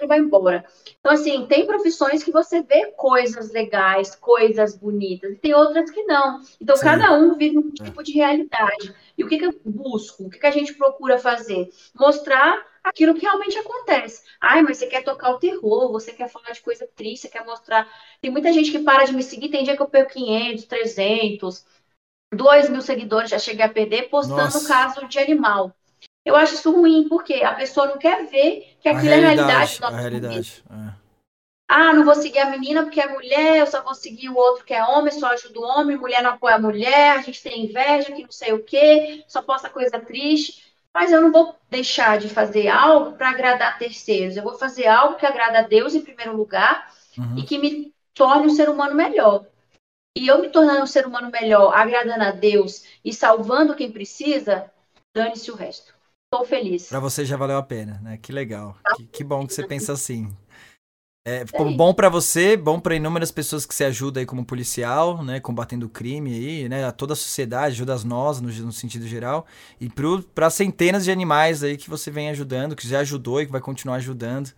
S2: e vai embora. Então, assim, tem profissões que você vê coisas legais, coisas bonitas, e tem outras que não. Então, Sim. cada um vive um tipo de realidade. E o que, que eu busco? O que, que a gente procura fazer? Mostrar aquilo que realmente acontece. Ai, mas você quer tocar o terror, você quer falar de coisa triste, você quer mostrar. Tem muita gente que para de me seguir, tem dia que eu perco 500, 300, 2 mil seguidores, já cheguei a perder, postando Nossa. caso de animal. Eu acho isso ruim, porque a pessoa não quer ver que aquilo a é realidade
S1: a realidade. É.
S2: Ah, não vou seguir a menina porque é mulher, eu só vou seguir o outro que é homem, só ajuda o homem, mulher não apoia a mulher, a gente tem inveja, que não sei o quê, só posta coisa triste. Mas eu não vou deixar de fazer algo para agradar terceiros. Eu vou fazer algo que agrada a Deus em primeiro lugar uhum. e que me torne um ser humano melhor. E eu me tornando um ser humano melhor, agradando a Deus e salvando quem precisa, dane-se o resto. Estou feliz.
S1: Para você já valeu a pena, né? Que legal. Que, que bom que você pensa assim. É, bom para você, bom para inúmeras pessoas que você ajuda aí como policial, né, combatendo o crime aí, né, a toda a sociedade, ajuda as nós no, no sentido geral, e para centenas de animais aí que você vem ajudando, que já ajudou e que vai continuar ajudando,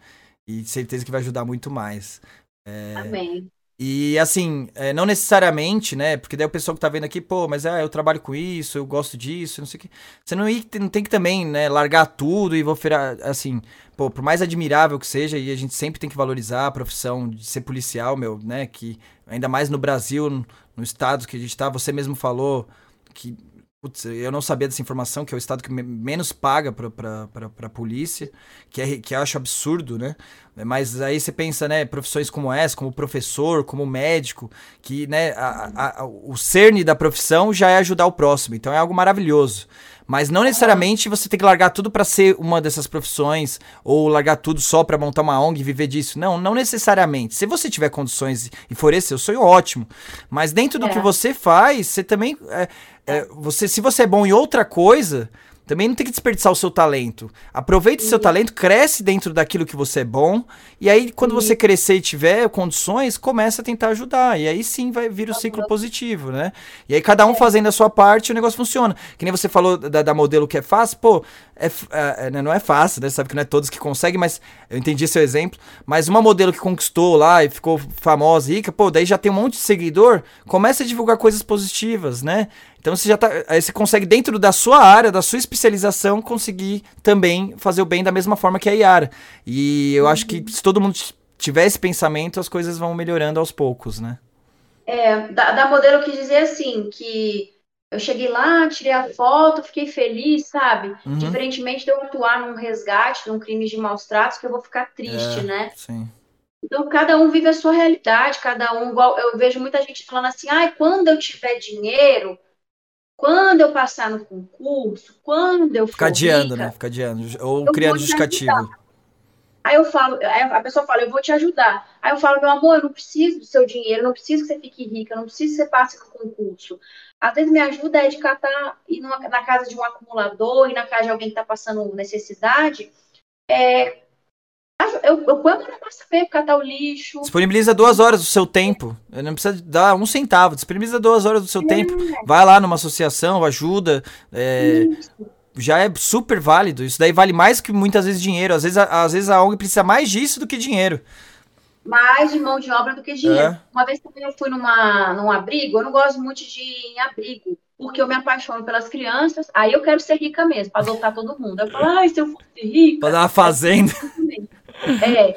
S1: e certeza que vai ajudar muito mais.
S2: É, Amém.
S1: E assim, é, não necessariamente, né? Porque daí o pessoal que tá vendo aqui, pô, mas ah, eu trabalho com isso, eu gosto disso, não sei o que. Você não, não tem que também, né, largar tudo e vou virar, assim, pô, por mais admirável que seja, e a gente sempre tem que valorizar a profissão de ser policial, meu, né? Que ainda mais no Brasil, no estado que a gente tá, você mesmo falou que Putz, eu não sabia dessa informação, que é o estado que menos paga para a polícia, que, é, que eu acho absurdo, né? Mas aí você pensa, né, profissões como essa, como professor, como médico, que né, a, a, o cerne da profissão já é ajudar o próximo, então é algo maravilhoso. Mas não necessariamente você tem que largar tudo para ser uma dessas profissões ou largar tudo só para montar uma ONG e viver disso. Não, não necessariamente. Se você tiver condições e for esse seu sonho, ótimo. Mas dentro do é. que você faz, você também. É, é, você, se você é bom em outra coisa, também não tem que desperdiçar o seu talento. Aproveite o seu talento, cresce dentro daquilo que você é bom. E aí, quando você crescer e tiver condições, começa a tentar ajudar. E aí sim vai vir o ciclo positivo, né? E aí, cada um é. fazendo a sua parte, o negócio funciona. Que nem você falou da, da modelo que é fácil, pô, é, é, né, não é fácil, né? Você sabe que não é todos que conseguem, mas eu entendi seu exemplo. Mas uma modelo que conquistou lá e ficou famosa, rica, pô, daí já tem um monte de seguidor, começa a divulgar coisas positivas, né? Então você já tá. Aí você consegue, dentro da sua área, da sua especialização, conseguir também fazer o bem da mesma forma que a Yara. E eu acho que se todo mundo tiver esse pensamento, as coisas vão melhorando aos poucos, né?
S2: É, da, da modelo quis dizer assim, que eu cheguei lá, tirei a foto, fiquei feliz, sabe? Uhum. Diferentemente de eu atuar num resgate, num crime de maus tratos, que eu vou ficar triste, é, né?
S1: Sim.
S2: Então, cada um vive a sua realidade, cada um, igual eu vejo muita gente falando assim, ai, quando eu tiver dinheiro, quando eu passar no concurso, quando eu
S1: Fica adiando, rica, né? Fica adiando. Ou criando justificativo.
S2: Aí eu falo, a pessoa fala, eu vou te ajudar. Aí eu falo, meu amor, eu não preciso do seu dinheiro, eu não preciso que você fique rica, eu não preciso que você passe no concurso. Às vezes me ajuda é de catar, ir numa, na casa de um acumulador, ir na casa de alguém que está passando necessidade, é, eu, eu ponho na massa mesmo, catar o lixo.
S1: Disponibiliza duas horas do seu tempo. Não precisa dar um centavo. Disponibiliza duas horas do seu é. tempo. Vai lá numa associação, ajuda. É, já é super válido. Isso daí vale mais que muitas vezes dinheiro. Às vezes, a, às vezes a ONG precisa mais disso do que dinheiro.
S2: Mais de mão de obra do que dinheiro. É. Uma vez também eu fui numa, num abrigo. Eu não gosto muito de ir em abrigo porque eu me apaixono pelas crianças, aí eu quero ser rica mesmo, para adotar todo mundo. Eu falo, ai, se eu fosse rica.
S1: Para dar uma fazenda.
S2: É.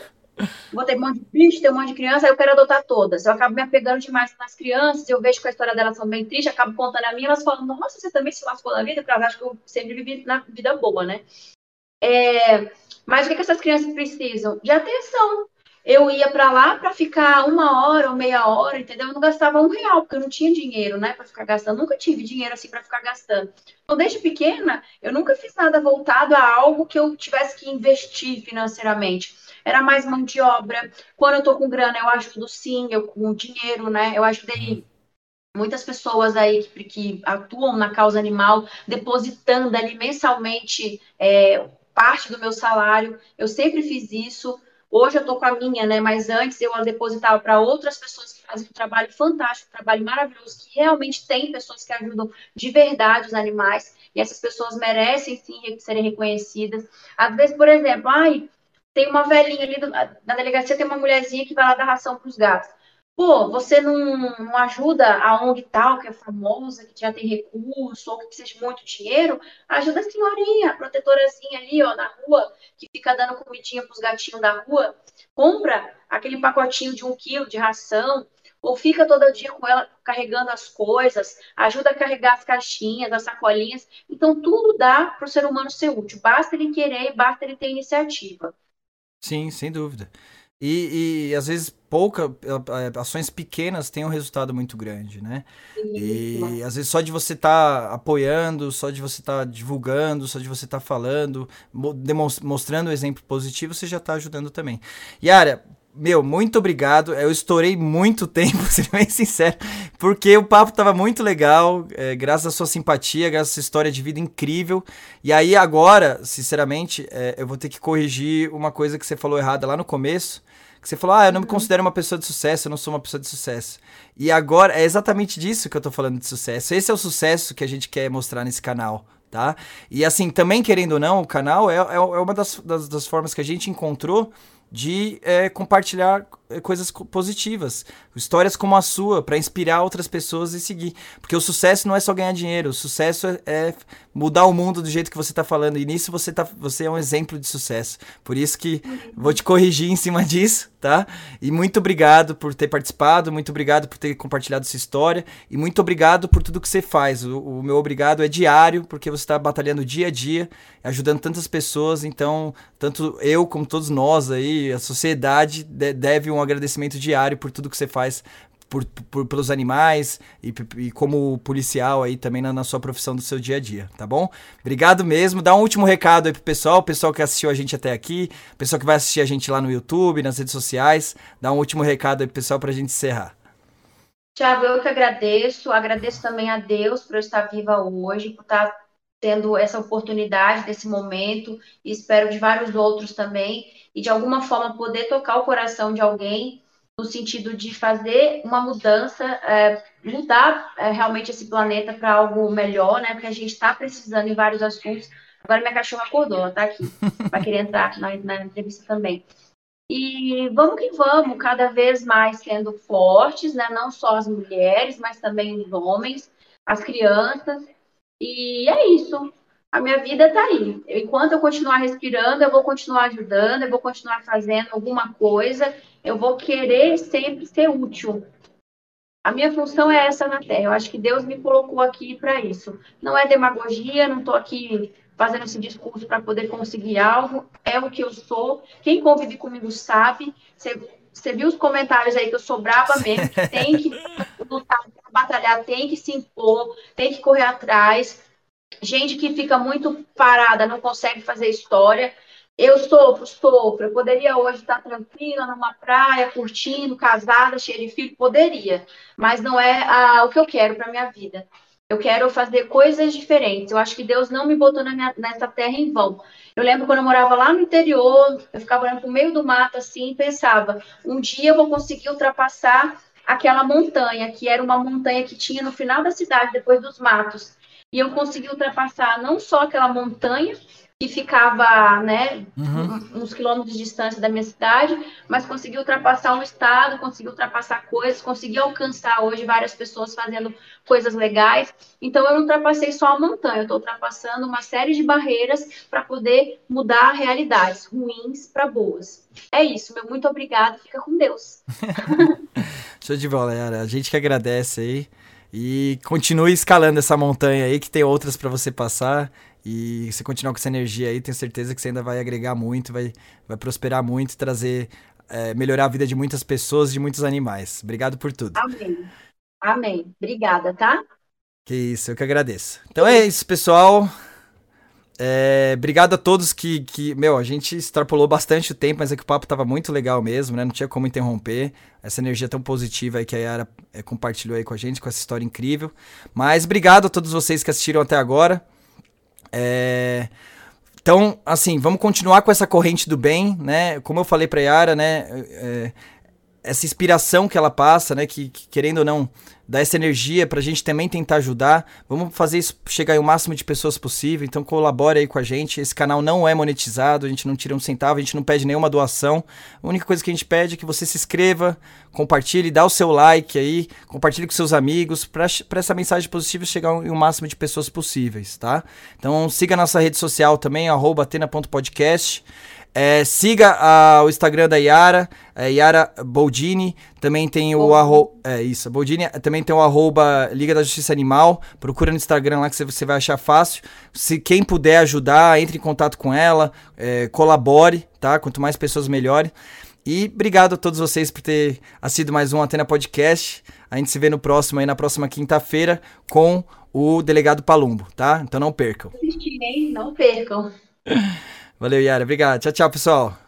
S2: Vou ter um monte de bicho, ter um monte de criança, aí eu quero adotar todas. Eu acabo me apegando demais nas crianças, eu vejo que a história delas são bem tristes, acabo contando a minha, elas falam, nossa, você também se lascou na vida, porque elas acham que eu sempre vivi na vida boa, né? É, mas o que, que essas crianças precisam? De atenção. Eu ia para lá para ficar uma hora ou meia hora, entendeu? Eu não gastava um real, porque eu não tinha dinheiro, né, para ficar gastando. Nunca tive dinheiro assim para ficar gastando. Então, desde pequena, eu nunca fiz nada voltado a algo que eu tivesse que investir financeiramente era mais mão de obra. Quando eu tô com grana, eu ajudo sim, eu com dinheiro, né? Eu ajudei muitas pessoas aí que, que atuam na causa animal, depositando ali mensalmente é, parte do meu salário. Eu sempre fiz isso. Hoje eu estou com a minha, né? Mas antes eu a depositava para outras pessoas que fazem um trabalho fantástico, um trabalho maravilhoso, que realmente tem pessoas que ajudam de verdade os animais, e essas pessoas merecem sim serem reconhecidas. Às vezes, por exemplo, ai, tem uma velhinha ali do, na delegacia, tem uma mulherzinha que vai lá dar ração para os gatos. Pô, você não, não ajuda a ONG tal, que é famosa, que já tem recurso, ou que precisa de muito dinheiro? Ajuda a senhorinha, a protetorazinha ali, ó, na rua, que fica dando comidinha para os gatinhos da rua. Compra aquele pacotinho de um quilo de ração, ou fica todo dia com ela carregando as coisas, ajuda a carregar as caixinhas, as sacolinhas. Então, tudo dá para o ser humano ser útil. Basta ele querer, basta ele ter iniciativa.
S1: Sim, sem dúvida. E, e às vezes pouca é, ações pequenas têm um resultado muito grande, né? E às vezes só de você estar tá apoiando, só de você estar tá divulgando, só de você estar tá falando, mostrando um exemplo positivo, você já está ajudando também. Yara, meu, muito obrigado. Eu estourei muito tempo, ser bem sincero, porque o papo tava muito legal, é, graças à sua simpatia, graças à sua história de vida incrível. E aí agora, sinceramente, é, eu vou ter que corrigir uma coisa que você falou errada lá no começo. Que você falou, ah, eu não me uhum. considero uma pessoa de sucesso, eu não sou uma pessoa de sucesso. E agora é exatamente disso que eu tô falando de sucesso. Esse é o sucesso que a gente quer mostrar nesse canal. Tá? E assim, também querendo ou não, o canal é, é, é uma das, das, das formas que a gente encontrou de é, compartilhar coisas positivas, histórias como a sua, para inspirar outras pessoas e seguir. Porque o sucesso não é só ganhar dinheiro, o sucesso é, é mudar o mundo do jeito que você está falando. E nisso você, tá, você é um exemplo de sucesso. Por isso que vou te corrigir em cima disso, tá? E muito obrigado por ter participado, muito obrigado por ter compartilhado sua história e muito obrigado por tudo que você faz. O, o meu obrigado é diário, porque você está batalhando dia a dia, ajudando tantas pessoas. Então, tanto eu como todos nós aí, a sociedade deve um agradecimento diário por tudo que você faz por, por, pelos animais e, e, como policial aí também na, na, sua profissão do seu dia a dia, tá bom? Obrigado mesmo. Dá um último recado aí pro pessoal, pessoal que assistiu a gente até aqui, pessoal que vai assistir a gente lá no YouTube, nas redes sociais. Dá um último recado aí pro pessoal pra gente encerrar.
S2: Tiago, eu que agradeço. Agradeço também a Deus por eu estar viva hoje, por estar tendo essa oportunidade desse momento e espero de vários outros também e de alguma forma poder tocar o coração de alguém no sentido de fazer uma mudança, é, mudar é, realmente esse planeta para algo melhor, né? Porque a gente está precisando em vários assuntos. Agora minha cachorra acordou, ela está aqui, vai querer entrar na, na entrevista também. E vamos que vamos, cada vez mais sendo fortes, né? Não só as mulheres, mas também os homens, as crianças. E é isso a minha vida está aí. Enquanto eu continuar respirando, eu vou continuar ajudando, eu vou continuar fazendo alguma coisa, eu vou querer sempre ser útil. A minha função é essa na Terra. Eu acho que Deus me colocou aqui para isso. Não é demagogia, não estou aqui fazendo esse discurso para poder conseguir algo. É o que eu sou. Quem convive comigo sabe. Você viu os comentários aí que eu sou brava mesmo, que tem que lutar, batalhar, tem que se impor, tem que correr atrás gente que fica muito parada, não consegue fazer história. Eu sofro, sofro. Eu poderia hoje estar tranquila numa praia, curtindo, casada, cheia de filho, poderia, mas não é o que eu quero para minha vida. Eu quero fazer coisas diferentes. Eu acho que Deus não me botou minha, nessa terra em vão. Eu lembro quando eu morava lá no interior, eu ficava olhando para o meio do mato assim e pensava: um dia eu vou conseguir ultrapassar aquela montanha, que era uma montanha que tinha no final da cidade, depois dos matos e eu consegui ultrapassar não só aquela montanha que ficava, né, uhum. uns quilômetros de distância da minha cidade, mas consegui ultrapassar um estado, consegui ultrapassar coisas, consegui alcançar hoje várias pessoas fazendo coisas legais. Então eu não ultrapassei só a montanha, eu estou ultrapassando uma série de barreiras para poder mudar realidades ruins para boas. É isso, meu muito obrigado, fica com Deus.
S1: Show de bola, Yara. A gente que agradece aí. E continue escalando essa montanha aí, que tem outras para você passar. E você continuar com essa energia aí, tenho certeza que você ainda vai agregar muito, vai, vai prosperar muito, trazer, é, melhorar a vida de muitas pessoas, de muitos animais. Obrigado por tudo.
S2: Amém. Amém. Obrigada, tá?
S1: Que isso, eu que agradeço. Então é isso, pessoal. É, obrigado a todos que, que, meu, a gente extrapolou bastante o tempo, mas é que o papo tava muito legal mesmo, né? Não tinha como interromper essa energia tão positiva aí que a Yara é, compartilhou aí com a gente, com essa história incrível. Mas obrigado a todos vocês que assistiram até agora. É, Então, assim, vamos continuar com essa corrente do bem, né? Como eu falei pra Yara, né? É, essa inspiração que ela passa, né? Que, que, querendo ou não, dá essa energia pra gente também tentar ajudar. Vamos fazer isso chegar o máximo de pessoas possível. Então colabore aí com a gente. Esse canal não é monetizado, a gente não tira um centavo, a gente não pede nenhuma doação. A única coisa que a gente pede é que você se inscreva, compartilhe, dá o seu like aí, compartilhe com seus amigos, para essa mensagem positiva chegar em o máximo de pessoas possíveis, tá? Então siga nossa rede social também, arroba atena.podcast. É, siga a, o Instagram da Yara, é Yara Boldini. Também tem o arroba. É isso, Boldini. Também tem o arroba Liga da Justiça Animal. Procura no Instagram lá que você vai achar fácil. Se quem puder ajudar, entre em contato com ela, é, colabore, tá? Quanto mais pessoas, melhor. E obrigado a todos vocês por ter assistido mais um Atena Podcast. A gente se vê no próximo aí, na próxima quinta-feira, com o delegado Palumbo, tá? Então não percam.
S2: Assistirem, não percam.
S1: Valeu, Yara. Obrigado. Tchau, tchau, pessoal.